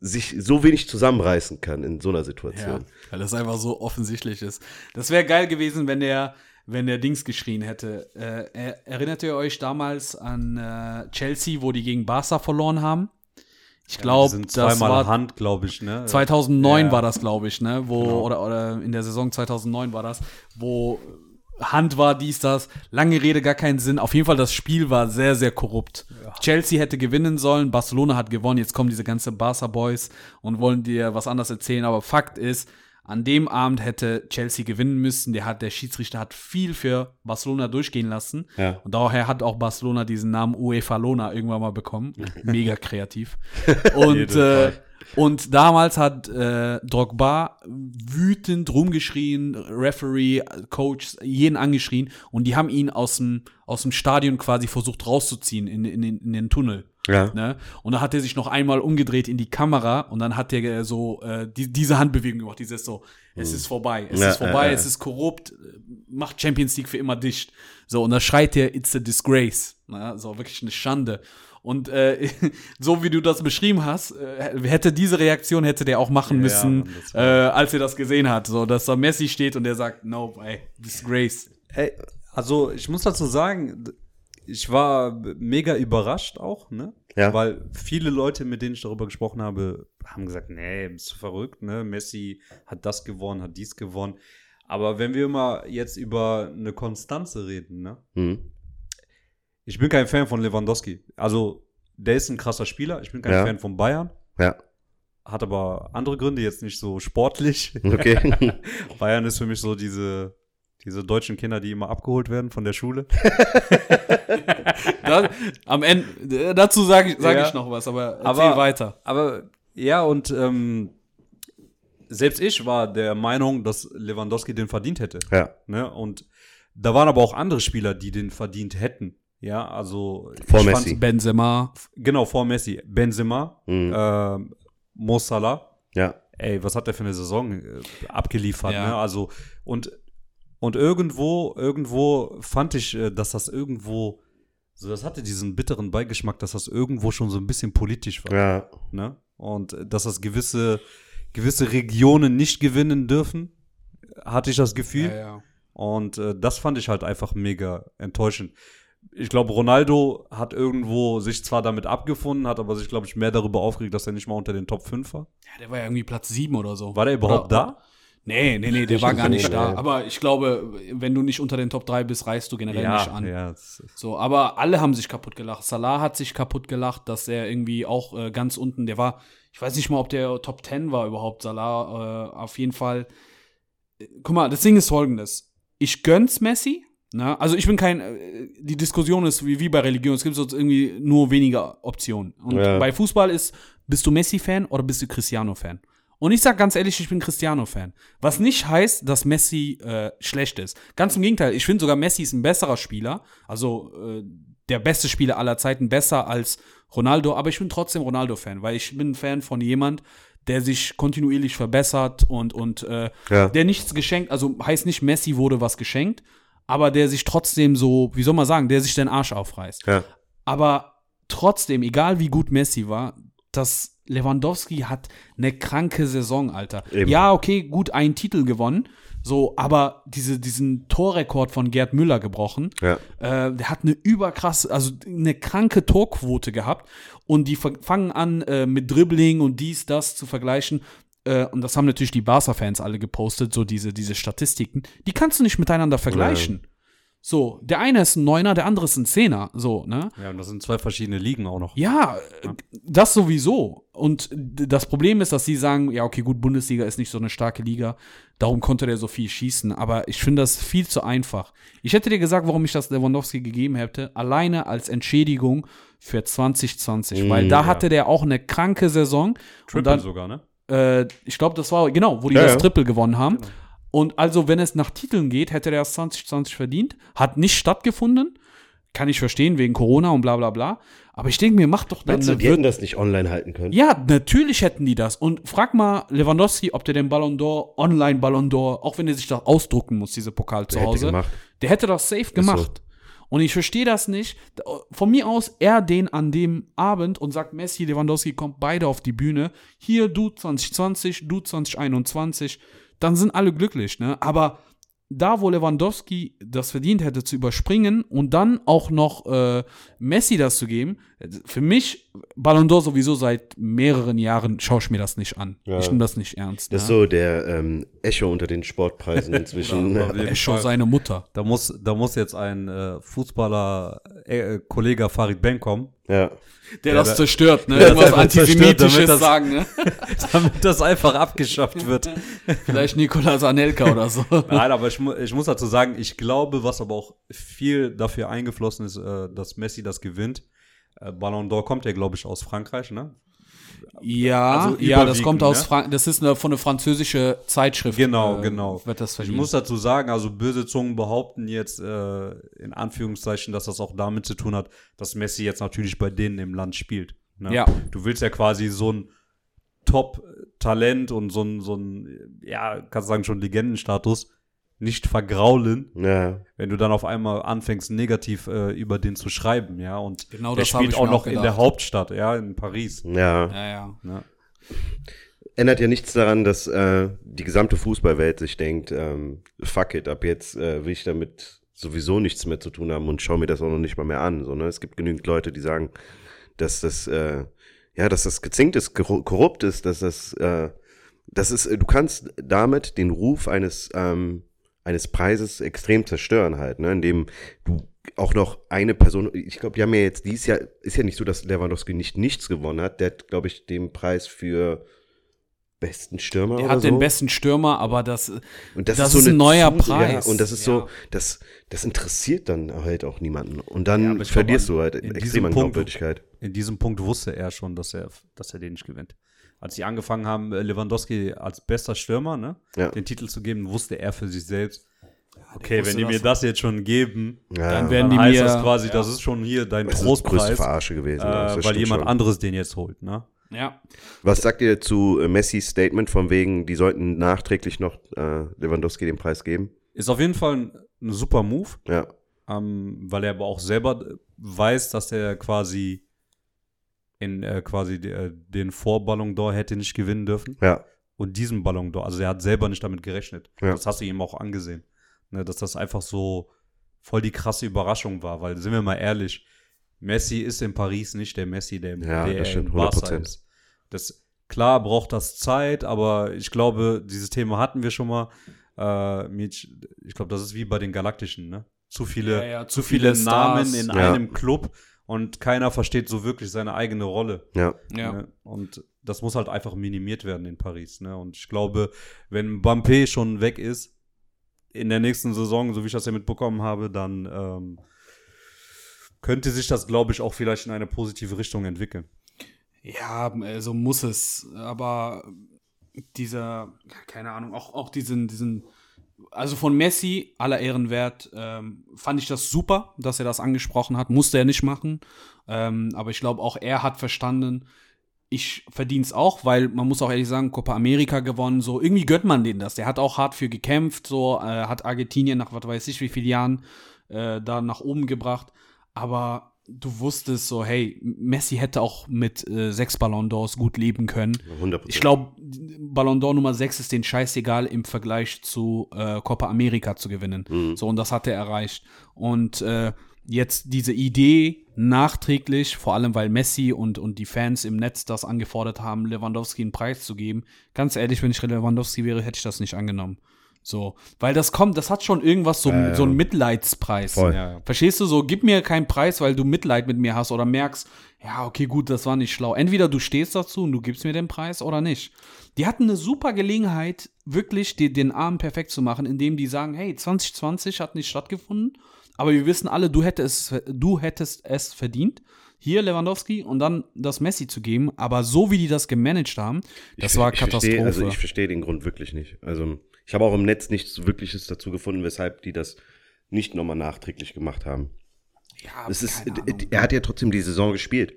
[SPEAKER 1] sich so wenig zusammenreißen kann in so einer
[SPEAKER 2] Ja,
[SPEAKER 1] Situation.
[SPEAKER 2] weil das einfach so offensichtlich ist. Das wäre geil gewesen, wenn der, wenn der Dings geschrien hätte. Äh, er, erinnert ihr euch damals an äh, Chelsea, wo die gegen Barca verloren haben? Ich glaube,
[SPEAKER 3] sind
[SPEAKER 2] das
[SPEAKER 3] zweimal
[SPEAKER 2] war
[SPEAKER 3] Hand, glaube ich, ne?
[SPEAKER 2] 2009
[SPEAKER 3] Ja.
[SPEAKER 2] war das, glaube ich, ne? Wo,
[SPEAKER 3] Genau.
[SPEAKER 2] oder, oder in der Saison 2009 war das, wo Hand war, dies, das. Lange Rede, gar keinen Sinn. Auf jeden Fall, das Spiel war sehr, sehr korrupt. Chelsea hätte gewinnen sollen, Barcelona hat gewonnen. Jetzt kommen diese ganze Barca Boys und wollen dir was anderes erzählen. Aber Fakt ist, an dem Abend hätte Chelsea gewinnen müssen. Der, hat, der Schiedsrichter hat viel für Barcelona durchgehen lassen.
[SPEAKER 1] Ja.
[SPEAKER 2] Und daher hat auch Barcelona diesen Namen UEFA Lona irgendwann mal bekommen. Mega kreativ. Und, äh. Und damals hat äh, Drogba wütend rumgeschrien, Referee, Coach, jeden angeschrien und die haben ihn aus dem, aus dem Stadion quasi versucht rauszuziehen in, in, den- in den Tunnel.
[SPEAKER 1] Ja.
[SPEAKER 2] Ne? Und dann hat er sich noch einmal umgedreht in die Kamera und dann hat er äh, so äh, die, diese Handbewegung gemacht, dieses so, es ist vorbei, es
[SPEAKER 1] Ja,
[SPEAKER 2] ist vorbei,
[SPEAKER 1] ja, ja.
[SPEAKER 2] es ist korrupt, äh, macht Champions League für immer dicht. So, und da schreit er, it's a disgrace. Ne? So, wirklich eine Schande. Und äh, so wie du das beschrieben hast, äh, hätte diese Reaktion hätte der auch machen
[SPEAKER 3] Ja,
[SPEAKER 2] müssen,
[SPEAKER 3] das
[SPEAKER 2] äh, als er das gesehen hat. So, dass da Messi steht und der sagt, no, ey, disgrace.
[SPEAKER 3] Ey, also ich muss dazu sagen, ich war mega überrascht auch, ne?
[SPEAKER 1] Ja.
[SPEAKER 3] Weil viele Leute, mit denen ich darüber gesprochen habe, haben gesagt, nee, bist du verrückt, ne? Messi hat das gewonnen, hat dies gewonnen. Aber wenn wir mal jetzt über eine Konstanze reden, ne?
[SPEAKER 1] Hm.
[SPEAKER 3] Ich bin kein Fan von Lewandowski. Also, der ist ein krasser Spieler. Ich bin kein
[SPEAKER 1] Ja.
[SPEAKER 3] Fan von Bayern.
[SPEAKER 1] Ja.
[SPEAKER 3] Hat aber andere Gründe, jetzt nicht so sportlich.
[SPEAKER 1] Okay.
[SPEAKER 3] Bayern ist für mich so diese, diese deutschen Kinder, die immer abgeholt werden von der Schule.
[SPEAKER 2] Da, am Ende, äh, dazu sage ich, sag
[SPEAKER 3] Ja.
[SPEAKER 2] ich noch was, aber erzähl
[SPEAKER 3] Aber-
[SPEAKER 2] weiter.
[SPEAKER 3] Aber ja, und ähm, selbst ich war der Meinung, dass Lewandowski den verdient hätte.
[SPEAKER 1] ja.
[SPEAKER 3] Ne? Und da waren aber auch andere Spieler, die den verdient hätten. Ja, also
[SPEAKER 1] Vor
[SPEAKER 3] ich
[SPEAKER 1] Messi.
[SPEAKER 2] Benzema.
[SPEAKER 3] genau, vor Messi. Benzema,
[SPEAKER 1] Mhm.
[SPEAKER 3] ähm, Mo Salah.
[SPEAKER 1] Ja.
[SPEAKER 3] Ey, was hat der für eine Saison äh, abgeliefert,
[SPEAKER 2] Ja.
[SPEAKER 3] ne? Also, und, und irgendwo, irgendwo fand ich, äh, dass das irgendwo, so das hatte diesen bitteren Beigeschmack, dass das irgendwo schon so ein bisschen politisch war.
[SPEAKER 1] Ja.
[SPEAKER 3] Ne? Und äh, dass das gewisse, gewisse Regionen nicht gewinnen dürfen, hatte ich das Gefühl.
[SPEAKER 2] Ja, ja.
[SPEAKER 3] Und äh, das fand ich halt einfach mega enttäuschend. Ich glaube, Ronaldo hat irgendwo sich zwar damit abgefunden, hat aber sich, glaube ich, mehr darüber aufgeregt, dass er nicht mal unter den Top 5 war.
[SPEAKER 2] Ja, der war ja irgendwie Platz 7 oder so.
[SPEAKER 3] War der überhaupt
[SPEAKER 2] Oder-
[SPEAKER 3] da?
[SPEAKER 2] Nee, nee, nee, der
[SPEAKER 1] Ich
[SPEAKER 2] war gar nicht
[SPEAKER 1] so,
[SPEAKER 2] da.
[SPEAKER 1] nee.
[SPEAKER 2] Aber ich glaube, wenn du nicht unter den Top 3 bist, reißt du generell nicht an.
[SPEAKER 3] ja.
[SPEAKER 2] So, aber alle haben sich kaputt gelacht. Salah hat sich kaputt gelacht, dass er irgendwie auch äh, ganz unten, der war, ich weiß nicht mal, ob der Top 10 war überhaupt, Salah, äh, auf jeden Fall. Äh, Guck mal, das Ding ist folgendes. Ich gönn's Messi, ne? Also ich bin kein, äh, die Diskussion ist wie, wie bei Religion, es gibt so irgendwie nur weniger Optionen. Und
[SPEAKER 1] Ja.
[SPEAKER 2] bei Fußball ist, bist du Messi-Fan oder bist du Cristiano-Fan? Und ich sag ganz ehrlich, ich bin Cristiano-Fan. Was nicht heißt, dass Messi äh, schlecht ist. Ganz im Gegenteil, ich finde sogar Messi ist ein besserer Spieler. Also äh, der beste Spieler aller Zeiten, besser als Ronaldo. Aber ich bin trotzdem Ronaldo-Fan, weil ich bin ein Fan von jemand, der sich kontinuierlich verbessert und, und äh,
[SPEAKER 1] Ja.
[SPEAKER 2] der nichts geschenkt, also heißt nicht, Messi wurde was geschenkt, aber der sich trotzdem so, wie soll man sagen, der sich den Arsch aufreißt.
[SPEAKER 1] Ja.
[SPEAKER 2] Aber trotzdem, egal wie gut Messi war, das Lewandowski hat eine kranke Saison, Alter.
[SPEAKER 1] Eben.
[SPEAKER 2] Ja, okay, gut, einen Titel gewonnen, so, aber diese, diesen Torrekord von Gerd Müller gebrochen.
[SPEAKER 1] Ja.
[SPEAKER 2] Äh, der hat eine überkrasse, also eine kranke Torquote gehabt und die fa- fangen an äh, mit Dribbling und dies, das zu vergleichen. Äh, und das haben natürlich die Barca-Fans alle gepostet, so diese, diese Statistiken. Die kannst du nicht miteinander vergleichen. So, der eine ist ein Neuner, der andere ist ein Zehner, so, ne?
[SPEAKER 3] ja, und das sind zwei verschiedene Ligen auch noch.
[SPEAKER 2] Ja, äh, das sowieso. Und das Problem ist, dass sie sagen, ja, okay, gut, Bundesliga ist nicht so eine starke Liga, darum konnte der so viel schießen. Aber ich finde das viel zu einfach. Ich hätte dir gesagt, warum ich das Lewandowski gegeben hätte, alleine als Entschädigung für 2020. weil
[SPEAKER 1] Mm,
[SPEAKER 2] da
[SPEAKER 3] ja.
[SPEAKER 2] hatte der auch eine kranke Saison.
[SPEAKER 3] Triple
[SPEAKER 2] dann,
[SPEAKER 3] sogar, ne?
[SPEAKER 2] Äh, ich glaube, das war, genau, wo die
[SPEAKER 1] Ja,
[SPEAKER 2] das
[SPEAKER 1] ja.
[SPEAKER 2] Triple gewonnen haben. Und also, wenn es nach Titeln geht, hätte der das 2020 verdient. Hat nicht stattgefunden. Kann ich verstehen, wegen Corona und bla bla bla. Aber ich denke mir, mach doch dann
[SPEAKER 1] Meinst du, hätten das nicht online halten können?
[SPEAKER 2] ja, natürlich hätten die das. Und frag mal Lewandowski, ob der den Ballon d'Or, online Ballon d'Or, auch wenn er sich das ausdrucken muss, diese Pokal zu
[SPEAKER 1] Der hätte
[SPEAKER 2] Hause,
[SPEAKER 1] gemacht.
[SPEAKER 2] der hätte das safe gemacht. Und ich verstehe das nicht. Von mir aus, er den an dem Abend und sagt, Messi, Lewandowski, kommt beide auf die Bühne. Hier, du 2020, du 2021. Dann sind alle glücklich, ne? Aber da, wo Lewandowski das verdient hätte zu überspringen und dann auch noch äh, Messi das zu geben, für mich, Ballon d'Or sowieso seit mehreren Jahren schaue ich mir das nicht an.
[SPEAKER 1] Ja.
[SPEAKER 2] Ich nehme das nicht ernst.
[SPEAKER 1] Das ist
[SPEAKER 2] ne?
[SPEAKER 1] so der ähm, Echo unter den Sportpreisen inzwischen.
[SPEAKER 3] Ja,
[SPEAKER 2] Er
[SPEAKER 3] Fall.
[SPEAKER 2] seine Mutter.
[SPEAKER 3] Da muss, da muss jetzt ein äh, Fußballer, äh, Kollege Farid Ben kommen,
[SPEAKER 1] ja.
[SPEAKER 2] Der
[SPEAKER 3] Ja,
[SPEAKER 2] das
[SPEAKER 3] da-
[SPEAKER 2] zerstört, ne? Irgendwas
[SPEAKER 3] zerstört,
[SPEAKER 2] Antisemitisches
[SPEAKER 3] damit das-
[SPEAKER 2] sagen, ne?
[SPEAKER 3] damit das einfach abgeschafft wird.
[SPEAKER 2] Vielleicht Nikolas Anelka oder so.
[SPEAKER 3] Nein, aber ich, mu ich muss dazu sagen, ich glaube, was aber auch viel dafür eingeflossen ist, äh, dass Messi das gewinnt. Äh, Ballon d'Or kommt ja, glaube ich, aus Frankreich, ne?
[SPEAKER 2] Ja,
[SPEAKER 3] Also
[SPEAKER 2] ja, das kommt aus
[SPEAKER 3] ne?
[SPEAKER 2] Frank das ist eine, von einer französischen Zeitschrift.
[SPEAKER 3] Genau,
[SPEAKER 2] äh,
[SPEAKER 3] genau.
[SPEAKER 2] Wird das
[SPEAKER 3] Ich muss dazu sagen, also böse Zungen behaupten jetzt äh, in Anführungszeichen, dass das auch damit zu tun hat, dass Messi jetzt natürlich bei denen im Land spielt. Ne?
[SPEAKER 2] Ja.
[SPEAKER 3] Du willst ja quasi so ein Top-Talent und so ein, so ein, ja, kannst du sagen, schon Legendenstatus nicht vergraulen,
[SPEAKER 1] Ja.
[SPEAKER 3] wenn du dann auf einmal anfängst, negativ äh, über den zu schreiben, ja. Und
[SPEAKER 2] Genau
[SPEAKER 3] der spielt auch noch
[SPEAKER 2] auch
[SPEAKER 3] in der. Hauptstadt, ja, in Paris.
[SPEAKER 1] Ja.
[SPEAKER 2] ja, ja.
[SPEAKER 1] Ändert ja nichts daran, dass äh, die gesamte Fußballwelt sich denkt, ähm, fuck it, ab jetzt äh, will ich damit sowieso nichts mehr zu tun haben und schaue mir das auch noch nicht mal mehr an. So, ne? Es gibt genügend Leute, die sagen, dass das, äh, ja, dass das gezinkt ist, korru- korrupt ist, dass das, äh, das ist, du kannst damit den Ruf eines, ähm, eines Preises extrem zerstören halt, ne? indem du auch noch eine Person, ich glaube, die haben ja jetzt dieses Jahr, ist ja nicht so, dass Lewandowski nicht nichts gewonnen hat, der hat, glaube ich, den Preis für besten Stürmer
[SPEAKER 2] Er
[SPEAKER 1] oder
[SPEAKER 2] hat
[SPEAKER 1] so.
[SPEAKER 2] den besten Stürmer, aber das,
[SPEAKER 1] Und das,
[SPEAKER 2] das
[SPEAKER 1] ist, so
[SPEAKER 2] ist ein neuer
[SPEAKER 1] Zus-
[SPEAKER 2] Preis.
[SPEAKER 1] Ja, und das ist
[SPEAKER 2] Ja.
[SPEAKER 1] so, das, das interessiert dann halt auch niemanden. Und
[SPEAKER 3] Ja,
[SPEAKER 1] dann
[SPEAKER 3] ich
[SPEAKER 1] verlierst
[SPEAKER 3] glaub,
[SPEAKER 1] du halt
[SPEAKER 3] in diesem
[SPEAKER 1] extrem an
[SPEAKER 3] Punkt-
[SPEAKER 1] Glaubwürdigkeit.
[SPEAKER 3] in diesem Punkt wusste er schon, dass er, dass er den nicht gewinnt. Als sie angefangen haben, äh, Lewandowski als bester Stürmer ne,
[SPEAKER 1] Ja.
[SPEAKER 3] den Titel zu geben, wusste er für sich selbst, okay, wenn die mir
[SPEAKER 2] das.
[SPEAKER 3] das jetzt schon geben,
[SPEAKER 1] Ja,
[SPEAKER 2] Dann
[SPEAKER 3] dann
[SPEAKER 2] werden die
[SPEAKER 3] heißt
[SPEAKER 2] mir-
[SPEAKER 3] das quasi,
[SPEAKER 2] ja.
[SPEAKER 3] das ist schon hier dein
[SPEAKER 1] das ist das größte
[SPEAKER 3] Trostpreis,
[SPEAKER 1] Verarsche gewesen.
[SPEAKER 3] äh, weil jemand
[SPEAKER 1] schon.
[SPEAKER 3] anderes den jetzt holt. Ne?
[SPEAKER 2] ja.
[SPEAKER 1] Was sagt ihr zu Messis Statement von wegen, die sollten nachträglich noch äh, Lewandowski den Preis geben?
[SPEAKER 3] Ist auf jeden Fall ein, ein super Move,
[SPEAKER 1] Ja,
[SPEAKER 3] ähm, weil er aber auch selber weiß, dass er quasi in äh, quasi de, äh, den Vorballon d'Or hätte nicht gewinnen dürfen.
[SPEAKER 1] ja,
[SPEAKER 3] und diesem Ballon d'Or. Also er hat selber nicht damit gerechnet.
[SPEAKER 1] Ja.
[SPEAKER 3] Das hast du ihm auch angesehen. Ne, dass das einfach so voll die krasse Überraschung war, weil sind wir mal ehrlich, Messi ist in Paris nicht der Messi, der,
[SPEAKER 1] Ja,
[SPEAKER 3] der
[SPEAKER 1] das stimmt,
[SPEAKER 3] in Barca
[SPEAKER 1] 100%.
[SPEAKER 3] ist. Das, klar braucht das Zeit, aber ich glaube, dieses Thema hatten wir schon mal. Äh, ich glaube, das ist wie bei den Galaktischen, ne? Zu viele,
[SPEAKER 2] Ja, ja,
[SPEAKER 3] zu
[SPEAKER 2] zu
[SPEAKER 3] viele,
[SPEAKER 2] viele
[SPEAKER 3] Namen in
[SPEAKER 1] Ja.
[SPEAKER 3] einem Club und keiner versteht so wirklich seine eigene Rolle.
[SPEAKER 1] Ja.
[SPEAKER 2] Ja.
[SPEAKER 3] Ne? Und das muss halt einfach minimiert werden in Paris. Ne? Und ich glaube, wenn Mbappé schon weg ist, in der nächsten Saison, so wie ich das ja mitbekommen habe, dann ähm, könnte sich das, glaube ich, auch vielleicht in eine positive Richtung entwickeln.
[SPEAKER 2] Ja, so muss es. Aber dieser, keine Ahnung, auch, auch diesen, diesen, also von Messi, aller Ehren wert, ähm, fand ich das super, dass er das angesprochen hat. Musste er nicht machen. Ähm, aber ich glaube, auch er hat verstanden, ich verdiene es auch, weil man muss auch ehrlich sagen, Copa America gewonnen, so irgendwie gönnt man den das. Der hat auch hart für gekämpft, so äh, hat Argentinien nach was weiß ich wie vielen Jahren äh, da nach oben gebracht. Aber du wusstest so, hey, Messi hätte auch mit äh, sechs Ballon d'Ors gut leben können.
[SPEAKER 1] 100%.
[SPEAKER 2] Ich glaube, Ballon d'Or Nummer 6 ist den scheißegal im Vergleich zu äh, Copa America zu gewinnen.
[SPEAKER 1] Mhm.
[SPEAKER 2] So, und das hat er erreicht. Und äh, jetzt diese Idee nachträglich, vor allem weil Messi und, und die Fans im Netz das angefordert haben, Lewandowski einen Preis zu geben. Ganz ehrlich, wenn ich Lewandowski wäre, hätte ich das nicht angenommen. So, weil das kommt, das hat schon irgendwas so,
[SPEAKER 1] ja.
[SPEAKER 2] so einen Mitleidspreis.
[SPEAKER 1] Voll.
[SPEAKER 3] Ja, ja.
[SPEAKER 2] Verstehst du so? Gib mir keinen Preis, weil du Mitleid mit mir hast oder merkst, ja, okay, gut, das war nicht schlau. Entweder du stehst dazu und du gibst mir den Preis oder nicht. Die hatten eine super Gelegenheit, wirklich die, den Arm perfekt zu machen, indem die sagen, hey, 2020 hat nicht stattgefunden, aber wir wissen alle, du hättest, du hättest es verdient. Hier Lewandowski und dann das Messi zu geben, aber so wie die das gemanagt haben, das
[SPEAKER 1] Ich-
[SPEAKER 2] war
[SPEAKER 1] ich verstehe-
[SPEAKER 2] Katastrophe.
[SPEAKER 1] Also ich verstehe den Grund wirklich nicht. Also ich habe auch im Netz nichts Wirkliches dazu gefunden, weshalb die das nicht nochmal nachträglich gemacht haben.
[SPEAKER 2] ja,
[SPEAKER 1] Es ist,
[SPEAKER 2] Ahnung.
[SPEAKER 1] er hat ja trotzdem die Saison gespielt.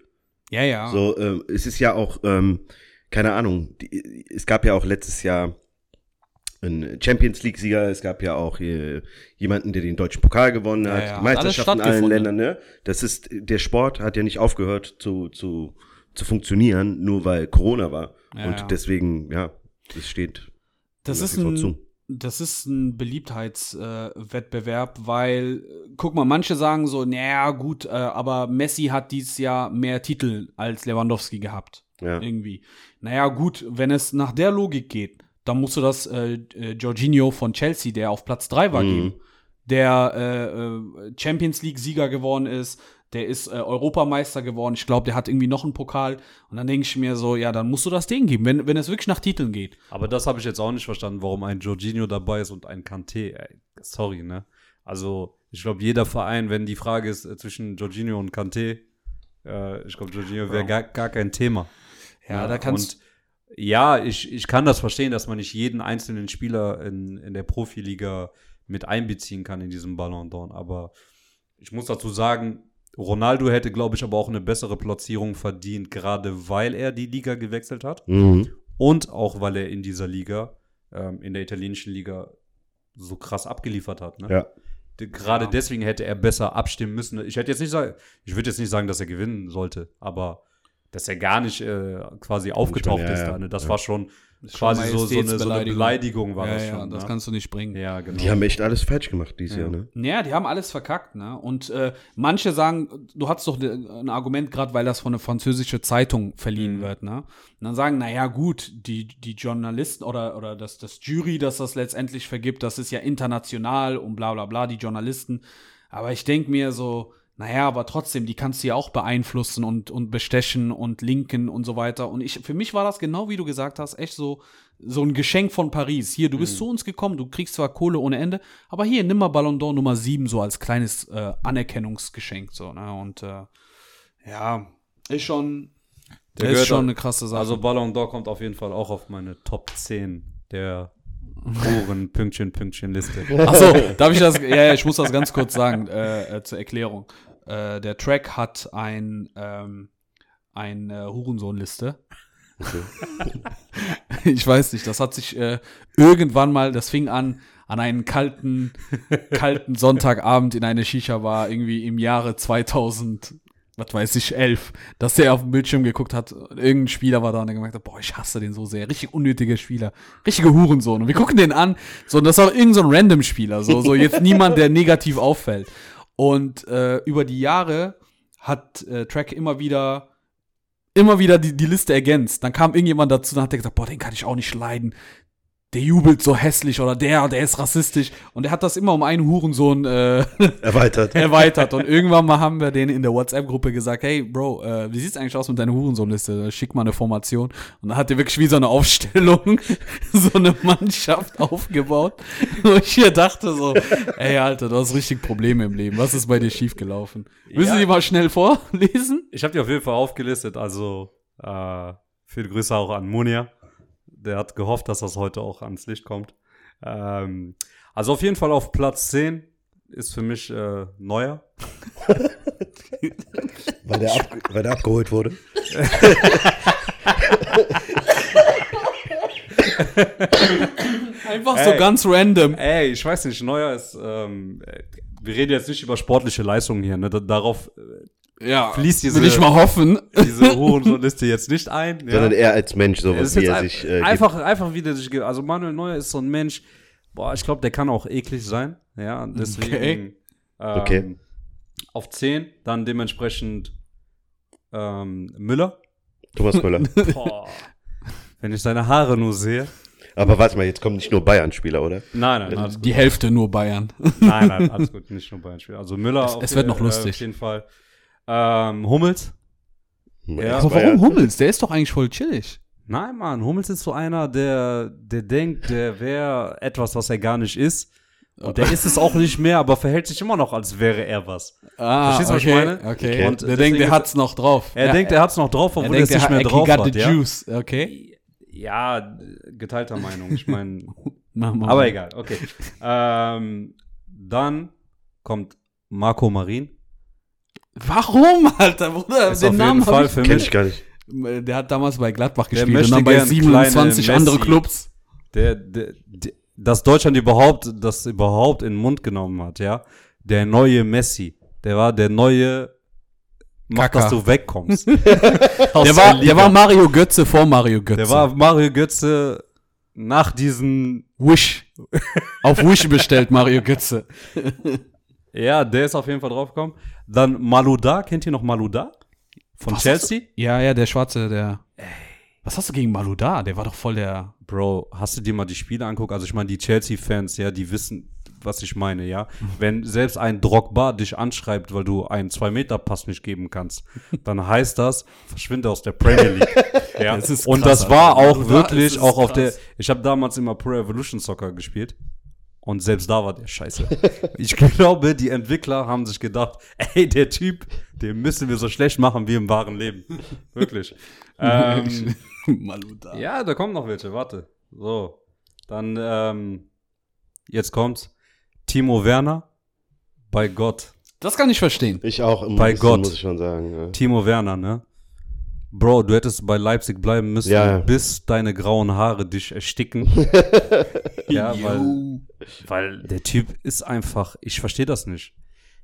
[SPEAKER 2] ja, ja.
[SPEAKER 1] So, ähm, es ist ja auch, ähm, keine Ahnung, die, es gab ja auch letztes Jahr einen Champions League-Sieger, es gab ja auch äh, jemanden, der den deutschen Pokal gewonnen
[SPEAKER 2] Ja,
[SPEAKER 1] hat,
[SPEAKER 2] ja,
[SPEAKER 1] die
[SPEAKER 2] hat
[SPEAKER 1] Meisterschaften in allen. Ländern, ne? Das ist, der Sport hat ja nicht aufgehört zu, zu, zu funktionieren, nur weil Corona war.
[SPEAKER 2] Ja,
[SPEAKER 1] Und
[SPEAKER 2] ja.
[SPEAKER 1] deswegen, ja, es steht
[SPEAKER 2] Das ist ein,
[SPEAKER 1] zu.
[SPEAKER 2] das ist ein Beliebtheitswettbewerb, äh, weil, äh, guck mal, manche sagen so, naja, gut, äh, aber Messi hat dieses Jahr mehr Titel als Lewandowski gehabt.
[SPEAKER 1] Ja.
[SPEAKER 2] Irgendwie. Naja, gut, wenn es nach der Logik geht, dann musst du das äh, äh, Jorginho von Chelsea, der auf Platz 3 war,
[SPEAKER 1] Mhm.
[SPEAKER 2] geben. Der äh, äh, Champions League-Sieger geworden ist, der ist äh, Europameister geworden. Ich glaube, der hat irgendwie noch einen Pokal. Und dann denke ich mir so, ja, dann musst du das Ding geben, wenn, wenn es wirklich nach Titeln geht.
[SPEAKER 3] Aber das habe ich jetzt auch nicht verstanden, warum ein Jorginho dabei ist und ein Kanté. Ey, sorry, ne? Also, ich glaube, jeder Verein, wenn die Frage ist äh, zwischen Jorginho und Kanté, äh, ich glaube, Jorginho wäre gar, gar kein Thema.
[SPEAKER 2] Ja, da kannst
[SPEAKER 3] und ja, ich, ich kann das verstehen, dass man nicht jeden einzelnen Spieler in, in der Profiliga mit einbeziehen kann in diesem Ballon d'Or. Aber ich muss dazu sagen, Ronaldo hätte, glaube ich, aber auch eine bessere Platzierung verdient, gerade weil er die Liga gewechselt hat
[SPEAKER 1] Mhm.
[SPEAKER 3] und auch weil er in dieser Liga, ähm, in der italienischen Liga, so krass abgeliefert hat. Ne?
[SPEAKER 1] Ja.
[SPEAKER 3] Gerade
[SPEAKER 2] Ja.
[SPEAKER 3] deswegen hätte er besser abstimmen müssen. Ich hätte jetzt nicht sagen, ich würde jetzt nicht sagen, dass er gewinnen sollte, aber dass er gar nicht äh, quasi aufgetaucht
[SPEAKER 1] ja,
[SPEAKER 3] ist da. Ne? Das
[SPEAKER 1] Ja.
[SPEAKER 3] war schon quasi so, so, eine, so eine. Beleidigung war
[SPEAKER 2] ja,
[SPEAKER 3] das
[SPEAKER 2] ja,
[SPEAKER 3] schon.
[SPEAKER 2] das
[SPEAKER 3] ne?
[SPEAKER 2] kannst du nicht bringen.
[SPEAKER 3] ja, genau.
[SPEAKER 1] Die haben echt alles falsch gemacht dieses
[SPEAKER 3] Ja.
[SPEAKER 1] Jahr, ne?
[SPEAKER 2] Ja, die haben alles verkackt, ne? Und äh, manche sagen, du hattest doch de- ein Argument, gerade weil das von einer französischen Zeitung verliehen
[SPEAKER 3] Mhm.
[SPEAKER 2] wird, ne? Und dann sagen, na ja, gut, die, die Journalisten oder, oder das, das Jury, das das letztendlich vergibt, das ist ja international und bla bla bla, die Journalisten. Aber ich denke mir so, naja, aber trotzdem, die kannst du ja auch beeinflussen und, und bestechen und linken und so weiter. Und ich, für mich war das genau wie du gesagt hast, echt so, so ein Geschenk von Paris. Hier, du bist zu uns gekommen, du kriegst zwar Kohle ohne Ende, aber hier, nimm mal Ballon d'Or Nummer 7 so als kleines äh, Anerkennungsgeschenk. So, ne? Und äh, ja, ist schon,
[SPEAKER 3] Der
[SPEAKER 2] ist schon eine krasse Sache.
[SPEAKER 3] Also Ballon d'Or kommt auf jeden Fall auch auf meine Top 10 der Uhren Pünktchen Pünktchen Liste.
[SPEAKER 2] Achso, darf ich das? Ja, ja, ich muss das ganz kurz sagen äh, äh, zur Erklärung. Äh, der Track hat ein ähm, ein äh, Hurensohn-Liste. ich weiß nicht, das hat sich äh, irgendwann mal, das fing an an einen kalten kalten Sonntagabend in einer Shisha-Bar irgendwie im Jahre 2000. was weiß ich, elf, dass er auf dem Bildschirm geguckt hat, irgendein Spieler war da und er gemerkt hat, boah, ich hasse den so sehr. Richtig unnötiger Spieler. Richtige Hurensohn. Und wir gucken den an, so, und das ist auch irgendein so ein Random-Spieler, so, so jetzt niemand, der negativ auffällt. Und äh, über die Jahre hat äh, Track immer wieder immer wieder die, die Liste ergänzt. Dann kam irgendjemand dazu und hat der gesagt, boah, den kann ich auch nicht leiden. Der jubelt so hässlich oder der, der ist rassistisch. Und er hat das immer um einen Hurensohn äh,
[SPEAKER 1] Erweitert.
[SPEAKER 2] erweitert. Und irgendwann mal haben wir denen in der WhatsApp-Gruppe gesagt, hey, Bro, äh, wie sieht's eigentlich aus mit deiner Hurensohnliste? Schick mal eine Formation. Und dann hat er wirklich wie so eine Aufstellung, so eine Mannschaft aufgebaut. Wo ich hier dachte so, ey, Alter, du hast richtig Probleme im Leben. Was ist bei dir schiefgelaufen? Du
[SPEAKER 3] Ja.
[SPEAKER 2] die mal schnell vorlesen?
[SPEAKER 3] Ich habe die auf jeden Fall aufgelistet, also äh, viele Grüße auch an Munia. Der hat gehofft, dass das heute auch ans Licht kommt. Ähm, also auf jeden Fall auf Platz 10 ist für mich äh, Neuer.
[SPEAKER 1] Weil der, ab, weil der abgeholt wurde.
[SPEAKER 2] Einfach so
[SPEAKER 3] Ey.
[SPEAKER 2] ganz random.
[SPEAKER 3] Ey, ich weiß nicht, Neuer ist, ähm, äh, wir reden jetzt nicht über sportliche Leistungen hier, ne? Da, darauf äh,
[SPEAKER 2] Ja,
[SPEAKER 3] fließt diese-
[SPEAKER 2] will ich mal hoffen.
[SPEAKER 3] diese Hurensohn-Liste jetzt nicht ein. Ja?
[SPEAKER 1] Sondern er als Mensch, so
[SPEAKER 3] Es
[SPEAKER 1] was
[SPEAKER 3] ist
[SPEAKER 1] wie er
[SPEAKER 3] ein,
[SPEAKER 1] sich äh,
[SPEAKER 3] einfach, einfach wie der sich gibt. Also Manuel Neuer ist so ein Mensch, boah, ich glaube, der kann auch eklig sein. Ja, deswegen
[SPEAKER 2] Okay.
[SPEAKER 3] Ähm,
[SPEAKER 1] Okay.
[SPEAKER 3] auf 10, dann dementsprechend ähm, Müller.
[SPEAKER 1] gibt. Thomas Müller.
[SPEAKER 3] Boah, wenn ich seine Haare nur sehe.
[SPEAKER 1] Aber warte mal, jetzt kommen nicht nur Bayern-Spieler, oder?
[SPEAKER 3] Nein, nein, alles gut.
[SPEAKER 2] Die Hälfte nur Bayern.
[SPEAKER 3] Nein, nein, alles gut, nicht nur Bayern-Spieler. Also Müller
[SPEAKER 2] Es-
[SPEAKER 3] auf,
[SPEAKER 2] es wird noch
[SPEAKER 3] äh,
[SPEAKER 2] lustig.
[SPEAKER 3] auf jeden Fall. Ähm, Hummels. Ja.
[SPEAKER 2] Aber warum Hummels? Der ist doch eigentlich voll chillig.
[SPEAKER 3] Nein, Mann, Hummels ist so einer, der, der denkt, der wäre etwas, was er gar nicht ist. Und der ist es auch nicht mehr, aber verhält sich immer noch, als wäre er was.
[SPEAKER 2] Ah,
[SPEAKER 3] Verstehst du, was ich
[SPEAKER 2] okay,
[SPEAKER 3] meine?
[SPEAKER 2] Okay.
[SPEAKER 1] Okay.
[SPEAKER 2] Und der denkt, der
[SPEAKER 3] ist-
[SPEAKER 2] hat's noch drauf.
[SPEAKER 3] Er
[SPEAKER 2] ja,
[SPEAKER 3] denkt, er hat's noch drauf,
[SPEAKER 2] er
[SPEAKER 3] obwohl er
[SPEAKER 2] denkt,
[SPEAKER 3] es nicht
[SPEAKER 2] er,
[SPEAKER 3] mehr drauf hat.
[SPEAKER 2] the
[SPEAKER 3] Ja?
[SPEAKER 2] juice. Okay.
[SPEAKER 3] ja, geteilter Meinung. Ich meine, aber egal, okay. ähm, dann kommt Marco Marin.
[SPEAKER 2] Warum, Alter, Bruder?
[SPEAKER 3] Ist
[SPEAKER 2] den
[SPEAKER 3] auf
[SPEAKER 2] Namen
[SPEAKER 3] jeden Fall
[SPEAKER 2] hab ich,
[SPEAKER 3] für
[SPEAKER 1] Kenn
[SPEAKER 3] mich
[SPEAKER 1] ich gar nicht.
[SPEAKER 2] Der hat damals bei Gladbach
[SPEAKER 3] Der
[SPEAKER 2] gespielt und dann bei
[SPEAKER 3] gern
[SPEAKER 2] 27
[SPEAKER 3] kleine
[SPEAKER 2] andere. Clubs.
[SPEAKER 3] der, der, der dass Deutschland überhaupt das überhaupt in den Mund genommen hat, ja. Der neue Messi, der war der neue mach,
[SPEAKER 2] Kaka.
[SPEAKER 3] dass du wegkommst.
[SPEAKER 2] Der war, der war Mario Götze vor Mario Götze.
[SPEAKER 3] der war Mario Götze nach diesen
[SPEAKER 2] Wish. Auf Wish bestellt, Mario Götze.
[SPEAKER 3] ja, der ist auf jeden Fall draufgekommen. Dann Maluda, kennt ihr noch Maluda? Von
[SPEAKER 2] Was
[SPEAKER 3] Chelsea?
[SPEAKER 2] Ja, ja, der Schwarze, der. Was hast du gegen Maluda? Der war doch voll der.
[SPEAKER 3] Bro, hast du dir mal die Spiele anguckt? Also ich meine, die Chelsea-Fans, ja, die wissen, was ich meine, ja. Wenn selbst ein Drogba dich anschreibt, weil du einen 2-Meter-Pass nicht geben kannst, dann heißt das, verschwinde aus der Premier League. ja.
[SPEAKER 2] Das ist
[SPEAKER 3] Und
[SPEAKER 2] krass,
[SPEAKER 3] das war
[SPEAKER 2] Alter.
[SPEAKER 3] auch
[SPEAKER 2] Das
[SPEAKER 3] wirklich, auch auf der,
[SPEAKER 2] krass.
[SPEAKER 3] ich habe damals immer Pro Evolution Soccer gespielt. Und selbst da war der scheiße. Ich glaube, die Entwickler haben sich gedacht, ey, der Typ, den müssen wir so schlecht machen wie im wahren Leben. Wirklich. ähm,
[SPEAKER 2] Maluda.
[SPEAKER 3] ja, da kommen noch welche, warte. So. Dann, ähm, jetzt kommt's. Timo Werner bei Gott.
[SPEAKER 2] Das kann ich verstehen.
[SPEAKER 1] Ich auch, im
[SPEAKER 3] Bei Gott.
[SPEAKER 1] muss ich schon sagen. Ja.
[SPEAKER 3] Timo Werner, ne? Bro, du hättest bei Leipzig bleiben müssen,
[SPEAKER 1] Ja.
[SPEAKER 3] bis deine grauen Haare dich ersticken. ja, weil, weil der Typ ist einfach, ich verstehe das nicht.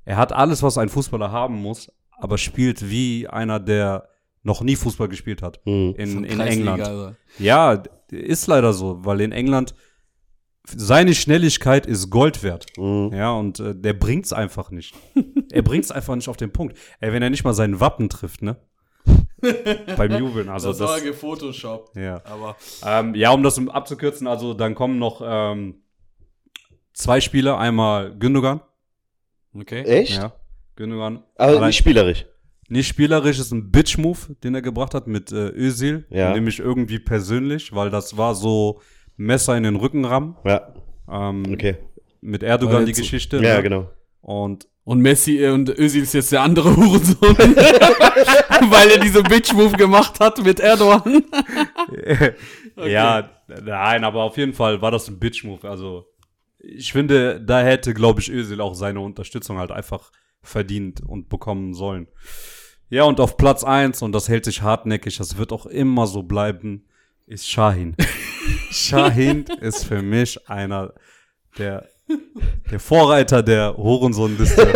[SPEAKER 3] Er hat alles, was ein Fußballer haben muss, aber spielt wie einer, der noch nie Fußball gespielt hat.
[SPEAKER 1] Hm.
[SPEAKER 3] In, in England.
[SPEAKER 2] also.
[SPEAKER 3] Ja, ist leider so, weil in England seine Schnelligkeit ist Gold wert.
[SPEAKER 1] Hm.
[SPEAKER 3] Ja, und äh, der bringt's einfach nicht. er bringt's einfach nicht auf den Punkt. Ey, wenn er nicht mal seinen Wappen trifft, ne? Beim Jubeln, also das.
[SPEAKER 2] gefotoshoppt.
[SPEAKER 3] ja.
[SPEAKER 2] Aber
[SPEAKER 3] Ähm, ja, um das abzukürzen, also dann kommen noch ähm, zwei Spieler, einmal Gündogan.
[SPEAKER 2] okay.
[SPEAKER 1] Echt?
[SPEAKER 3] Ja, Gündogan.
[SPEAKER 1] Aber nicht spielerisch.
[SPEAKER 3] Nicht spielerisch ist ein Bitch-Move, den er gebracht hat mit äh, Özil.
[SPEAKER 1] Ja.
[SPEAKER 3] Nämlich irgendwie persönlich, weil das war so Messer in den Rücken rammen.
[SPEAKER 1] Ja,
[SPEAKER 3] Ähm,
[SPEAKER 1] okay.
[SPEAKER 3] Mit Erdogan die Geschichte.
[SPEAKER 1] Ja,
[SPEAKER 3] ne?
[SPEAKER 1] genau.
[SPEAKER 3] Und
[SPEAKER 2] Und Messi äh, und Özil ist jetzt der andere Hurensohn. Weil er diese Bitch-Move gemacht hat mit Erdogan.
[SPEAKER 3] ja, nein, aber auf jeden Fall war das ein Bitch-Move. Also ich finde, da hätte, glaube ich, Özil auch seine Unterstützung halt einfach verdient und bekommen sollen. Ja, und auf Platz eins und das hält sich hartnäckig, das wird auch immer so bleiben, ist Shahin. Shahin ist für mich einer der Der Vorreiter der Hurensohn-Liste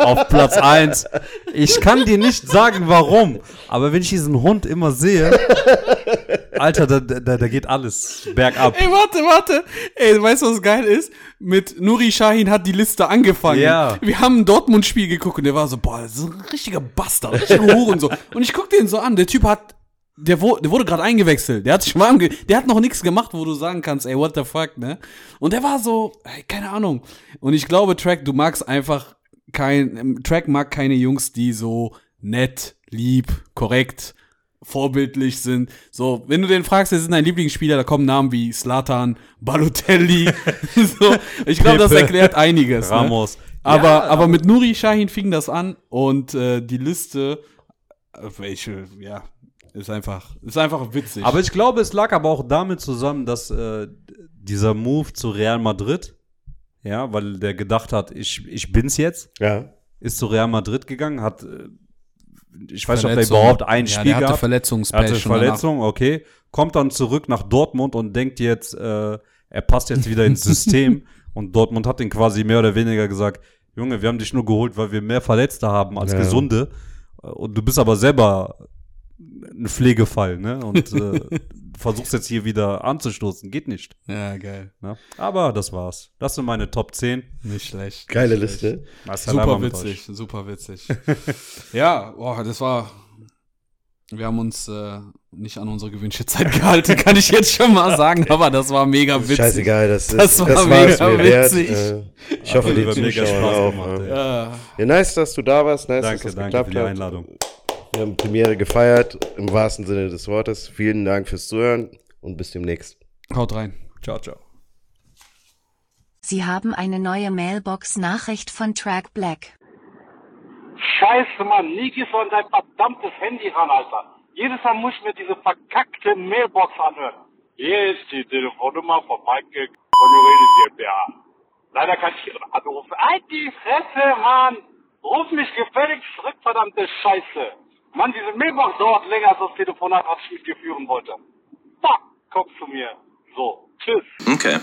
[SPEAKER 3] auf Platz 1. Ich kann dir nicht sagen, warum, aber wenn ich diesen Hund immer sehe, Alter, da, da, da geht alles bergab.
[SPEAKER 2] Ey, warte, warte. Ey, weißt du, was geil ist? Mit Nuri Shahin hat die Liste angefangen.
[SPEAKER 3] Ja.
[SPEAKER 2] Wir haben ein Dortmund-Spiel geguckt und der war so, boah, das ist ein richtiger Bastard, richtiger Huren so. Und ich guck den so an, der Typ hat, der, wo, der wurde gerade eingewechselt. Der hat sich warm, ge der hat noch nichts gemacht, wo du sagen kannst, ey, what the fuck, ne? Und der war so, ey, keine Ahnung. Und ich glaube, Track, du magst einfach kein, ähm, Track mag keine Jungs, die so nett, lieb, korrekt, vorbildlich sind. So, wenn du den fragst, wer sind dein Lieblingsspieler, da kommen Namen wie Slatan, Balotelli. so, ich glaube, das erklärt einiges. Ne?
[SPEAKER 3] Ramos.
[SPEAKER 2] Aber,
[SPEAKER 3] Ja,
[SPEAKER 2] aber mit Nuri Shahin fing das an und äh, die Liste, äh, welche, ja, ist einfach, ist einfach witzig.
[SPEAKER 3] Aber ich glaube, es lag aber auch damit zusammen, dass äh, dieser Move zu Real Madrid, ja, weil der gedacht hat, ich, ich bin's jetzt,
[SPEAKER 1] Ja.
[SPEAKER 3] ist zu Real Madrid gegangen, hat, äh, ich weiß nicht, ob der
[SPEAKER 2] Verletzung.
[SPEAKER 3] überhaupt ein
[SPEAKER 2] ja,
[SPEAKER 3] Spiel
[SPEAKER 2] der hatte
[SPEAKER 3] gehabt.
[SPEAKER 2] Verletzungspech
[SPEAKER 3] Er hatte
[SPEAKER 2] und danach-
[SPEAKER 3] Verletzung, okay. Kommt dann zurück nach Dortmund und denkt jetzt, äh, er passt jetzt wieder ins System. und Dortmund hat ihn quasi mehr oder weniger gesagt, Junge, wir haben dich nur geholt, weil wir mehr Verletzte haben als
[SPEAKER 1] Ja.
[SPEAKER 3] Gesunde. Und du bist aber selber ein Pflegefall, ne? Und äh, versuchst jetzt hier wieder anzustoßen. Geht nicht.
[SPEAKER 2] Ja, geil.
[SPEAKER 3] Ne? Aber das war's. Das sind meine Top 10.
[SPEAKER 2] Nicht schlecht.
[SPEAKER 1] Geile
[SPEAKER 2] nicht schlecht.
[SPEAKER 1] Liste.
[SPEAKER 3] Assalamu
[SPEAKER 2] Super witzig, super witzig. ja, boah, das war. Wir haben uns äh, nicht an unsere gewünschte Zeit gehalten, kann ich jetzt schon mal sagen, aber das war mega witzig.
[SPEAKER 1] Scheißegal, das,
[SPEAKER 2] Das
[SPEAKER 1] ist,
[SPEAKER 2] war
[SPEAKER 1] das war
[SPEAKER 2] mega
[SPEAKER 1] mir wert.
[SPEAKER 2] witzig.
[SPEAKER 1] Äh, ich hoffe, die Zuschauer
[SPEAKER 3] Spaß
[SPEAKER 1] auch.
[SPEAKER 3] gemacht,
[SPEAKER 1] äh.
[SPEAKER 3] ey.
[SPEAKER 2] Ja,
[SPEAKER 1] Ja, nice, dass du da warst. Nice,
[SPEAKER 3] Danke,
[SPEAKER 1] dass das
[SPEAKER 3] danke
[SPEAKER 1] geklappt
[SPEAKER 3] für die
[SPEAKER 1] hat. Wir haben Premiere gefeiert, im wahrsten Sinne des Wortes. Vielen Dank fürs Zuhören und bis demnächst.
[SPEAKER 2] haut rein.
[SPEAKER 3] Ciao, ciao.
[SPEAKER 4] Sie haben eine neue Mailbox-Nachricht von Track Black.
[SPEAKER 5] Scheiße, Mann, nie gehst du an dein verdammtes Handy ran, Alter. Jedes Mal muss ich mir diese verkackte Mailbox anhören. Hier ist die Telefonnummer von Michael von Juridis GmbH. Leider kann ich Ihren Anruf... Halt die Fresse, Mann! Ruf mich gefälligst zurück, verdammte Scheiße! Mann, diese Mailbox dauert länger als das Telefonat, was ich mit dir führen wollte. Fuck, komm zu mir. So, tschüss.
[SPEAKER 6] Okay.